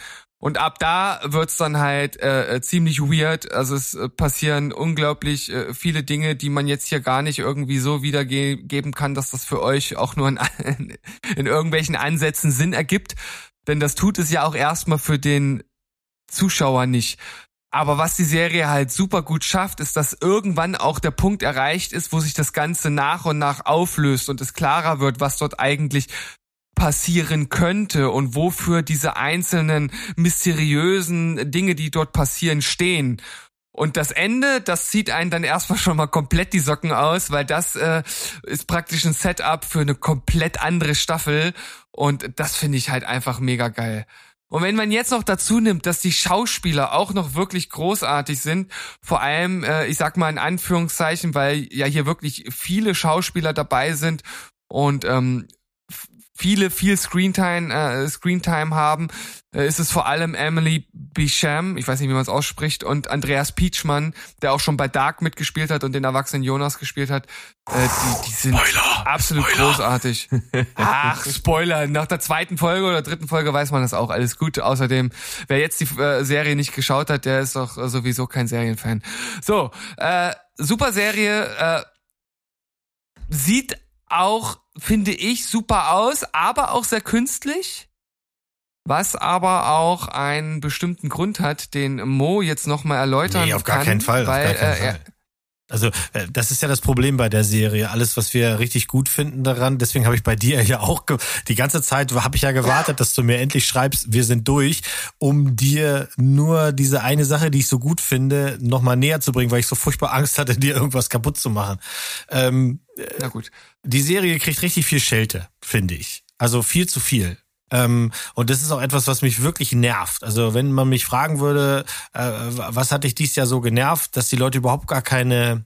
Und ab da wird's dann halt äh, äh, ziemlich weird. Also es äh, passieren unglaublich äh, viele Dinge, die man jetzt hier gar nicht irgendwie so wiedergeben kann, dass das für euch auch nur in, in irgendwelchen Ansätzen Sinn ergibt. Denn das tut es ja auch erstmal für den Zuschauer nicht. Aber was die Serie halt super gut schafft, ist, dass irgendwann auch der Punkt erreicht ist, wo sich das Ganze nach und nach auflöst und es klarer wird, was dort eigentlich passieren könnte und wofür diese einzelnen mysteriösen Dinge, die dort passieren, stehen. Und das Ende, das zieht einen dann erstmal schon mal komplett die Socken aus, weil das äh, ist praktisch ein Setup für eine komplett andere Staffel. Und das finde ich halt einfach mega geil. Und wenn man jetzt noch dazu nimmt, dass die Schauspieler auch noch wirklich großartig sind, vor allem, äh, ich sag mal in Anführungszeichen, weil ja hier wirklich viele Schauspieler dabei sind und ähm, viele viel Screentime, äh, Screentime haben, äh, ist es vor allem Emily Bicham, ich weiß nicht, wie man es ausspricht, und Andreas Pietschmann, der auch schon bei Dark mitgespielt hat und den erwachsenen Jonas gespielt hat. Äh, die, die sind absolut großartig. Ach, Spoiler. Nach der zweiten Folge oder dritten Folge weiß man das auch. Alles gut. Außerdem, wer jetzt die äh, Serie nicht geschaut hat, der ist doch äh, sowieso kein Serienfan. So, äh, super Serie. Äh, sieht auch, finde ich, super aus, aber auch sehr künstlich. Was aber auch einen bestimmten Grund hat, den Mo jetzt nochmal erläutern Nee, auf gar kann, keinen Fall. Weil, auf gar keinen äh, er- Fall. Also äh, das ist ja das Problem bei der Serie. Alles, was wir richtig gut finden daran, deswegen habe ich bei dir ja auch die ganze Zeit habe ich ja gewartet, dass du mir endlich schreibst, wir sind durch, um dir nur diese eine Sache, die ich so gut finde, nochmal näher zu bringen, weil ich so furchtbar Angst hatte, dir irgendwas kaputt zu machen. Ähm, na gut. die Serie kriegt richtig viel Schelte, finde ich. Also viel zu viel. Ähm, und das ist auch etwas, was mich wirklich nervt. Also wenn man mich fragen würde, äh, was hat dich dies Jahr so genervt, dass die Leute überhaupt gar keine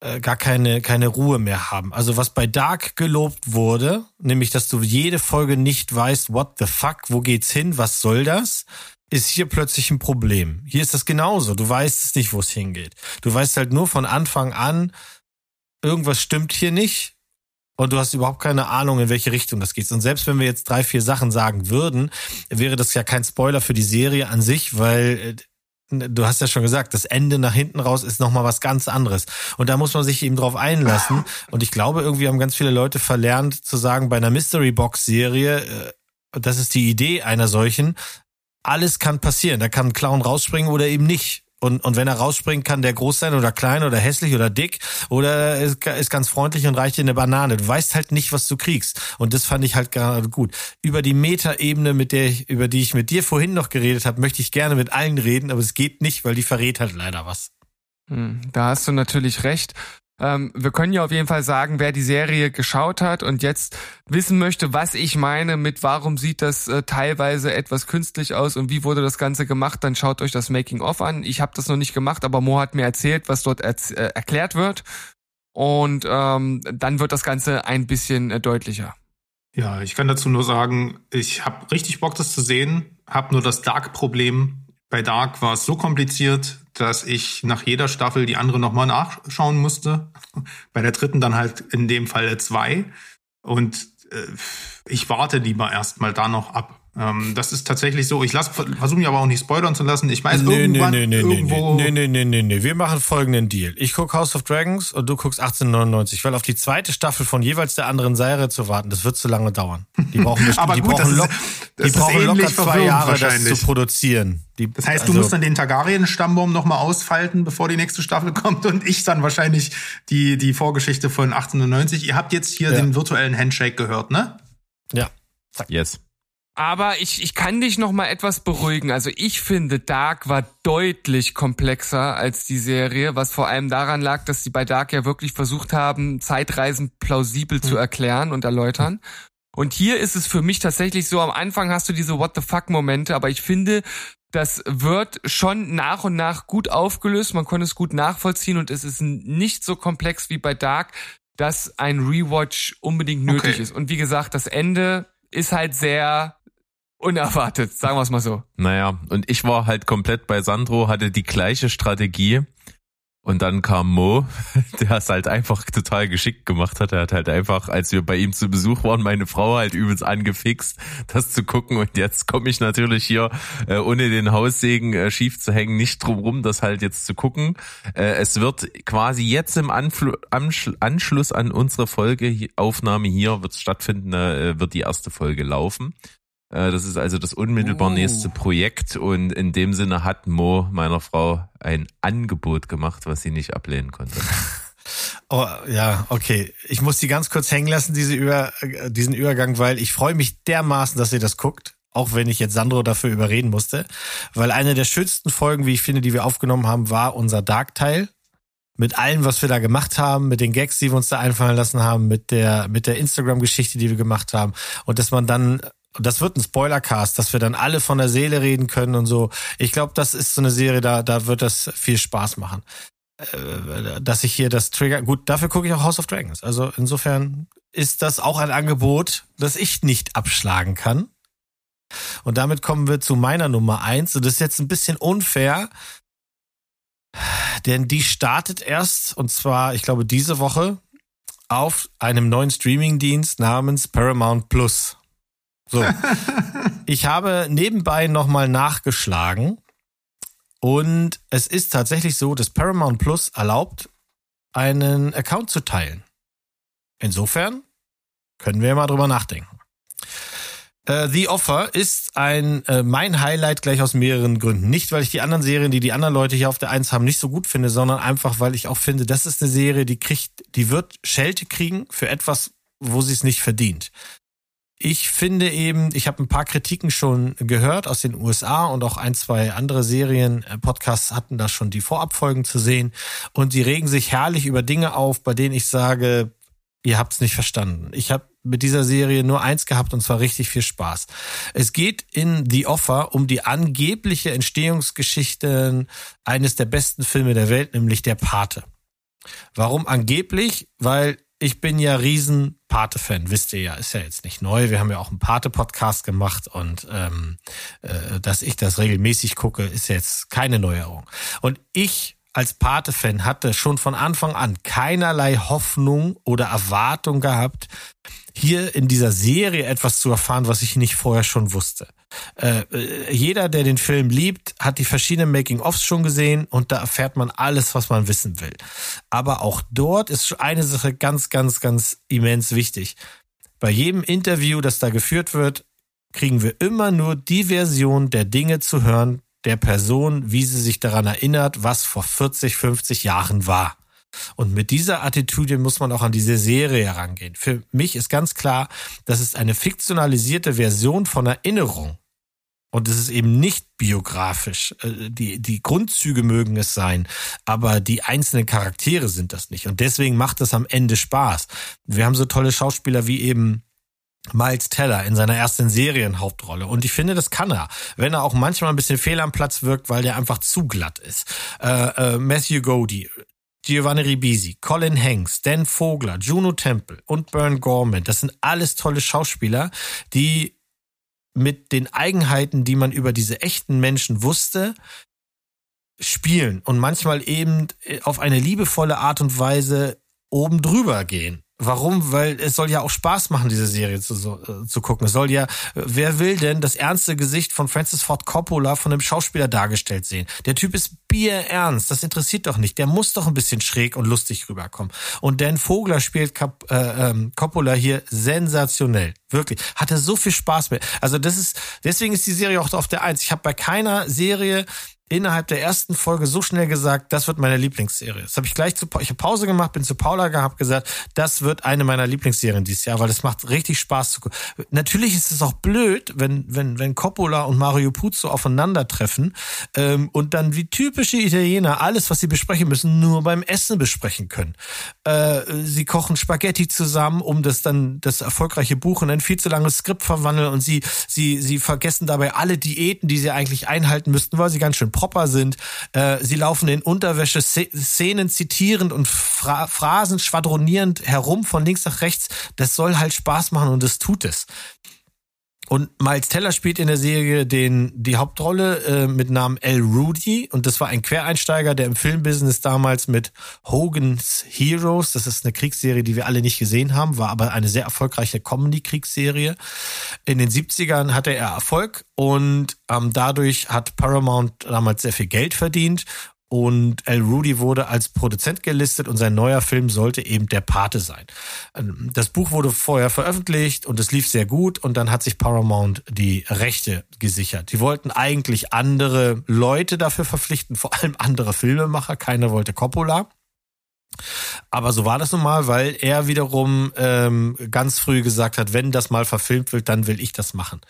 äh, gar keine keine Ruhe mehr haben. Also was bei Dark gelobt wurde, nämlich dass du jede Folge nicht weißt, what the fuck, wo geht's hin, was soll das? Ist hier plötzlich ein Problem. Hier ist das genauso. Du weißt es nicht, wo es hingeht. Du weißt halt nur von Anfang an, irgendwas stimmt hier nicht und du hast überhaupt keine Ahnung, in welche Richtung das geht. Und selbst wenn wir jetzt drei, vier Sachen sagen würden, wäre das ja kein Spoiler für die Serie an sich, weil äh, du hast ja schon gesagt, das Ende nach hinten raus ist nochmal was ganz anderes. Und da muss man sich eben drauf einlassen. Und ich glaube, irgendwie haben ganz viele Leute verlernt zu sagen, bei einer Mystery Box Serie, äh, das ist die Idee einer solchen, alles kann passieren. Da kann ein Clown rausspringen oder eben nicht. Und, und wenn er rausspringt, kann der groß sein oder klein oder hässlich oder dick oder ist, ist ganz freundlich und reicht dir eine Banane. Du weißt halt nicht, was du kriegst. Und das fand ich halt gerade gut. Über die Metaebene, mit der ich, über die ich mit dir vorhin noch geredet habe, möchte ich gerne mit allen reden, aber es geht nicht, weil die verrät halt leider was. Hm, Da hast du natürlich recht. Ähm, wir können ja auf jeden Fall sagen, wer die Serie geschaut hat und jetzt wissen möchte, was ich meine mit warum sieht das äh, teilweise etwas künstlich aus und wie wurde das Ganze gemacht, dann schaut euch das Making of an. Ich habe das noch nicht gemacht, aber Mo hat mir erzählt, was dort erz äh, erklärt wird. Und ähm, dann wird das Ganze ein bisschen äh, deutlicher. Ja, ich kann dazu nur sagen, ich habe richtig Bock, das zu sehen, habe nur das Dark-Problem. Bei Dark war es so kompliziert, dass ich nach jeder Staffel die andere nochmal nachschauen musste. Bei der dritten dann halt in dem Fall zwei. Und äh, ich warte lieber erstmal da noch ab. Ähm, das ist tatsächlich so. Ich versuche mich aber auch nicht spoilern zu lassen. Ich weiß, Nee, irgendwann nee, nee, nee, irgendwo... nee, nee, nee, nee, nee. Wir machen folgenden Deal. Ich guck House of Dragons und du guckst 1899, weil auf die zweite Staffel von jeweils der anderen Serie zu warten, das wird zu lange dauern. Die brauchen, bestimmt- Aber die gut, brauchen, das ist- lock, das die ist brauchen locker zwei Jahre, das zu produzieren. Die, Das heißt, also- du musst dann den Targaryen-Stammbaum nochmal ausfalten, bevor die nächste Staffel kommt und ich dann wahrscheinlich die, die Vorgeschichte von 1890. Ihr habt jetzt hier Ja. den virtuellen Handshake gehört, ne? Ja. Yes. Aber ich, ich kann dich noch mal etwas beruhigen. Also ich finde, Dark war deutlich komplexer als die Serie, was vor allem daran lag, dass sie bei Dark ja wirklich versucht haben, Zeitreisen plausibel zu erklären und erläutern. Und hier ist es für mich tatsächlich so, am Anfang hast du diese What the fuck Momente, aber ich finde, das wird schon nach und nach gut aufgelöst, man konnte es gut nachvollziehen und es ist nicht so komplex wie bei Dark, dass ein Rewatch unbedingt nötig Okay. ist. Und wie gesagt, das Ende ist halt sehr unerwartet, sagen wir es mal so. Naja, und ich war halt komplett bei Sandro, hatte die gleiche Strategie. Und dann kam Mo, der es halt einfach total geschickt gemacht hat. Er hat halt einfach, als wir bei ihm zu Besuch waren, meine Frau halt übelst angefixt, das zu gucken. Und jetzt komme ich natürlich hier, äh, ohne den Haussegen äh, schief zu hängen, nicht drum rum, das halt jetzt zu gucken. Äh, es wird quasi jetzt im Anschl Anschluss an unsere Folge, Aufnahme hier, wird stattfinden, äh, wird die erste Folge laufen. Äh, Das ist also das unmittelbar Oh. nächste Projekt und in dem Sinne hat Mo meiner Frau ein Angebot gemacht, was sie nicht ablehnen konnte. Oh, ja, okay. Ich muss die ganz kurz hängen lassen, diese Über, äh, diesen Übergang, weil ich freue mich dermaßen, dass ihr das guckt. Auch wenn ich jetzt Sandro dafür überreden musste. Weil eine der schönsten Folgen, wie ich finde, die wir aufgenommen haben, war unser Dark-Teil. Mit allem, was wir da gemacht haben, mit den Gags, die wir uns da einfallen lassen haben, mit der, mit der Instagram-Geschichte, die wir gemacht haben. Und dass man dann, das wird ein Spoilercast, dass wir dann alle von der Seele reden können und so. Ich glaube, das ist so eine Serie, da, da wird das viel Spaß machen äh, dass ich hier das Trigger. Gut, dafür gucke ich auch House of Dragons. Also insofern ist das auch ein Angebot, das ich nicht abschlagen kann. Und damit kommen wir zu meiner Nummer eins. Und das ist jetzt ein bisschen unfair, denn die startet erst, und zwar, ich glaube, diese Woche auf einem neuen Streamingdienst namens Paramount Plus. So. ich habe nebenbei nochmal nachgeschlagen und es ist tatsächlich so, dass Paramount Plus erlaubt, einen Account zu teilen. Insofern können wir mal drüber nachdenken. Äh, The Offer ist ein äh, mein Highlight gleich aus mehreren Gründen. Nicht, weil ich die anderen Serien, die die anderen Leute hier auf der Eins haben, nicht so gut finde, sondern einfach, weil ich auch finde, das ist eine Serie, die kriegt, die wird Schelte kriegen für etwas, wo sie es nicht verdient. Ich finde eben, ich habe ein paar Kritiken schon gehört aus den USA und auch ein, zwei andere Serien, äh, Podcasts hatten da schon die Vorabfolgen zu sehen und die regen sich herrlich über Dinge auf, bei denen ich sage, ihr habt's nicht verstanden. Ich habe mit dieser Serie nur eins gehabt und zwar richtig viel Spaß. Es geht in The Offer um die angebliche Entstehungsgeschichte eines der besten Filme der Welt, nämlich Der Pate. Warum angeblich? Weil ich bin ja riesen Pate-Fan, wisst ihr ja, ist ja jetzt nicht neu. Wir haben ja auch einen Pate-Podcast gemacht und ähm, äh, dass ich das regelmäßig gucke, ist jetzt keine Neuerung. Und ich als Pate-Fan hatte schon von Anfang an keinerlei Hoffnung oder Erwartung gehabt, hier in dieser Serie etwas zu erfahren, was ich nicht vorher schon wusste. Äh, äh, jeder, der den Film liebt, hat die verschiedenen Making-ofs schon gesehen und da erfährt man alles, was man wissen will. Aber auch dort ist eine Sache ganz, ganz, ganz immens wichtig. Bei jedem Interview, das da geführt wird, kriegen wir immer nur die Version der Dinge zu hören, der Person, wie sie sich daran erinnert, was vor 40, 50 Jahren war. Und mit dieser Attitüde muss man auch an diese Serie herangehen. Für mich ist ganz klar, das ist eine fiktionalisierte Version von Erinnerung. Und es ist eben nicht biografisch. Äh, die, die Grundzüge mögen es sein, aber die einzelnen Charaktere sind das nicht. Und deswegen macht es am Ende Spaß. Wir haben so tolle Schauspieler wie eben Miles Teller in seiner ersten Serienhauptrolle. Und ich finde, das kann er, wenn er auch manchmal ein bisschen fehl am Platz wirkt, weil der einfach zu glatt ist. Äh, äh, Matthew Godey, Giovanni Ribisi, Colin Hanks, Dan Vogler, Juno Temple und Bern Gorman, das sind alles tolle Schauspieler, die mit den Eigenheiten, die man über diese echten Menschen wusste, spielen und manchmal eben auf eine liebevolle Art und Weise oben drüber gehen. Warum? Weil es soll ja auch Spaß machen, diese Serie zu, äh, zu gucken. Es soll ja, wer will denn das ernste Gesicht von Francis Ford Coppola von einem Schauspieler dargestellt sehen? Der Typ ist bierernst, das interessiert doch nicht. Der muss doch ein bisschen schräg und lustig rüberkommen. Und Dan Vogler spielt Cap, äh, ähm, Coppola hier sensationell. Wirklich. Hatte so viel Spaß mit. Also das ist, deswegen ist die Serie auch auf der Eins. Ich habe bei keiner Serie innerhalb der ersten Folge so schnell gesagt, das wird meine Lieblingsserie. Das habe ich gleich zu, ich habe Pause gemacht, bin zu Paula gehabt, gesagt, das wird eine meiner Lieblingsserien dieses Jahr, weil das macht richtig Spaß zu gucken. Natürlich ist es auch blöd, wenn wenn wenn Coppola und Mario Puzo aufeinandertreffen ähm, und dann wie typische Italiener alles, was sie besprechen müssen, nur beim Essen besprechen können. Äh, sie kochen Spaghetti zusammen, um das dann das erfolgreiche Buch in ein viel zu langes Skript verwandeln und sie sie sie vergessen dabei alle Diäten, die sie eigentlich einhalten müssten, weil sie ganz schön proper sind. Äh, sie laufen in Unterwäsche, Szenen zitierend und Phra Phrasen schwadronierend herum von links nach rechts. Das soll halt Spaß machen und es tut es. Und Miles Teller spielt in der Serie den, die Hauptrolle äh, mit Namen L. Rudy. Und das war ein Quereinsteiger, der im Filmbusiness damals mit Hogan's Heroes, das ist eine Kriegsserie, die wir alle nicht gesehen haben, war aber eine sehr erfolgreiche Comedy-Kriegsserie. In den 70ern hatte er Erfolg und ähm, dadurch hat Paramount damals sehr viel Geld verdient und El Rudy wurde als Produzent gelistet und sein neuer Film sollte eben der Pate sein. Ähm, das Buch wurde vorher veröffentlicht und es lief sehr gut und dann hat sich Paramount die Rechte gesichert. Die wollten eigentlich andere Leute dafür verpflichten, vor allem andere Filmemacher. Keiner wollte Coppola. Aber so war das nun mal, weil er wiederum ähm, ganz früh gesagt hat, wenn das mal verfilmt wird, dann will ich das machen.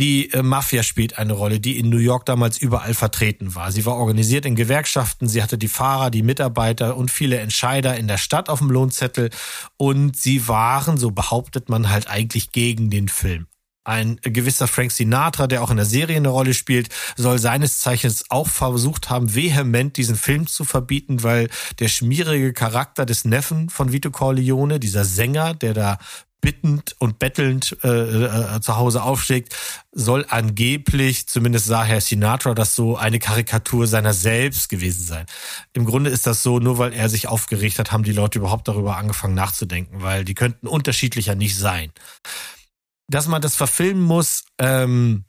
Die äh, Mafia spielt eine Rolle, die in New York damals überall vertreten war. Sie war organisiert in Gewerkschaften, sie hatte die Fahrer, die Mitarbeiter und viele Entscheider in der Stadt auf dem Lohnzettel und sie waren, so behauptet man halt eigentlich gegen den Film. Ein gewisser Frank Sinatra, der auch in der Serie eine Rolle spielt, soll seines Zeichens auch versucht haben, vehement diesen Film zu verbieten, weil der schmierige Charakter des Neffen von Vito Corleone, dieser Sänger, der da bittend und bettelnd äh, äh, zu Hause aufschlägt, soll angeblich, zumindest sah Herr Sinatra das so, eine Karikatur seiner selbst gewesen sein. Im Grunde ist das so, nur weil er sich aufgeregt hat, haben die Leute überhaupt darüber angefangen nachzudenken, weil die könnten unterschiedlicher nicht sein dass man das verfilmen muss, ähm,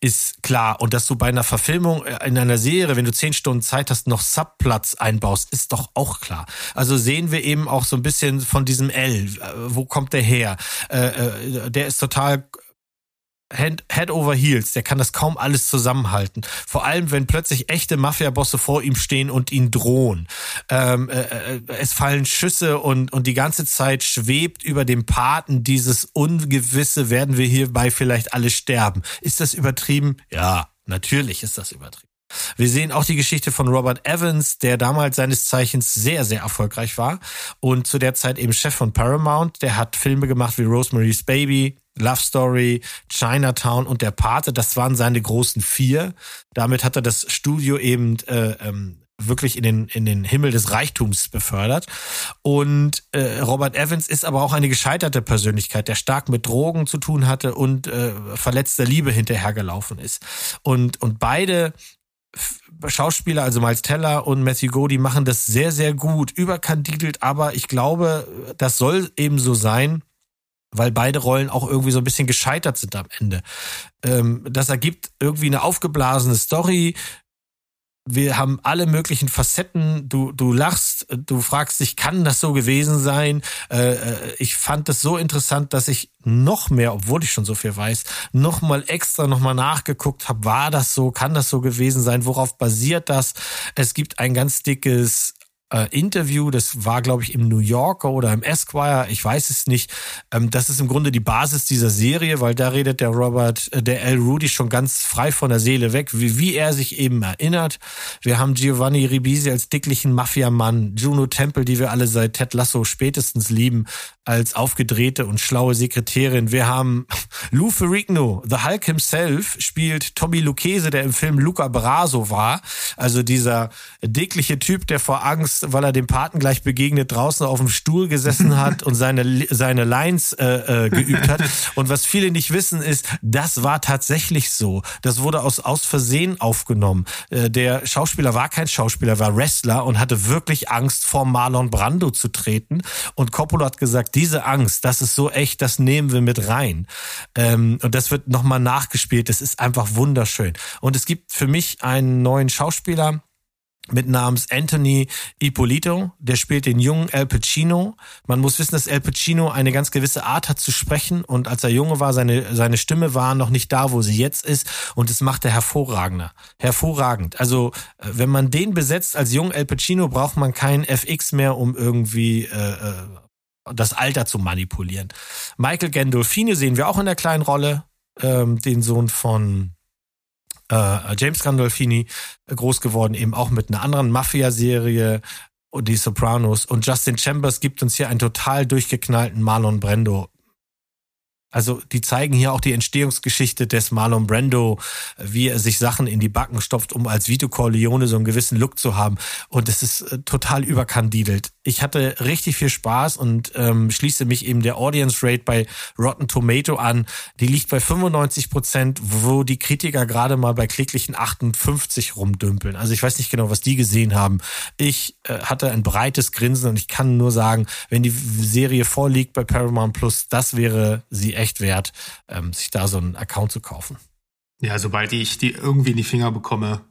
ist klar. Und dass du bei einer Verfilmung äh, in einer Serie, wenn du zehn Stunden Zeit hast, noch Subplatz einbaust, ist doch auch klar. Also sehen wir eben auch so ein bisschen von diesem L. Äh, wo kommt der her? Äh, äh, der ist total Hand, Head over Heels, der kann das kaum alles zusammenhalten. Vor allem, wenn plötzlich echte Mafia-Bosse vor ihm stehen und ihn drohen. Ähm, äh, äh, es fallen Schüsse und, und die ganze Zeit schwebt über dem Paten dieses Ungewisse, werden wir hierbei vielleicht alle sterben. Ist das übertrieben? Ja, natürlich ist das übertrieben. Wir sehen auch die Geschichte von Robert Evans, der damals seines Zeichens sehr, sehr erfolgreich war und zu der Zeit eben Chef von Paramount. Der hat Filme gemacht wie Rosemary's Baby, Love Story, Chinatown und Der Pate. Das waren seine großen vier. Damit hat er das Studio eben äh, ähm, wirklich in den, in den Himmel des Reichtums befördert. Und äh, Robert Evans ist aber auch eine gescheiterte Persönlichkeit, der stark mit Drogen zu tun hatte und äh, verletzter Liebe hinterhergelaufen ist. Und, und beide Schauspieler, also Miles Teller und Matthew Godey, machen das sehr, sehr gut, überkandidelt, aber ich glaube, das soll eben so sein, weil beide Rollen auch irgendwie so ein bisschen gescheitert sind am Ende. Ähm, das ergibt irgendwie eine aufgeblasene Story, wir haben alle möglichen Facetten. Du, du lachst, du fragst dich, kann das so gewesen sein? Äh, äh, ich fand das so interessant, dass ich noch mehr, obwohl ich schon so viel weiß, noch mal extra noch mal nachgeguckt habe. War das so? Kann das so gewesen sein? Worauf basiert das? Es gibt ein ganz dickes äh, Interview, das war, glaube ich, im New Yorker oder im Esquire, ich weiß es nicht. Ähm, das ist im Grunde die Basis dieser Serie, weil da redet der Robert, äh, der L. Rudy schon ganz frei von der Seele weg, wie, wie er sich eben erinnert. Wir haben Giovanni Ribisi als dicklichen Mafiamann, Juno Temple, die wir alle seit Ted Lasso spätestens lieben, als aufgedrehte und schlaue Sekretärin. Wir haben Lou Ferrigno, The Hulk himself, spielt Tommy Lucchese, der im Film Luca Braso war. Also dieser dickliche Typ, der vor Angst, weil er dem Paten gleich begegnet, draußen auf dem Stuhl gesessen hat und seine, seine Lines äh, äh, geübt hat. Und was viele nicht wissen, ist, das war tatsächlich so. Das wurde aus, aus Versehen aufgenommen. Äh, der Schauspieler war kein Schauspieler, war Wrestler und hatte wirklich Angst, vor Marlon Brando zu treten. Und Coppola hat gesagt, diese Angst, das ist so echt, das nehmen wir mit rein. Ähm, und das wird nochmal nachgespielt. Das ist einfach wunderschön. Und es gibt für mich einen neuen Schauspieler, mit namens Anthony Ippolito, der spielt den jungen Al Pacino. Man muss wissen, dass Al Pacino eine ganz gewisse Art hat zu sprechen und als er junge war, seine, seine Stimme war noch nicht da, wo sie jetzt ist und das macht er hervorragender. Hervorragend. Also, äh, wenn man den besetzt als jungen Al Pacino, braucht man keinen FX mehr, um irgendwie äh, äh das Alter zu manipulieren. Michael Gandolfini sehen wir auch in der kleinen Rolle, ähm, den Sohn von äh, James Gandolfini, äh, groß geworden, eben auch mit einer anderen Mafia-Serie, die Sopranos. Und Justin Chambers gibt uns hier einen total durchgeknallten Marlon Brando also die zeigen hier auch die Entstehungsgeschichte des Marlon Brando, wie er sich Sachen in die Backen stopft, um als Vito Corleone so einen gewissen Look zu haben. Und es ist äh, total überkandidelt. Ich hatte richtig viel Spaß und ähm, schließe mich eben der Audience Rate bei Rotten Tomato an. Die liegt bei 95 Prozent, wo die Kritiker gerade mal bei kläglichen 58 rumdümpeln. Also ich weiß nicht genau, was die gesehen haben. Ich äh, hatte ein breites Grinsen und ich kann nur sagen, wenn die Serie vorliegt bei Paramount Plus, das wäre sie echt wert, ähm, sich da so einen Account zu kaufen. Ja, sobald ich die irgendwie in die Finger bekomme,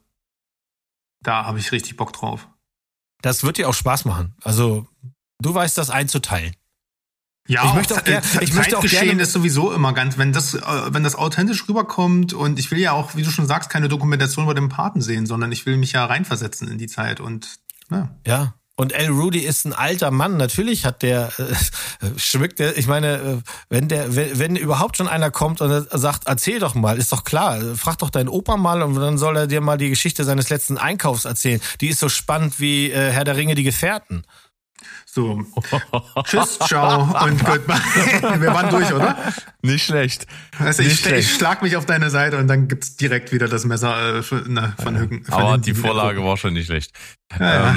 da habe ich richtig Bock drauf. Das wird dir auch Spaß machen. Also, du weißt das einzuteilen. Ja, ich möchte auch, ger ich möchte auch gerne ist sowieso immer ganz, wenn das, äh, wenn das authentisch rüberkommt und ich will ja auch, wie du schon sagst, keine Dokumentation über den Paten sehen, sondern ich will mich ja reinversetzen in die Zeit und ja. Ja, und El Rudy ist ein alter Mann. Natürlich hat der äh, schmückt der. Ich meine, äh, wenn der, wenn, wenn überhaupt schon einer kommt und sagt, erzähl doch mal, ist doch klar. Frag doch deinen Opa mal und dann soll er dir mal die Geschichte seines letzten Einkaufs erzählen. Die ist so spannend wie äh, Herr der Ringe die Gefährten. So, tschüss, ciao und goodbye. Wir waren durch, oder? Nicht schlecht. Also Nicht ich, schlecht. ich schlag mich auf deine Seite und dann gibt's direkt wieder das Messer äh, von, na, von Hücken. von Aber die. Vorlage war schon nicht schlecht. Ja, ja.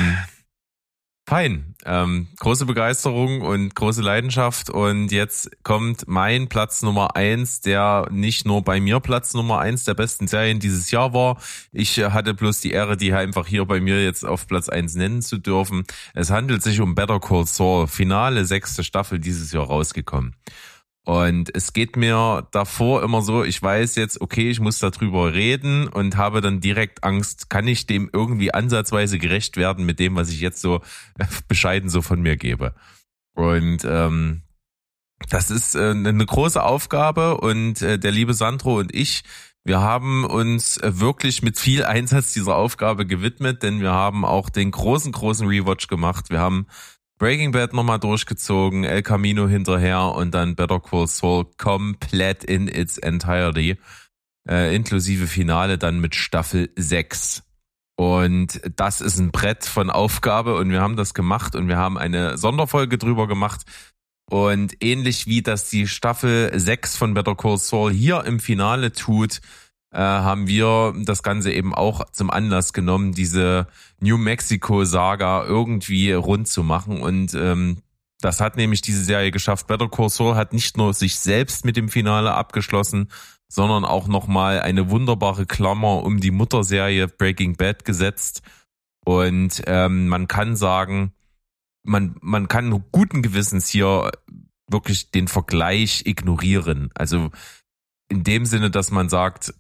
Fein. Ähm, große Begeisterung und große Leidenschaft. Und jetzt kommt mein Platz Nummer eins, der nicht nur bei mir Platz Nummer eins der besten Serien dieses Jahr war. Ich äh, hatte bloß die Ehre, die einfach hier bei mir jetzt auf Platz eins nennen zu dürfen. Es handelt sich um Better Call Saul. Finale sechste Staffel dieses Jahr rausgekommen. Und es geht mir davor immer so, ich weiß jetzt, okay, ich muss darüber reden und habe dann direkt Angst, kann ich dem irgendwie ansatzweise gerecht werden mit dem, was ich jetzt so bescheiden so von mir gebe. Und ähm, das ist äh, eine große Aufgabe und äh, der liebe Sandro und ich, wir haben uns äh, wirklich mit viel Einsatz dieser Aufgabe gewidmet, denn wir haben auch den großen, großen Rewatch gemacht. Wir haben Breaking Bad nochmal durchgezogen, El Camino hinterher und dann Better Call Saul komplett in its entirety, äh, inklusive Finale dann mit Staffel 6. Und das ist ein Brett von Aufgabe und wir haben das gemacht und wir haben eine Sonderfolge drüber gemacht. Und ähnlich wie das die Staffel 6 von Better Call Saul hier im Finale tut, haben wir das Ganze eben auch zum Anlass genommen, diese New Mexico-Saga irgendwie rund zu machen. Und ähm, das hat nämlich diese Serie geschafft. Better Call hat nicht nur sich selbst mit dem Finale abgeschlossen, sondern auch nochmal eine wunderbare Klammer um die Mutterserie Breaking Bad gesetzt. Und ähm, man kann sagen, man, man kann guten Gewissens hier wirklich den Vergleich ignorieren. Also in dem Sinne, dass man sagt,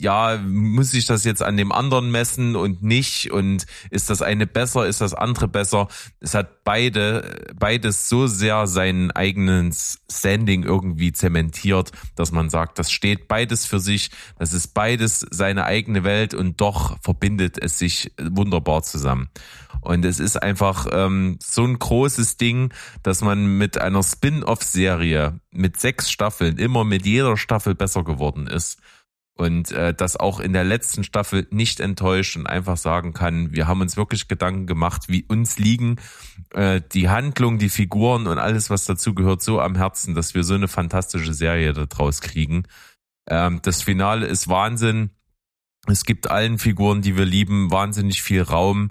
ja, muss ich das jetzt an dem anderen messen und nicht und ist das eine besser, ist das andere besser? Es hat beide, beides so sehr seinen eigenen Standing irgendwie zementiert, dass man sagt, das steht beides für sich, das ist beides seine eigene Welt und doch verbindet es sich wunderbar zusammen. Und es ist einfach ähm, so ein großes Ding, dass man mit einer Spin-off-Serie mit sechs Staffeln immer mit jeder Staffel besser geworden ist und äh, das auch in der letzten Staffel nicht enttäuscht und einfach sagen kann, wir haben uns wirklich Gedanken gemacht, wie uns liegen äh, die Handlung, die Figuren und alles, was dazu gehört, so am Herzen, dass wir so eine fantastische Serie daraus kriegen. Ähm, das Finale ist Wahnsinn. Es gibt allen Figuren, die wir lieben, wahnsinnig viel Raum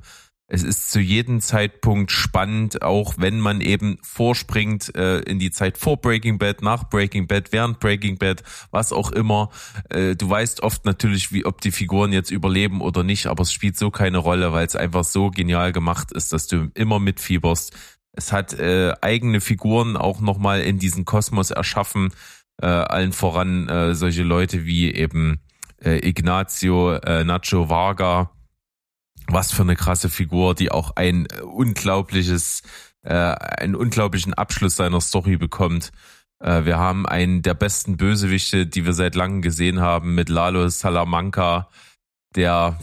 es ist zu jedem Zeitpunkt spannend, auch wenn man eben vorspringt äh, in die Zeit vor Breaking Bad, nach Breaking Bad, während Breaking Bad, was auch immer. Äh, du weißt oft natürlich, wie ob die Figuren jetzt überleben oder nicht, aber es spielt so keine Rolle, weil es einfach so genial gemacht ist, dass du immer mitfieberst. Es hat äh, eigene Figuren auch nochmal in diesen Kosmos erschaffen, äh, allen voran äh, solche Leute wie eben äh, Ignacio äh, Nacho Varga, was für eine krasse Figur, die auch ein äh, unglaubliches, äh, einen unglaublichen Abschluss seiner Story bekommt. Äh, wir haben einen der besten Bösewichte, die wir seit langem gesehen haben, mit Lalo Salamanca, der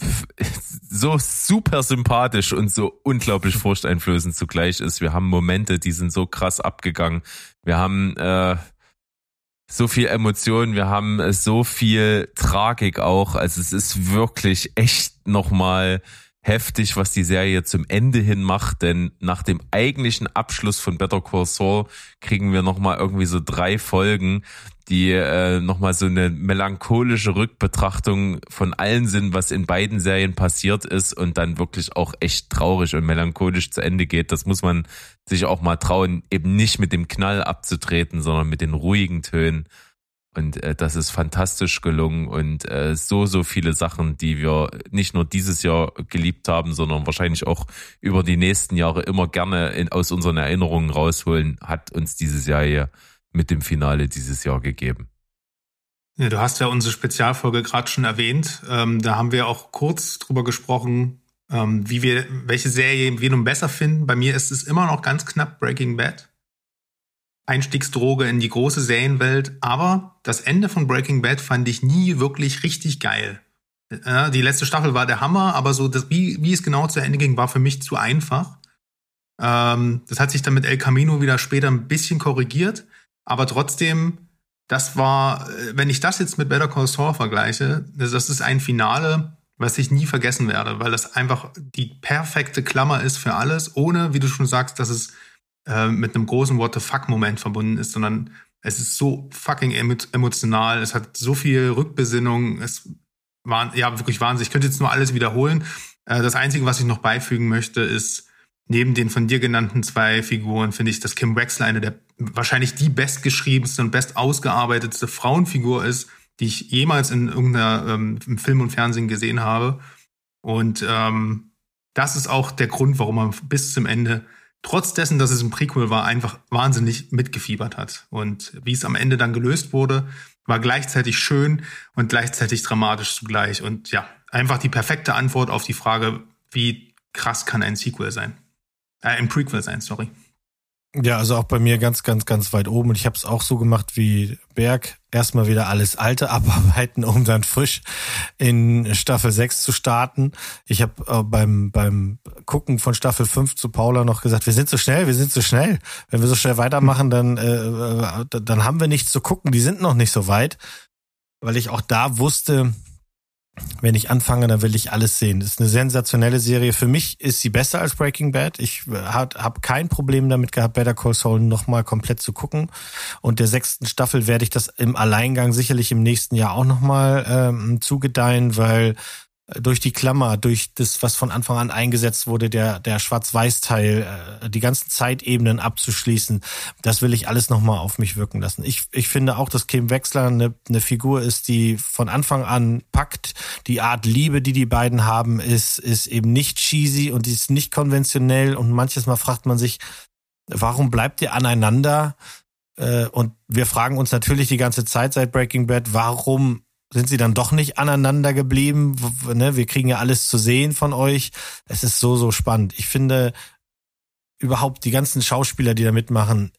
so super sympathisch und so unglaublich furchteinflößend zugleich ist. Wir haben Momente, die sind so krass abgegangen. Wir haben äh, so viel Emotion, wir haben so viel Tragik auch. Also es ist wirklich echt nochmal heftig, was die Serie zum Ende hin macht, denn nach dem eigentlichen Abschluss von Better Call Saul kriegen wir nochmal irgendwie so drei Folgen, die äh, nochmal so eine melancholische Rückbetrachtung von allen sind, was in beiden Serien passiert ist und dann wirklich auch echt traurig und melancholisch zu Ende geht. Das muss man sich auch mal trauen, eben nicht mit dem Knall abzutreten, sondern mit den ruhigen Tönen. Und äh, das ist fantastisch gelungen und äh, so, so viele Sachen, die wir nicht nur dieses Jahr geliebt haben, sondern wahrscheinlich auch über die nächsten Jahre immer gerne in, aus unseren Erinnerungen rausholen, hat uns dieses Jahr hier mit dem Finale dieses Jahr gegeben. Ja, du hast ja unsere Spezialfolge gerade schon erwähnt. Ähm, da haben wir auch kurz drüber gesprochen, ähm, wie wir, welche Serie wir nun besser finden. Bei mir ist es immer noch ganz knapp Breaking Bad. Einstiegsdroge in die große Serienwelt. Aber das Ende von Breaking Bad fand ich nie wirklich richtig geil. Ja, die letzte Staffel war der Hammer, aber so, das, wie, wie es genau zu Ende ging, war für mich zu einfach. Ähm, das hat sich dann mit El Camino wieder später ein bisschen korrigiert. Aber trotzdem, das war, wenn ich das jetzt mit Better Call Saul vergleiche, das ist ein Finale, was ich nie vergessen werde, weil das einfach die perfekte Klammer ist für alles, ohne, wie du schon sagst, dass es äh, mit einem großen What the fuck-Moment verbunden ist, sondern es ist so fucking emotional, es hat so viel Rückbesinnung, es war ja wirklich Wahnsinn. Ich könnte jetzt nur alles wiederholen. Äh, das Einzige, was ich noch beifügen möchte, ist, neben den von dir genannten zwei Figuren finde ich, dass Kim Wexler eine der wahrscheinlich die bestgeschriebenste und best ausgearbetetste Frauenfigur ist, die ich jemals in irgendeiner ähm, Film und Fernsehen gesehen habe. Und ähm, das ist auch der Grund, warum man bis zum Ende, trotz dessen, dass es ein Prequel war, einfach wahnsinnig mitgefiebert hat. Und wie es am Ende dann gelöst wurde, war gleichzeitig schön und gleichzeitig dramatisch zugleich. Und ja, einfach die perfekte Antwort auf die Frage, wie krass kann ein Sequel sein? Äh, ein Prequel sein, sorry. Ja, also auch bei mir ganz, ganz, ganz weit oben. Und ich habe es auch so gemacht wie Berg. Erstmal wieder alles Alte abarbeiten, um dann frisch in Staffel 6 zu starten. Ich habe äh, beim, beim Gucken von Staffel 5 zu Paula noch gesagt, wir sind so schnell, wir sind so schnell. Wenn wir so schnell weitermachen, dann, äh, äh dann haben wir nichts zu gucken. Die sind noch nicht so weit. Weil ich auch da wusste, wenn ich anfange, dann will ich alles sehen. Das ist eine sensationelle Serie. Für mich ist sie besser als Breaking Bad. Ich habe kein Problem damit gehabt, Better Call Saul nochmal komplett zu gucken. Und der sechsten Staffel werde ich das im Alleingang sicherlich im nächsten Jahr auch nochmal ähm, zugedeihen, weil durch die Klammer, durch das, was von Anfang an eingesetzt wurde, der, der Schwarz-Weiß-Teil, äh, die ganzen Zeitebenen abzuschließen, das will ich alles nochmal auf mich wirken lassen. Ich, ich finde auch, dass Kim Wechsler eine, eine Figur ist, die von Anfang an packt. Die Art Liebe, die die beiden haben, ist, ist eben nicht cheesy und ist nicht konventionell und manches Mal fragt man sich, warum bleibt ihr aneinander? Äh, und wir fragen uns natürlich die ganze Zeit seit Breaking Bad, warum sind sie dann doch nicht aneinander geblieben. Ne? Wir kriegen ja alles zu sehen von euch. Es ist so, so spannend. Ich finde überhaupt die ganzen Schauspieler, die da mitmachen,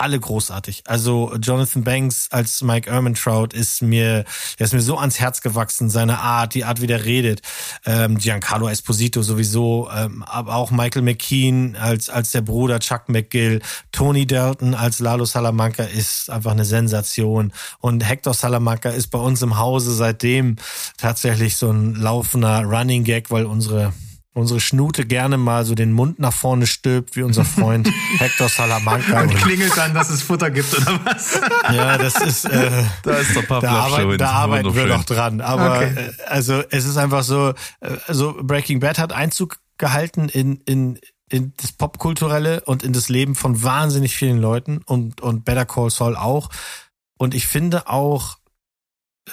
alle großartig. Also Jonathan Banks als Mike Ehrmantraut ist mir, der ist mir so ans Herz gewachsen. Seine Art, die Art, wie der redet. Ähm, Giancarlo Esposito sowieso, ähm, aber auch Michael McKean als als der Bruder Chuck McGill, Tony Dalton als Lalo Salamanca ist einfach eine Sensation und Hector Salamanca ist bei uns im Hause seitdem tatsächlich so ein laufender Running Gag, weil unsere unsere Schnute gerne mal so den Mund nach vorne stülpt, wie unser Freund Hector Salamanca. Und klingelt dann, dass es Futter gibt, oder was? Ja, das ist, äh, Da ist der da, arbeit, da arbeiten wir Wunderschön. noch dran. Aber Okay. äh, also es ist einfach so, äh, also Breaking Bad hat Einzug gehalten in, in, in das Popkulturelle und in das Leben von wahnsinnig vielen Leuten und, und Better Call Saul auch. Und ich finde auch,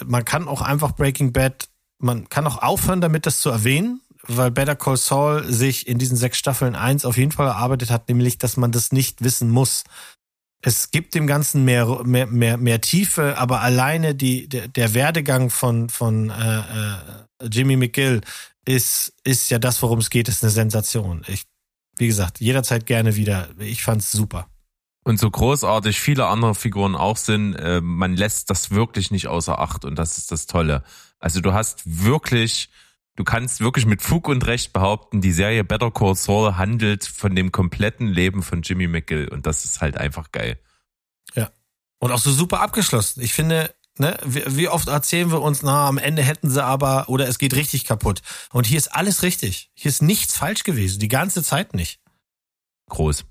man kann auch einfach Breaking Bad, man kann auch aufhören damit, das zu erwähnen, weil Better Call Saul sich in diesen sechs Staffeln eins auf jeden Fall erarbeitet hat, nämlich, dass man das nicht wissen muss. Es gibt dem Ganzen mehr, mehr, mehr, mehr Tiefe, aber alleine die, der, der Werdegang von, von äh, äh, Jimmy McGill ist, ist ja das, worum es geht, ist eine Sensation. Ich, wie gesagt, jederzeit gerne wieder. Ich fand's super. Und so großartig viele andere Figuren auch sind, äh, man lässt das wirklich nicht außer Acht und das ist das Tolle. Also du hast wirklich, du kannst wirklich mit Fug und Recht behaupten, die Serie Better Call Saul handelt von dem kompletten Leben von Jimmy McGill und das ist halt einfach geil. Und auch so super abgeschlossen. Ich finde, ne, wie, oft erzählen wir uns, na, am Ende hätten sie aber, oder es geht richtig kaputt. Und hier ist alles richtig. Hier ist nichts falsch gewesen. Die ganze Zeit nicht. Groß.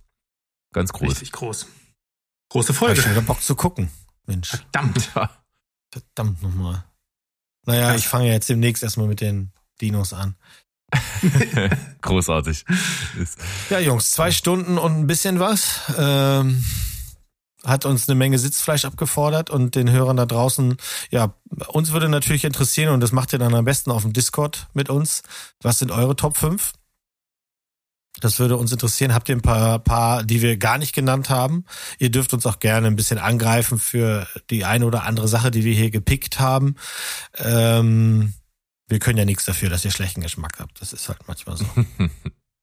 Ganz groß. Richtig groß. Große Hab ich schon Folge. wieder Bock zu gucken. Mensch, Verdammt. Ja. verdammt nochmal. Naja, ich fange jetzt demnächst erstmal mit den Dinos an. Großartig. Ja, Jungs, zwei Stunden und ein bisschen was. Ähm, hat uns eine Menge Sitzfleisch abgefordert und den Hörern da draußen, ja, uns würde natürlich interessieren, und das macht ihr dann am besten auf dem Discord mit uns. Was sind eure Top 5? Das würde uns interessieren. Habt ihr ein paar, paar, die wir gar nicht genannt haben? Ihr dürft uns auch gerne ein bisschen angreifen für die eine oder andere Sache, die wir hier gepickt haben. Ähm, wir können ja nichts dafür, dass ihr schlechten Geschmack habt. Das ist halt manchmal so.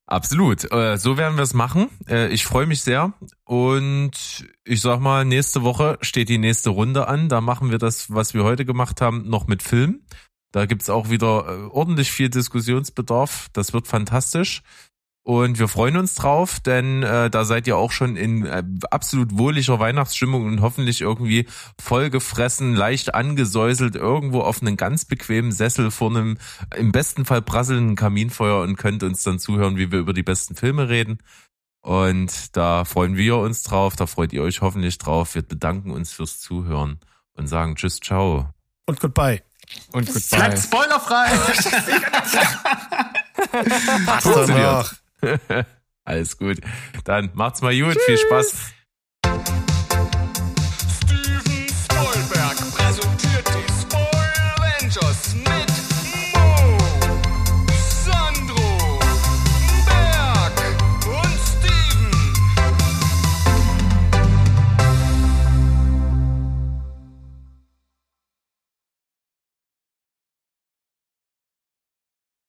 Absolut. Äh, So werden wir es machen. Äh, Ich freue mich sehr. Und ich sag mal, nächste Woche steht die nächste Runde an. Da machen wir das, was wir heute gemacht haben, noch mit Film. Da gibt's auch wieder äh, ordentlich viel Diskussionsbedarf. Das wird fantastisch. Und wir freuen uns drauf, denn äh, da seid ihr auch schon in äh, absolut wohliger Weihnachtsstimmung und hoffentlich irgendwie vollgefressen, leicht angesäuselt, irgendwo auf einen ganz bequemen Sessel vor einem im besten Fall prasselnden Kaminfeuer und könnt uns dann zuhören, wie wir über die besten Filme reden. Und da freuen wir uns drauf, da freut ihr euch hoffentlich drauf. Wir bedanken uns fürs Zuhören und sagen Tschüss, ciao. Und goodbye. Und Bleibt goodbye. spoilerfrei. Passt Funktioniert. Alles gut. Dann macht's mal gut. Viel Spaß.